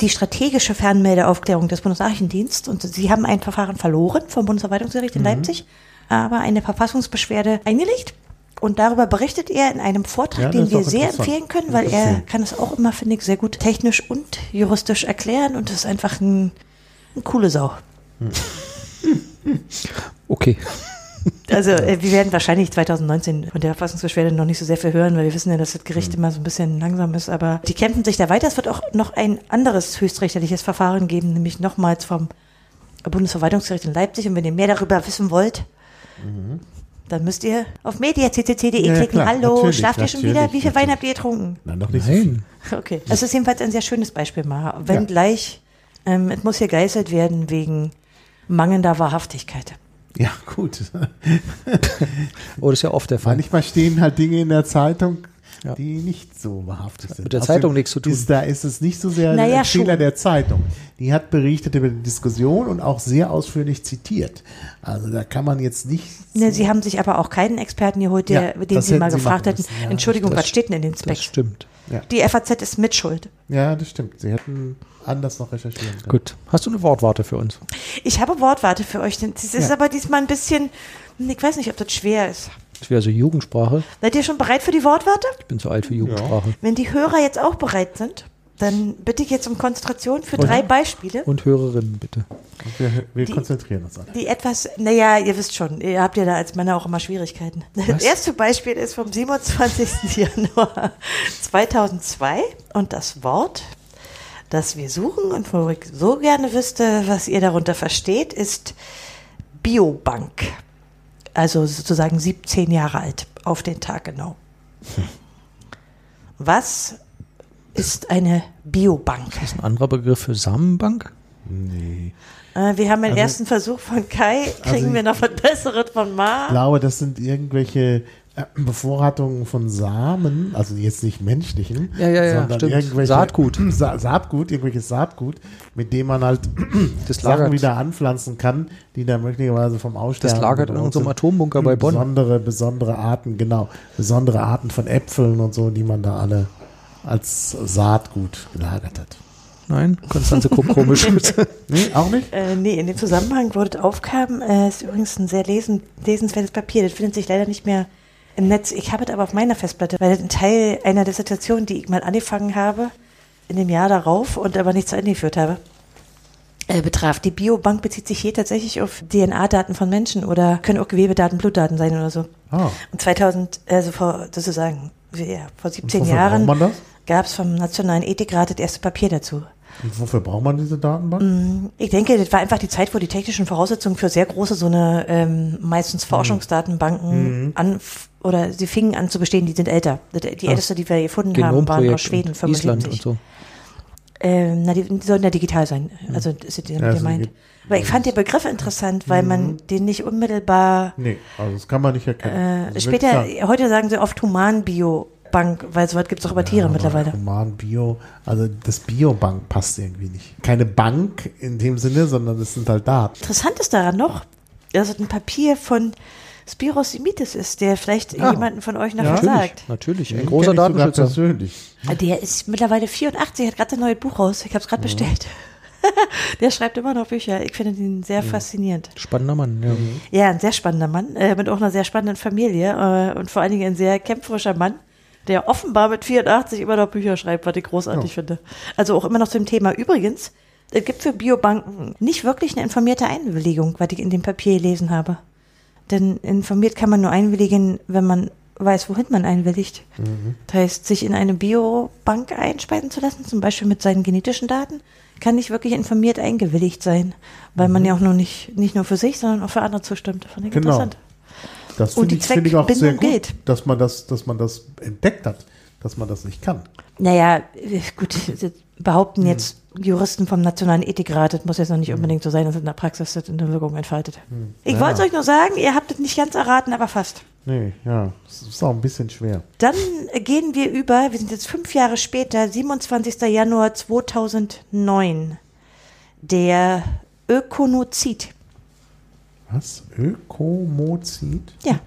die strategische Fernmeldeaufklärung des Bundesnachrichtendienstes und sie haben ein Verfahren verloren vom Bundesverwaltungsgericht Mhm. in Leipzig, aber eine Verfassungsbeschwerde eingelegt. Und darüber berichtet er in einem Vortrag, Ja, den wir sehr empfehlen können, weil er kann es auch immer, finde ich, sehr gut technisch und juristisch erklären und das ist einfach ein, eine coole Sau. *laughs* Okay. Also äh, wir werden wahrscheinlich 2019 von der Verfassungsbeschwerde noch nicht so sehr viel hören, weil wir wissen ja, dass das Gericht immer so ein bisschen langsam ist. Aber die kämpfen sich da weiter. Es wird auch noch ein anderes höchstrichterliches Verfahren geben, nämlich nochmals vom Bundesverwaltungsgericht in Leipzig. Und wenn ihr mehr darüber wissen wollt, dann müsst ihr auf media.ccc.de Ja, ja, klicken. klar, Hallo, natürlich, schlaft ihr schon wieder? Wie viel Wein natürlich. habt ihr getrunken? Nein, noch nicht so. Nein. *laughs* Okay. Das ist jedenfalls ein sehr schönes Beispiel, Mara. Wenngleich, ähm, es muss hier geißelt werden wegen mangelnder Wahrhaftigkeit. Ja, gut. Oh, das ist ja oft der Fall. Manchmal stehen halt Dinge in der Zeitung, Ja. die nicht so wahrhaftig sind. Mit der Außerdem Zeitung nichts zu tun. Ist, da ist es nicht so sehr Naja, ein Fehler schon. der Zeitung. Die hat berichtet über die Diskussion und auch sehr ausführlich zitiert. Also da kann man jetzt nicht. Ne, Sie haben sich aber auch keinen Experten geholt, der, Ja, den Sie mal gefragt hätten. ja. Entschuldigung, Das- was steht denn in den Das Specs? Stimmt. Die FAZ ist mitschuld. Ja, das stimmt. Sie hätten anders noch recherchieren können. Gut. Hast du eine Wortwarte für uns? Ich habe Wortwarte für euch. denn Das ist Ja. aber diesmal ein bisschen, ich weiß nicht, ob das schwer ist. Das wäre so Jugendsprache. Seid ihr schon bereit für die Wortwarte? Ich bin zu alt für Jugendsprache. Wenn die Hörer jetzt auch bereit sind, dann bitte ich jetzt um Konzentration für drei Beispiele, Und Hörerinnen bitte. Und wir wir Die- konzentrieren uns alle. die etwas, naja, ihr wisst schon, ihr habt ja da als Männer auch immer Schwierigkeiten. Das erste Beispiel ist vom 27. *laughs* Januar 2002 und das Wort, das wir suchen und wo ich so gerne wüsste, was ihr darunter versteht, ist Biobank. Also sozusagen 17 Jahre alt, auf den Tag genau. Was ist eine Biobank? Das ist ein anderer Begriff für Samenbank. Nee. Äh, wir haben den Also- ersten Versuch von Kai. Kriegen Also- wir noch was Besseres von Ich Ma? glaube, das sind irgendwelche äh, Bevorratungen von Samen, also jetzt nicht menschlichen, Ja, ja, ja, sondern stimmt. irgendwelche Saatgut. *clears throat* Sa Saatgut, irgendwelches Saatgut, mit dem man halt *clears throat* Das Sachen lagert, wieder anpflanzen kann, die dann möglicherweise vom Aussterben das lagert in unserem. Atombunker bei Bonn. Besondere, besondere Arten, genau, besondere Arten von Äpfeln und so, die man da alle als Saatgut gelagert hat. Nein, Konstanze guckt *laughs* komisch. Nee, auch nicht? Äh, nee, in dem Zusammenhang, wo das aufkam, äh, ist übrigens ein sehr lesen, lesenswertes Papier. Das findet sich leider nicht mehr im Netz. Ich habe es aber auf meiner Festplatte, weil das ein Teil einer Dissertation, die ich mal angefangen habe, in dem Jahr darauf und aber nicht zu Ende geführt habe, äh, betraf. Die Biobank bezieht sich hier tatsächlich auf DNA-Daten von Menschen oder können auch Gewebedaten, Blutdaten sein oder so. Ah, Und 2000, also vor, sozusagen, ja, vor 17 wofür Jahren gab es vom Nationalen Ethikrat das erste Papier dazu. Und wofür braucht man diese Datenbank? Ich denke, das war einfach die Zeit, wo die technischen Voraussetzungen für sehr große, so eine ähm, meistens Forschungsdatenbanken an oder sie fingen an zu bestehen, die sind älter. Die die älteste, die wir gefunden haben, waren aus Schweden, und Island 75. und so. Ähm, na, die, die sollten ja digital sein. Also das ist ja Ja, also gemeint. die- Aber ich fand den Begriff interessant, weil man den nicht unmittelbar Nee, also das kann man nicht erkennen. äh, Das ist wirklich später, heute sagen sie oft Humanbio Biobank, weil so weit gibt es auch über Tiere mittlerweile. Human, Bio, also das Biobank passt irgendwie nicht. Keine Bank in dem Sinne, sondern es sind halt Daten. Interessant ist daran noch, dass es ein Papier von Spiros Simitis ist, der vielleicht Ah. jemanden von euch noch Ja. Natürlich, sagt. natürlich. Ein Den großer Datenschützer. persönlich. Der ist mittlerweile 84, hat gerade ein neues Buch raus. Ich habe es gerade bestellt. *laughs* der schreibt immer noch Bücher. Ich finde ihn sehr faszinierend. Spannender Mann, ja. Ja, ein sehr spannender Mann, äh, mit auch einer sehr spannenden Familie äh, und vor allen Dingen ein sehr kämpferischer Mann, der offenbar mit 84 immer noch Bücher schreibt, was ich großartig finde. Also auch immer noch zum Thema. Übrigens, es gibt für Biobanken nicht wirklich eine informierte Einwilligung, was ich in dem Papier gelesen habe. Denn informiert kann man nur einwilligen, wenn man weiß, wohin man einwilligt. Das heißt, sich in eine Biobank einspeisen zu lassen, zum Beispiel mit seinen genetischen Daten, kann nicht wirklich informiert eingewilligt sein, weil man ja auch nur nicht, nicht nur für sich, sondern auch für andere zustimmt. Fand ich Genau. interessant. Das Und finde ich, find ich auch sehr gut, gilt. dass man das, dass man das entdeckt hat, dass man das nicht kann. Naja, äh, gut, das behaupten jetzt Juristen vom Nationalen Ethikrat, das muss jetzt noch nicht unbedingt so sein, dass in der Praxis das eine Wirkung entfaltet. Ich Ja. wollte es euch nur sagen, ihr habt es nicht ganz erraten, aber fast. Nee, ja, es ist auch ein bisschen schwer. Dann gehen wir über, wir sind jetzt fünf Jahre später, 27. Januar 2009, der Ökonozid. Was? Ökomozid? Ja,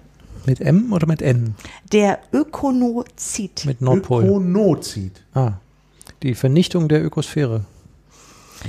Mit M oder mit N? der Ökonozid. Mit Nordpol. Ökonozid. Ah. Die Vernichtung der Ökosphäre.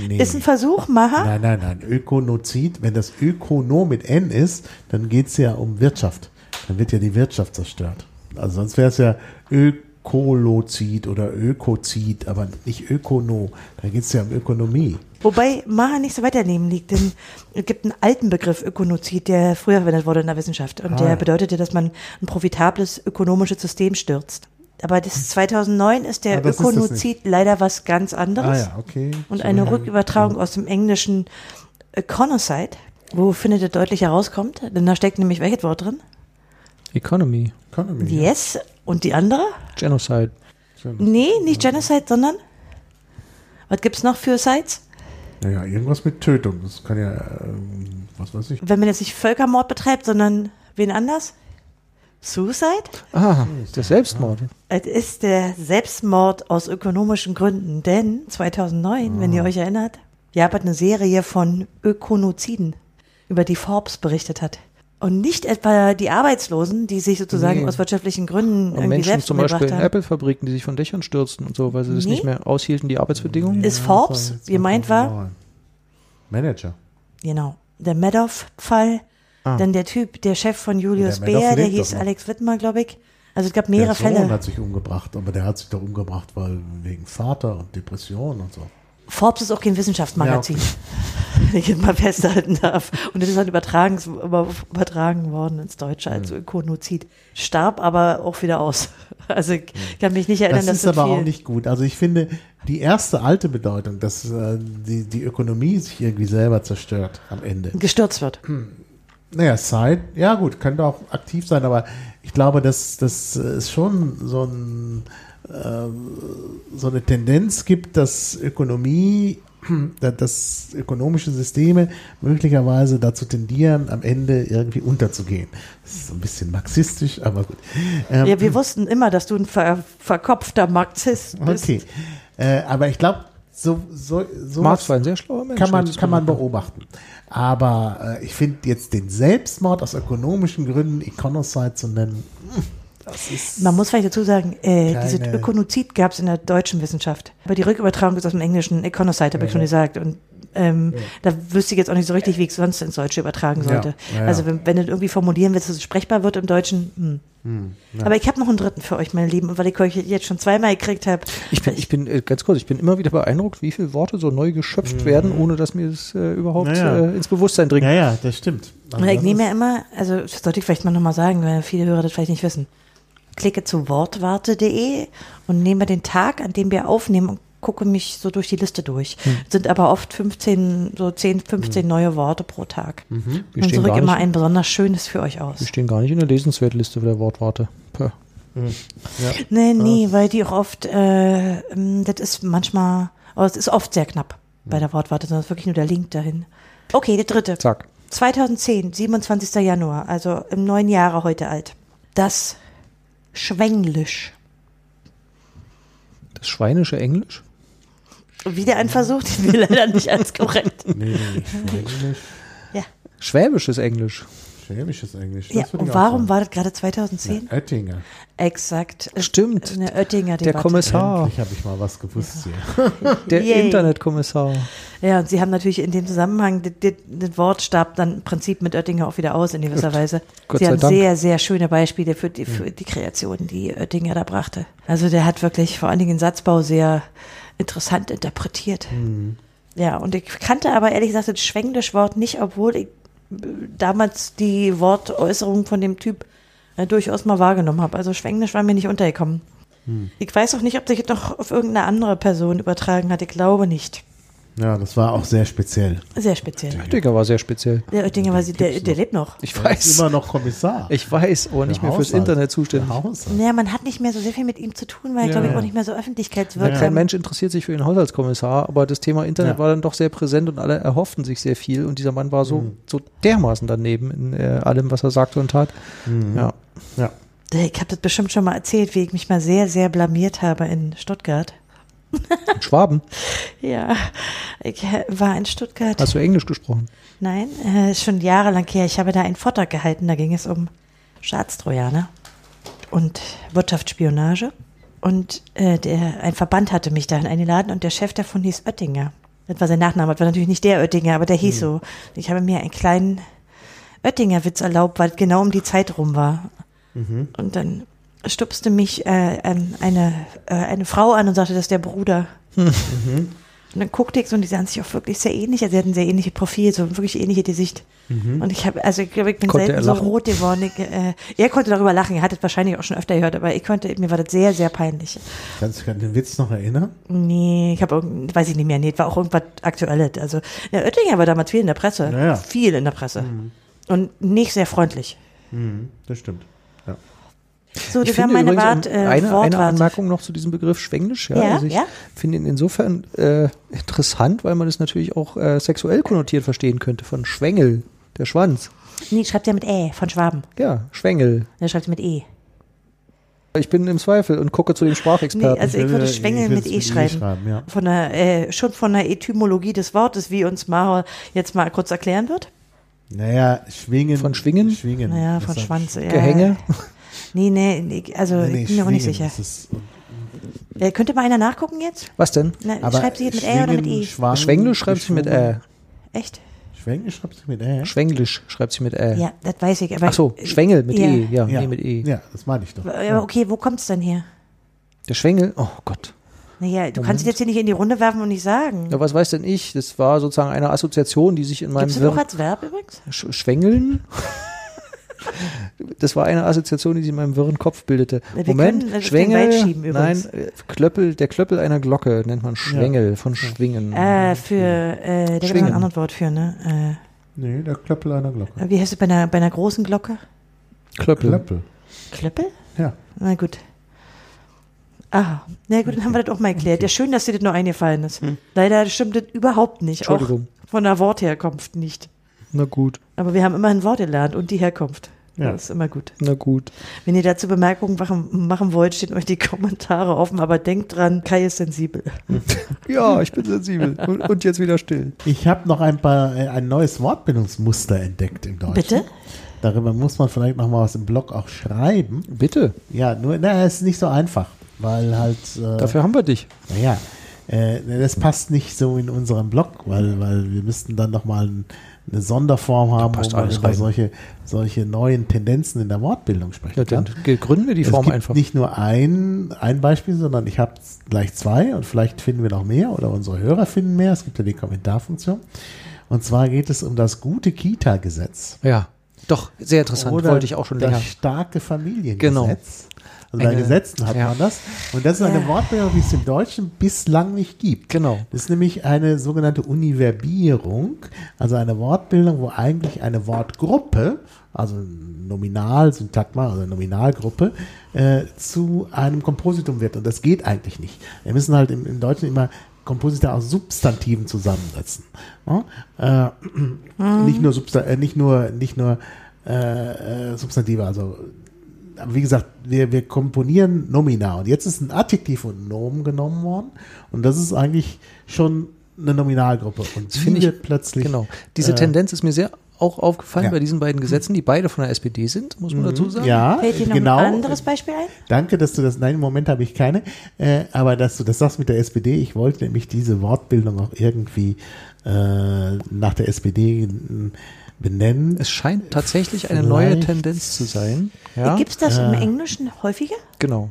Nee. Ist ein Versuch, Maha? Nein, nein, nein. Ökonozid, wenn das Ökono mit N ist, dann geht es ja um Wirtschaft. Dann wird ja die Wirtschaft zerstört. Also sonst wäre es ja Ökolozid oder Ökozid, aber nicht Ökono. Da geht es ja um Ökonomie. Wobei Maha nicht so weit daneben liegt, denn es gibt einen alten Begriff Ökonozid, der früher verwendet wurde in der Wissenschaft. Und Ah, der ja. bedeutete, dass man ein profitables ökonomisches System stürzt. Aber das 2009 ist der Ah, das ist Ökonozid leider was ganz anderes. Ah ja, okay. Und eine Rückübertragung aus dem englischen Econocide, wo findet ihr deutlich herauskommt, denn da steckt nämlich welches Wort drin? Economy. Economy. Yes. Und die andere? Genocide. Nee, nicht Genocide, sondern was gibt's noch für Sites? Naja, irgendwas mit Tötung. Das kann ja, ähm, was weiß ich. Wenn man jetzt nicht Völkermord betreibt, sondern wen anders? Suicide? Ah, der Selbstmord. Es ist der Selbstmord aus ökonomischen Gründen, denn 2009, wenn ihr euch erinnert, Japan hat eine Serie von Ökonoziden, über die Forbes berichtet hat. Und nicht etwa die Arbeitslosen, die sich sozusagen Nee. aus wirtschaftlichen Gründen Und irgendwie Menschen selbst zum Beispiel in. Apple-Fabriken, die sich von Dächern stürzten und so, weil sie das Nee. nicht mehr aushielten, die Arbeitsbedingungen. Ist Forbes, gemeint war, 2009. Manager. genau, der Madoff-Fall, Ah. dann der Typ, der Chef von Julius Der Baer, der hieß. Alex Wittmer, glaube ich. Also es gab mehrere der Sohn Fälle. hat sich umgebracht, aber der hat sich doch umgebracht, weil wegen Vater und Depression und so. Forbes ist auch kein Wissenschaftsmagazin, *laughs* wenn ich mal festhalten darf. Und das ist dann übertragen, über- übertragen worden ins Deutsche als Hm. Ökonozid. Starb aber auch wieder aus. *laughs* Also ich kann mich nicht erinnern, Das dass ist aber auch nicht gut. Also ich finde, die erste alte Bedeutung, dass äh, die, die Ökonomie sich irgendwie selber zerstört am Ende. gestürzt wird. Naja, Side, ja gut, könnte auch aktiv sein, aber ich glaube, dass das ist schon so, ein, so eine Tendenz gibt, dass Ökonomie, *clears throat* da- dass ökonomische Systeme möglicherweise dazu tendieren, am Ende irgendwie unterzugehen. Das ist so ein bisschen marxistisch, aber gut. Ähm, Ja, wir wussten immer, dass du ein ver verkopfter Marxist bist. okay. Äh, aber ich glaube, so, so, so Marx war ein sehr schlauer Mensch. kann man, kann man beobachten. Aber äh, ich finde jetzt den Selbstmord aus ökonomischen Gründen Econocide zu nennen, hm. Man muss vielleicht dazu sagen, äh, dieses Ökonozid gab es in der deutschen Wissenschaft. Aber die Rückübertragung ist aus dem Englischen Econocide, habe ich schon gesagt. Und ähm, da wüsste ich jetzt auch nicht so richtig, wie ich es sonst ins Deutsche übertragen Ja, sollte. ja, ja. Also wenn, wenn du irgendwie formulieren willst, dass es sprechbar wird im Deutschen. Hm. Aber ich habe noch einen dritten für euch, meine Lieben. Und weil ich euch jetzt schon zweimal gekriegt habe, Ich bin, ich bin äh, ganz kurz, ich bin immer wieder beeindruckt, wie viele Worte so neu geschöpft werden, ohne dass mir das äh, überhaupt Naja. äh, ins Bewusstsein dringt. ja, ja, das stimmt. Und ich nehme ja immer, also das sollte ich vielleicht mal nochmal sagen, weil viele Hörer das vielleicht nicht wissen. Klicke zu wortwarte.de und nehme den Tag, an dem wir aufnehmen und gucke mich so durch die Liste durch. Hm. Sind aber oft 15, so 10, 15 neue Worte pro Tag. Wir Und suche immer ein besonders schönes für euch wir aus. stehen gar nicht in der Lesenswertliste der Wortwarte. Puh. Nee, nee, weil die auch oft, äh, ähm, das ist manchmal, aber es ist oft sehr knapp bei der Wortwarte, sondern es ist wirklich nur der Link dahin. Okay, der dritte. Zack. 2010, 27. Januar, also im neuen Jahre heute alt. Das Schwenglisch. Das schweinische Englisch? Wieder ein Versuch, den wir leider nicht als korrekt. Nee, Schwäbisch. Ja. Schwäbisches Englisch. Schwäbisches Englisch. ja. das würde Und ich warum sagen. war das gerade 2010? Ja, Oettinger. Exakt. Stimmt. Eine Oettinger Der Debatte. Kommissar, Endlich habe ich mal was gewusst hier. *laughs* der Yay. Internetkommissar. Ja, und sie haben natürlich in dem Zusammenhang, das, Wort starb dann im Prinzip mit Oettinger auch wieder aus in gewisser Weise. Gott sie sei haben Dank. sehr, sehr schöne Beispiele für die, für die Kreationen, die Oettinger da brachte. Also der hat wirklich vor allen Dingen den Satzbau sehr interessant interpretiert. Ja, und ich kannte aber ehrlich gesagt das Schwenglisch-Wort nicht, obwohl ich äh, damals die Wortäußerung von dem Typ äh, durchaus mal wahrgenommen habe. Also Schwenglisch war mir nicht untergekommen. Ich weiß auch nicht, ob sich das noch auf irgendeine andere Person übertragen hat. Ich glaube nicht. Ja, das war auch sehr speziell. Sehr speziell. Oettinger war sehr speziell. Der Oettinger war sie, der, der lebt noch. Ich Er ist weiß. immer noch Kommissar. Ich weiß, aber nicht Der mehr fürs Haushalt. Internet Der zuständig. Naja, man hat nicht mehr so sehr viel mit ihm zu tun, weil Ja. ich glaube ich Ja. auch nicht mehr so Kein öffentlichkeitswirksam. Mensch interessiert sich für den Haushaltskommissar, aber das Thema Internet Ja. war dann doch sehr präsent und alle erhofften sich sehr viel und dieser Mann war so, Mhm. so dermaßen daneben in äh, allem, was er sagte und tat. Mhm. Ja. Ja. Ich habe das bestimmt schon mal erzählt, wie ich mich mal sehr, sehr blamiert habe in Stuttgart. In Schwaben, Ja, ich äh, war in Stuttgart. hast du Englisch gesprochen? Nein, äh, schon jahrelang her. Ich habe da einen Vortrag gehalten, da ging es um Staatstrojaner und Wirtschaftsspionage. Und äh, der, ein Verband hatte mich dahin eingeladen und der Chef davon hieß Oettinger. Das war sein Nachname, das war natürlich nicht der Oettinger, aber der hieß so. Ich habe mir einen kleinen Oettinger-Witz erlaubt, weil es genau um die Zeit rum war. Und dann stupste mich äh, ähm, eine, äh, eine Frau an und sagte, das ist der Bruder. Und dann guckte ich so und die sahen sich auch wirklich sehr ähnlich. Also sie hatten sehr ähnliche Profil, so wirklich ähnliche Gesicht. Und ich habe, also ich glaube, ich bin Konnte selten so rot geworden. Ich, äh, er konnte darüber lachen, er hat es wahrscheinlich auch schon öfter gehört, aber ich konnte, mir war das sehr, sehr peinlich. Kannst du dich an den Witz noch erinnern? Nee, ich habe weiß ich nicht mehr, nee, es war auch irgendwas Aktuelles. Also der Oettinger war damals viel in der Presse. Ja, ja. Viel in der Presse. Und nicht sehr freundlich. Mhm, das stimmt. So, Ich das finde meine Wart, äh, eine, eine. Anmerkung noch zu diesem Begriff Schwenglisch. Ja, Ja, also ich ja. finde ihn insofern äh, interessant, weil man es natürlich auch äh, sexuell konnotiert verstehen könnte. Von Schwengel, der Schwanz. Nee, schreibt ja mit Ä, von Schwaben. Ja, Schwengel. Der schreibt mit E. Ich bin im Zweifel und gucke zu den Nee, Sprachexperten. also ich würde Schwengel ich mit E mit E schreiben. schreiben, ja. Von der, äh, schon von der Etymologie des Wortes, wie uns Maro jetzt mal kurz erklären wird. Naja, schwingen. Von schwingen? Schwingen. Naja, von Schwanz. Ja. Gehänge. *laughs* Nee, nee, nee, also Nee, nee, ich bin mir auch nicht sicher. ist- Äh, könnte mal einer nachgucken jetzt? Was denn? Na, aber schreibt sie jetzt mit Ä oder mit E? Schwang, Schwenglisch schreibt sich mit Ä. Echt? Schwenglisch schreibt sich mit Ä. Schwenglisch schreibt sich mit Ä. Ja, das weiß ich. Aber Ach so, Schwengel mit ja. E. Ja, Ja. nee, mit E. Ja, das meine ich doch. Äh, Okay, wo kommt's denn her? Der Schwengel, oh Gott. Naja, du kannst es jetzt hier nicht in die Runde werfen und nicht sagen. Ja, was weiß denn ich? Das war sozusagen eine Assoziation, die sich in meinem Gibt's das auch als Verb übrigens? Sch Schwengeln? Das war eine Assoziation, die sich in meinem wirren Kopf bildete. Wir Moment, können den Schwengel, nein, äh, Klöppel, der Klöppel einer Glocke nennt man Schwengel, von Schwingen. Äh, für, äh, da gibt es ein anderes Wort für, ne? Nee, der Klöppel einer Glocke. Äh, wie heißt es bei einer, bei einer großen Glocke? Klöppel. Klöppel. Klöppel? Ja. Na gut. Ah, na gut, dann haben wir das auch mal erklärt. Ja, schön, dass dir das noch eingefallen ist. Leider stimmt das überhaupt nicht. Auch von der Wortherkunft nicht. Na gut, Aber wir haben immer ein Wort gelernt und die Herkunft. Ja. Das ist immer gut. na gut. Wenn ihr dazu Bemerkungen machen, machen wollt, stehen euch die *laughs* Kommentare offen, aber denkt dran, Kai ist sensibel. *laughs* Ja, ich bin sensibel. Und, und jetzt wieder still. Ich habe noch ein paar äh, ein neues Wortbildungsmuster entdeckt im Deutschen. Bitte? Darüber muss man vielleicht noch mal was im Blog auch schreiben. Bitte, Ja, nur, na, es ist nicht so einfach, weil halt, äh, dafür haben wir dich. naja, äh, das passt nicht so in unserem Blog, weil, weil wir müssten dann noch mal ein, eine Sonderform haben, wo man über rein. solche, solche neuen Tendenzen in der Wortbildung sprechen Ja, kann. dann gründen wir die Es Form gibt einfach. nicht nur ein, ein Beispiel, sondern ich habe gleich zwei und vielleicht finden wir noch mehr oder unsere Hörer finden mehr. Es gibt ja die Kommentarfunktion. Und zwar geht es um das gute Kita-Gesetz. Ja, doch, sehr interessant. Oder Wollte ich auch schon das länger. starke Familiengesetz. Genau. Also bei Eine- Gesetzen hat ja. man das. Und das ist eine Ja. Wortbildung, die es im Deutschen bislang nicht gibt. Genau. Das ist nämlich eine sogenannte Univerbierung, also eine Wortbildung, wo eigentlich eine Wortgruppe, also Nominal, Syntagma, also Nominalgruppe, äh, zu einem Kompositum wird. Und das geht eigentlich nicht. Wir müssen halt im, im Deutschen immer Komposita aus Substantiven zusammensetzen. Ja? Äh, *clears throat* Nicht nur, Substa äh, nicht nur, nicht nur äh, äh, Substantive, also wie gesagt, wir, wir komponieren Nomina und jetzt ist ein Adjektiv und ein Nomen genommen worden und das ist eigentlich schon eine Nominalgruppe und Das die finde ich plötzlich Genau. Diese äh, Tendenz ist mir sehr auch aufgefallen Ja. bei diesen beiden Gesetzen, die beide von der SPD sind, muss man dazu sagen. ja, Fällt dir noch genau. ein anderes Beispiel ein? Danke, dass du das, nein, im Moment habe ich keine, äh, aber dass du das sagst mit der SPD, ich wollte nämlich diese Wortbildung auch irgendwie äh, nach der SPD benennen. Es scheint tatsächlich eine neue Tendenz zu sein. Ja, Gibt es das im Englischen häufiger? genau.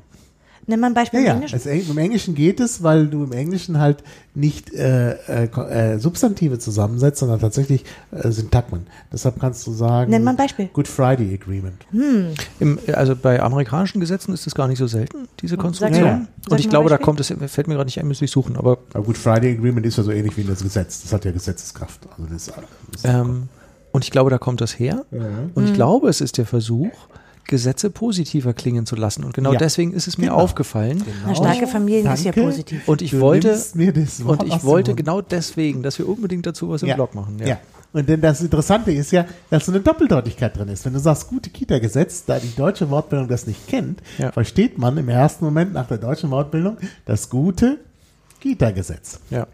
Nimm mal ein Beispiel Ja, im ja, Englischen. es, im Englischen geht es, weil du im Englischen halt nicht äh, äh, äh, Substantive zusammensetzt, sondern tatsächlich äh, Syntagmen. Deshalb kannst du sagen, Nenn mal ein Beispiel. Good Friday Agreement. Im, also bei amerikanischen Gesetzen ist das gar nicht so selten, diese Konstruktion. mal. Sag Und ich glaube, da kommt es, fällt mir gerade nicht ein, müsste ich suchen, aber Aber Good Friday Agreement ist ja so ähnlich wie das Gesetz. Das hat ja Gesetzeskraft. Also das, das ähm, und ich glaube, da kommt das her. Und Mhm. ich glaube, es ist der Versuch, Gesetze positiver klingen zu lassen. Und genau Ja. deswegen ist es mir Genau. aufgefallen. Na, starke Familien ist ja Danke. positiv. Und ich Du wollte, und ich wollte genau deswegen, dass wir unbedingt dazu was im Blog machen. Ja. Und denn das Interessante ist ja, dass so eine Doppeldeutigkeit drin ist. Wenn du sagst, gute Kita-Gesetz, da die deutsche Wortbildung das nicht kennt, Ja. versteht man im ersten Moment nach der deutschen Wortbildung das gute Kita-Gesetz. ja.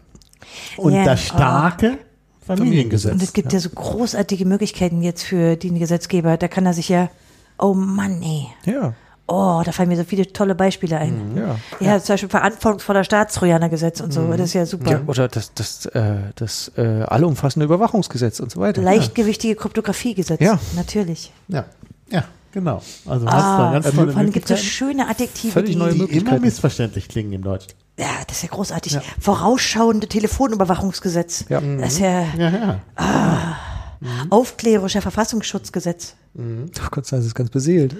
Und Ja. das starke Familiengesetz. Und es gibt ja. so großartige Möglichkeiten jetzt für den Gesetzgeber. Da kann er sich ja, oh Mann, ey. Ja. Oh, da fallen mir so viele tolle Beispiele ein. Mhm. Ja. Ja, zum Beispiel Verantwortungsvoller Staatstrojanergesetz und so. Das ist ja super. ja. Oder das, das, äh, das äh, allumfassende Überwachungsgesetz und so weiter. Leichtgewichtige Kryptografiegesetz. Ja. Natürlich. Ja, ja, genau. Also hast Ah, du ganz vor tolle allem gibt es so schöne Adjektive, Völlig die, neue die immer missverständlich klingen im Deutschen. Ja, das ist ja großartig. Vorausschauende Telefonüberwachungsgesetz. Ja. Das ist ja Ja, ja. aufklärerischer Verfassungsschutzgesetz. Oh Gott sei Dank, das ist ganz beseelt.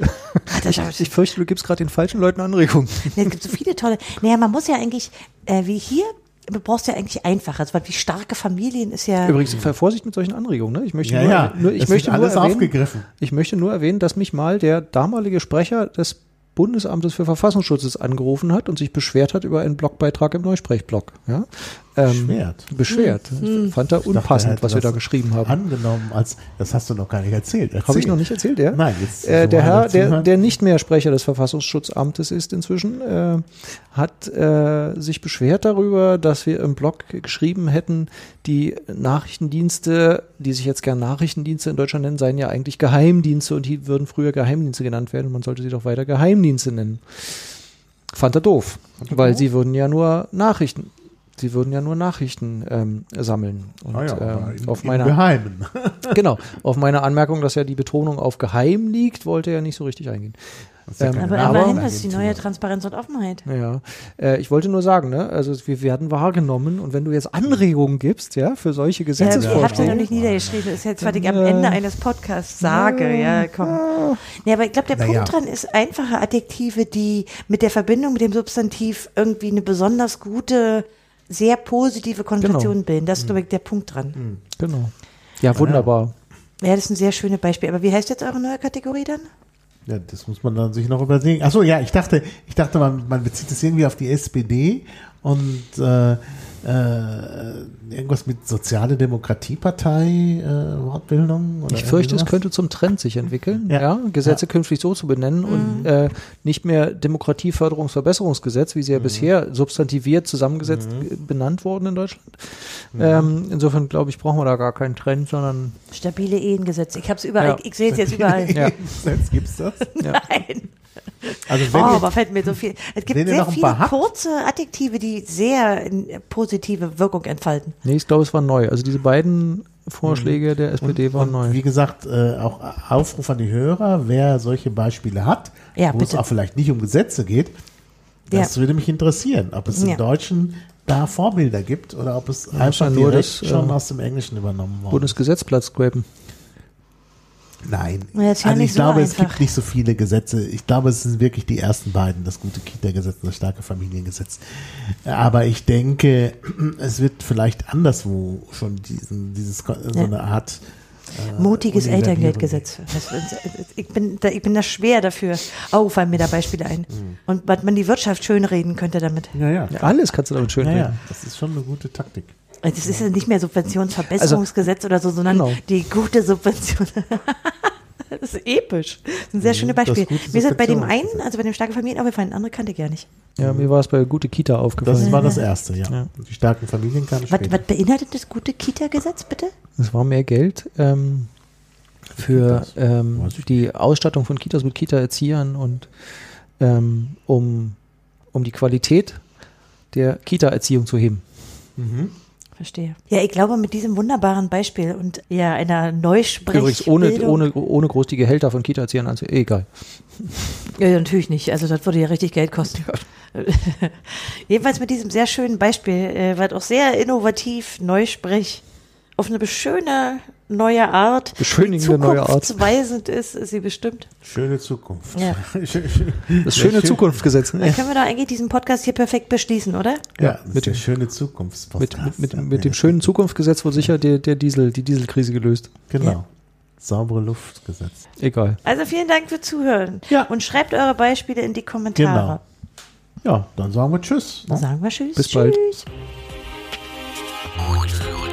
das- Ich, ich fürchte, du gibst gerade den falschen Leuten Anregungen. Nee, es gibt so viele tolle. Naja, man muss ja eigentlich, äh, wie hier, du brauchst ja eigentlich einfacher. Also, weil wie starke Familien ist ja. Übrigens, Vorsicht mit solchen Anregungen. Ne? Ich möchte Ja, nur, ja. nur, ich Es möchte nur alles erwähnen, aufgegriffen. Ich möchte nur erwähnen, dass mich mal der damalige Sprecher des Bundesamtes für Verfassungsschutzes angerufen hat und sich beschwert hat über einen Blogbeitrag im Neusprechblog. Ja? Ähm, Beschwert? Beschwert. Fand er Ich dachte, unpassend, er hätte was wir da geschrieben haben. Angenommen, als das hast du noch gar nicht erzählt. Habe ich noch nicht erzählt, ja? Nein, jetzt Äh, so der Herr, der, der nicht mehr Sprecher des Verfassungsschutzamtes ist inzwischen, äh, hat äh, sich beschwert darüber, dass wir im Blog geschrieben hätten, die Nachrichtendienste, die sich jetzt gern Nachrichtendienste in Deutschland nennen, seien ja eigentlich Geheimdienste und die würden früher Geheimdienste genannt werden und man sollte sie doch weiter Geheimdienste nennen. Fand er doof, weil sie würden ja nur Nachrichten, sie würden ja nur Nachrichten ähm, sammeln. Und Ah ja, ähm, im, *laughs* *laughs* auf meiner Geheimen. genau. Auf meine Anmerkung, dass ja die Betonung auf geheim liegt, wollte er nicht so richtig eingehen. Ja Ähm, aber immerhin, das ist die neue Transparenz und Offenheit. Ja, äh, ich wollte nur sagen, ne, also wir werden wahrgenommen und wenn du jetzt Anregungen gibst, ja, für solche Ja, ihr habt ja noch Gesetzesvorschläge, nicht niedergeschrieben. Das ist jetzt, was ich am Ja. Ende eines Podcasts sage. Ja, komm. Nee, aber ich glaube, der Naja. Punkt dran ist einfache Adjektive, die mit der Verbindung mit dem Substantiv irgendwie eine besonders gute, sehr positive Konnotation Genau. bilden. Das ist, glaube ich, der Punkt dran. genau. Ja, wunderbar. Ja, das ist ein sehr schöes Beispiel. Aber wie heißt jetzt eure neue Kategorie dann? Ja, das muss man dann sich noch überlegen. Achso, ja, ich dachte, ich dachte, man, man bezieht es irgendwie auf die SPD und äh, äh, irgendwas mit soziale Demokratiepartei, äh, Wortbildung. Oder Ich fürchte, es könnte zum Trend sich entwickeln, ja, Ja. Gesetze künftig so zu benennen und äh, nicht mehr Demokratieförderungsverbesserungsgesetz, wie sie ja bisher substantiviert zusammengesetzt äh, benannt wurden in Deutschland. Ähm, insofern glaube ich, brauchen wir da gar keinen Trend, sondern Stabile Ehengesetz. Ich habe es überall. Ja. Ich, ich sehe es jetzt überall. *laughs* Ja. Jetzt gibt's das. *laughs* Nein. Also Oh, wenn ihr, aber fällt mir so viel. Es gibt sehr noch ein viele kurze Adjektive, die sehr äh, positive Wirkung entfalten. nee, ich glaube, es war neu. Also diese beiden Vorschläge der SPD waren und neu. wie gesagt, äh, auch Aufruf an die Hörer, wer solche Beispiele hat, Ja, wo es bitte. auch vielleicht nicht um Gesetze geht, das Ja. würde mich interessieren, ob es im Ja. Deutschen da Vorbilder gibt oder ob es einfach nur das, schon äh, aus dem Englischen übernommen worden ist. Bundesgesetzplatz scrapen. Nein. Also ich so glaube, es einfach. gibt nicht so viele Gesetze. Ich glaube, es sind wirklich die ersten beiden, das gute Kita-Gesetz und das starke Familiengesetz. Aber ich denke, *clears throat* es wird vielleicht anderswo schon diesen, dieses, so Ja. eine Art äh, Mutiges Elterngeldgesetz. Das, ich, bin da, ich bin da schwer dafür. Oh, fallen mir da Beispiele ein. Mhm. Und was man die Wirtschaft schönreden könnte damit. Ja, ja. Ja, alles kannst du damit schön Ja, ja, reden. das ist schon eine gute Taktik. Das ist ja nicht mehr Subventionsverbesserungsgesetz oder so, sondern Genau. die gute Subvention. *laughs* Das ist episch. Das ist ein sehr schönes das Beispiel. Mir ist das bei dem einen, also bei dem starken Familien aufgefallen, andere kannte ich gar nicht. Ja, mir war es bei Gute Kita Das aufgefallen. war das erste, ja. Ja. Die starken Familien kamen Was, was beinhaltet das gute Kita-Gesetz, bitte? Es war mehr Geld ähm, für ähm, die Ausstattung von Kitas mit Kita-Erziehern und ähm, um, um die Qualität der Kita-Erziehung zu heben. Mhm. Verstehe. Ja, ich glaube, mit diesem wunderbaren Beispiel und ja, einer Übrigens Neusprechbildung. ohne, ohne, ohne groß die Gehälter von Kita-Erziehern anzu... Eh, egal. Ja, ja, natürlich nicht. Also das würde ja richtig Geld kosten. *laughs* Jedenfalls mit diesem sehr schönen Beispiel, äh, was auch sehr innovativ, neusprech, auf eine schöne neue Art, Beschönigende neue Art. zukunftsweisend ist, ist sie bestimmt. Schöne Zukunft. Ja. *laughs* Das schöne schön. Zukunftsgesetz. Dann Ne? können wir doch eigentlich diesen Podcast hier perfekt beschließen, oder? Ja, das mit dem- schöne Mit, Zukunftspodcast. mit, Ja, mit, mit dem schönen Zukunftsgesetz wurde sicher der, der Diesel, die Dieselkrise gelöst. Genau. Ja. Saubere Luftgesetz. Egal. Also vielen Dank für Zuhören. Ja. Und schreibt eure Beispiele in die Kommentare. Ja, dann sagen wir Tschüss. ne? Sagen wir Tschüss. Bis bald. Tschüss. Mutlu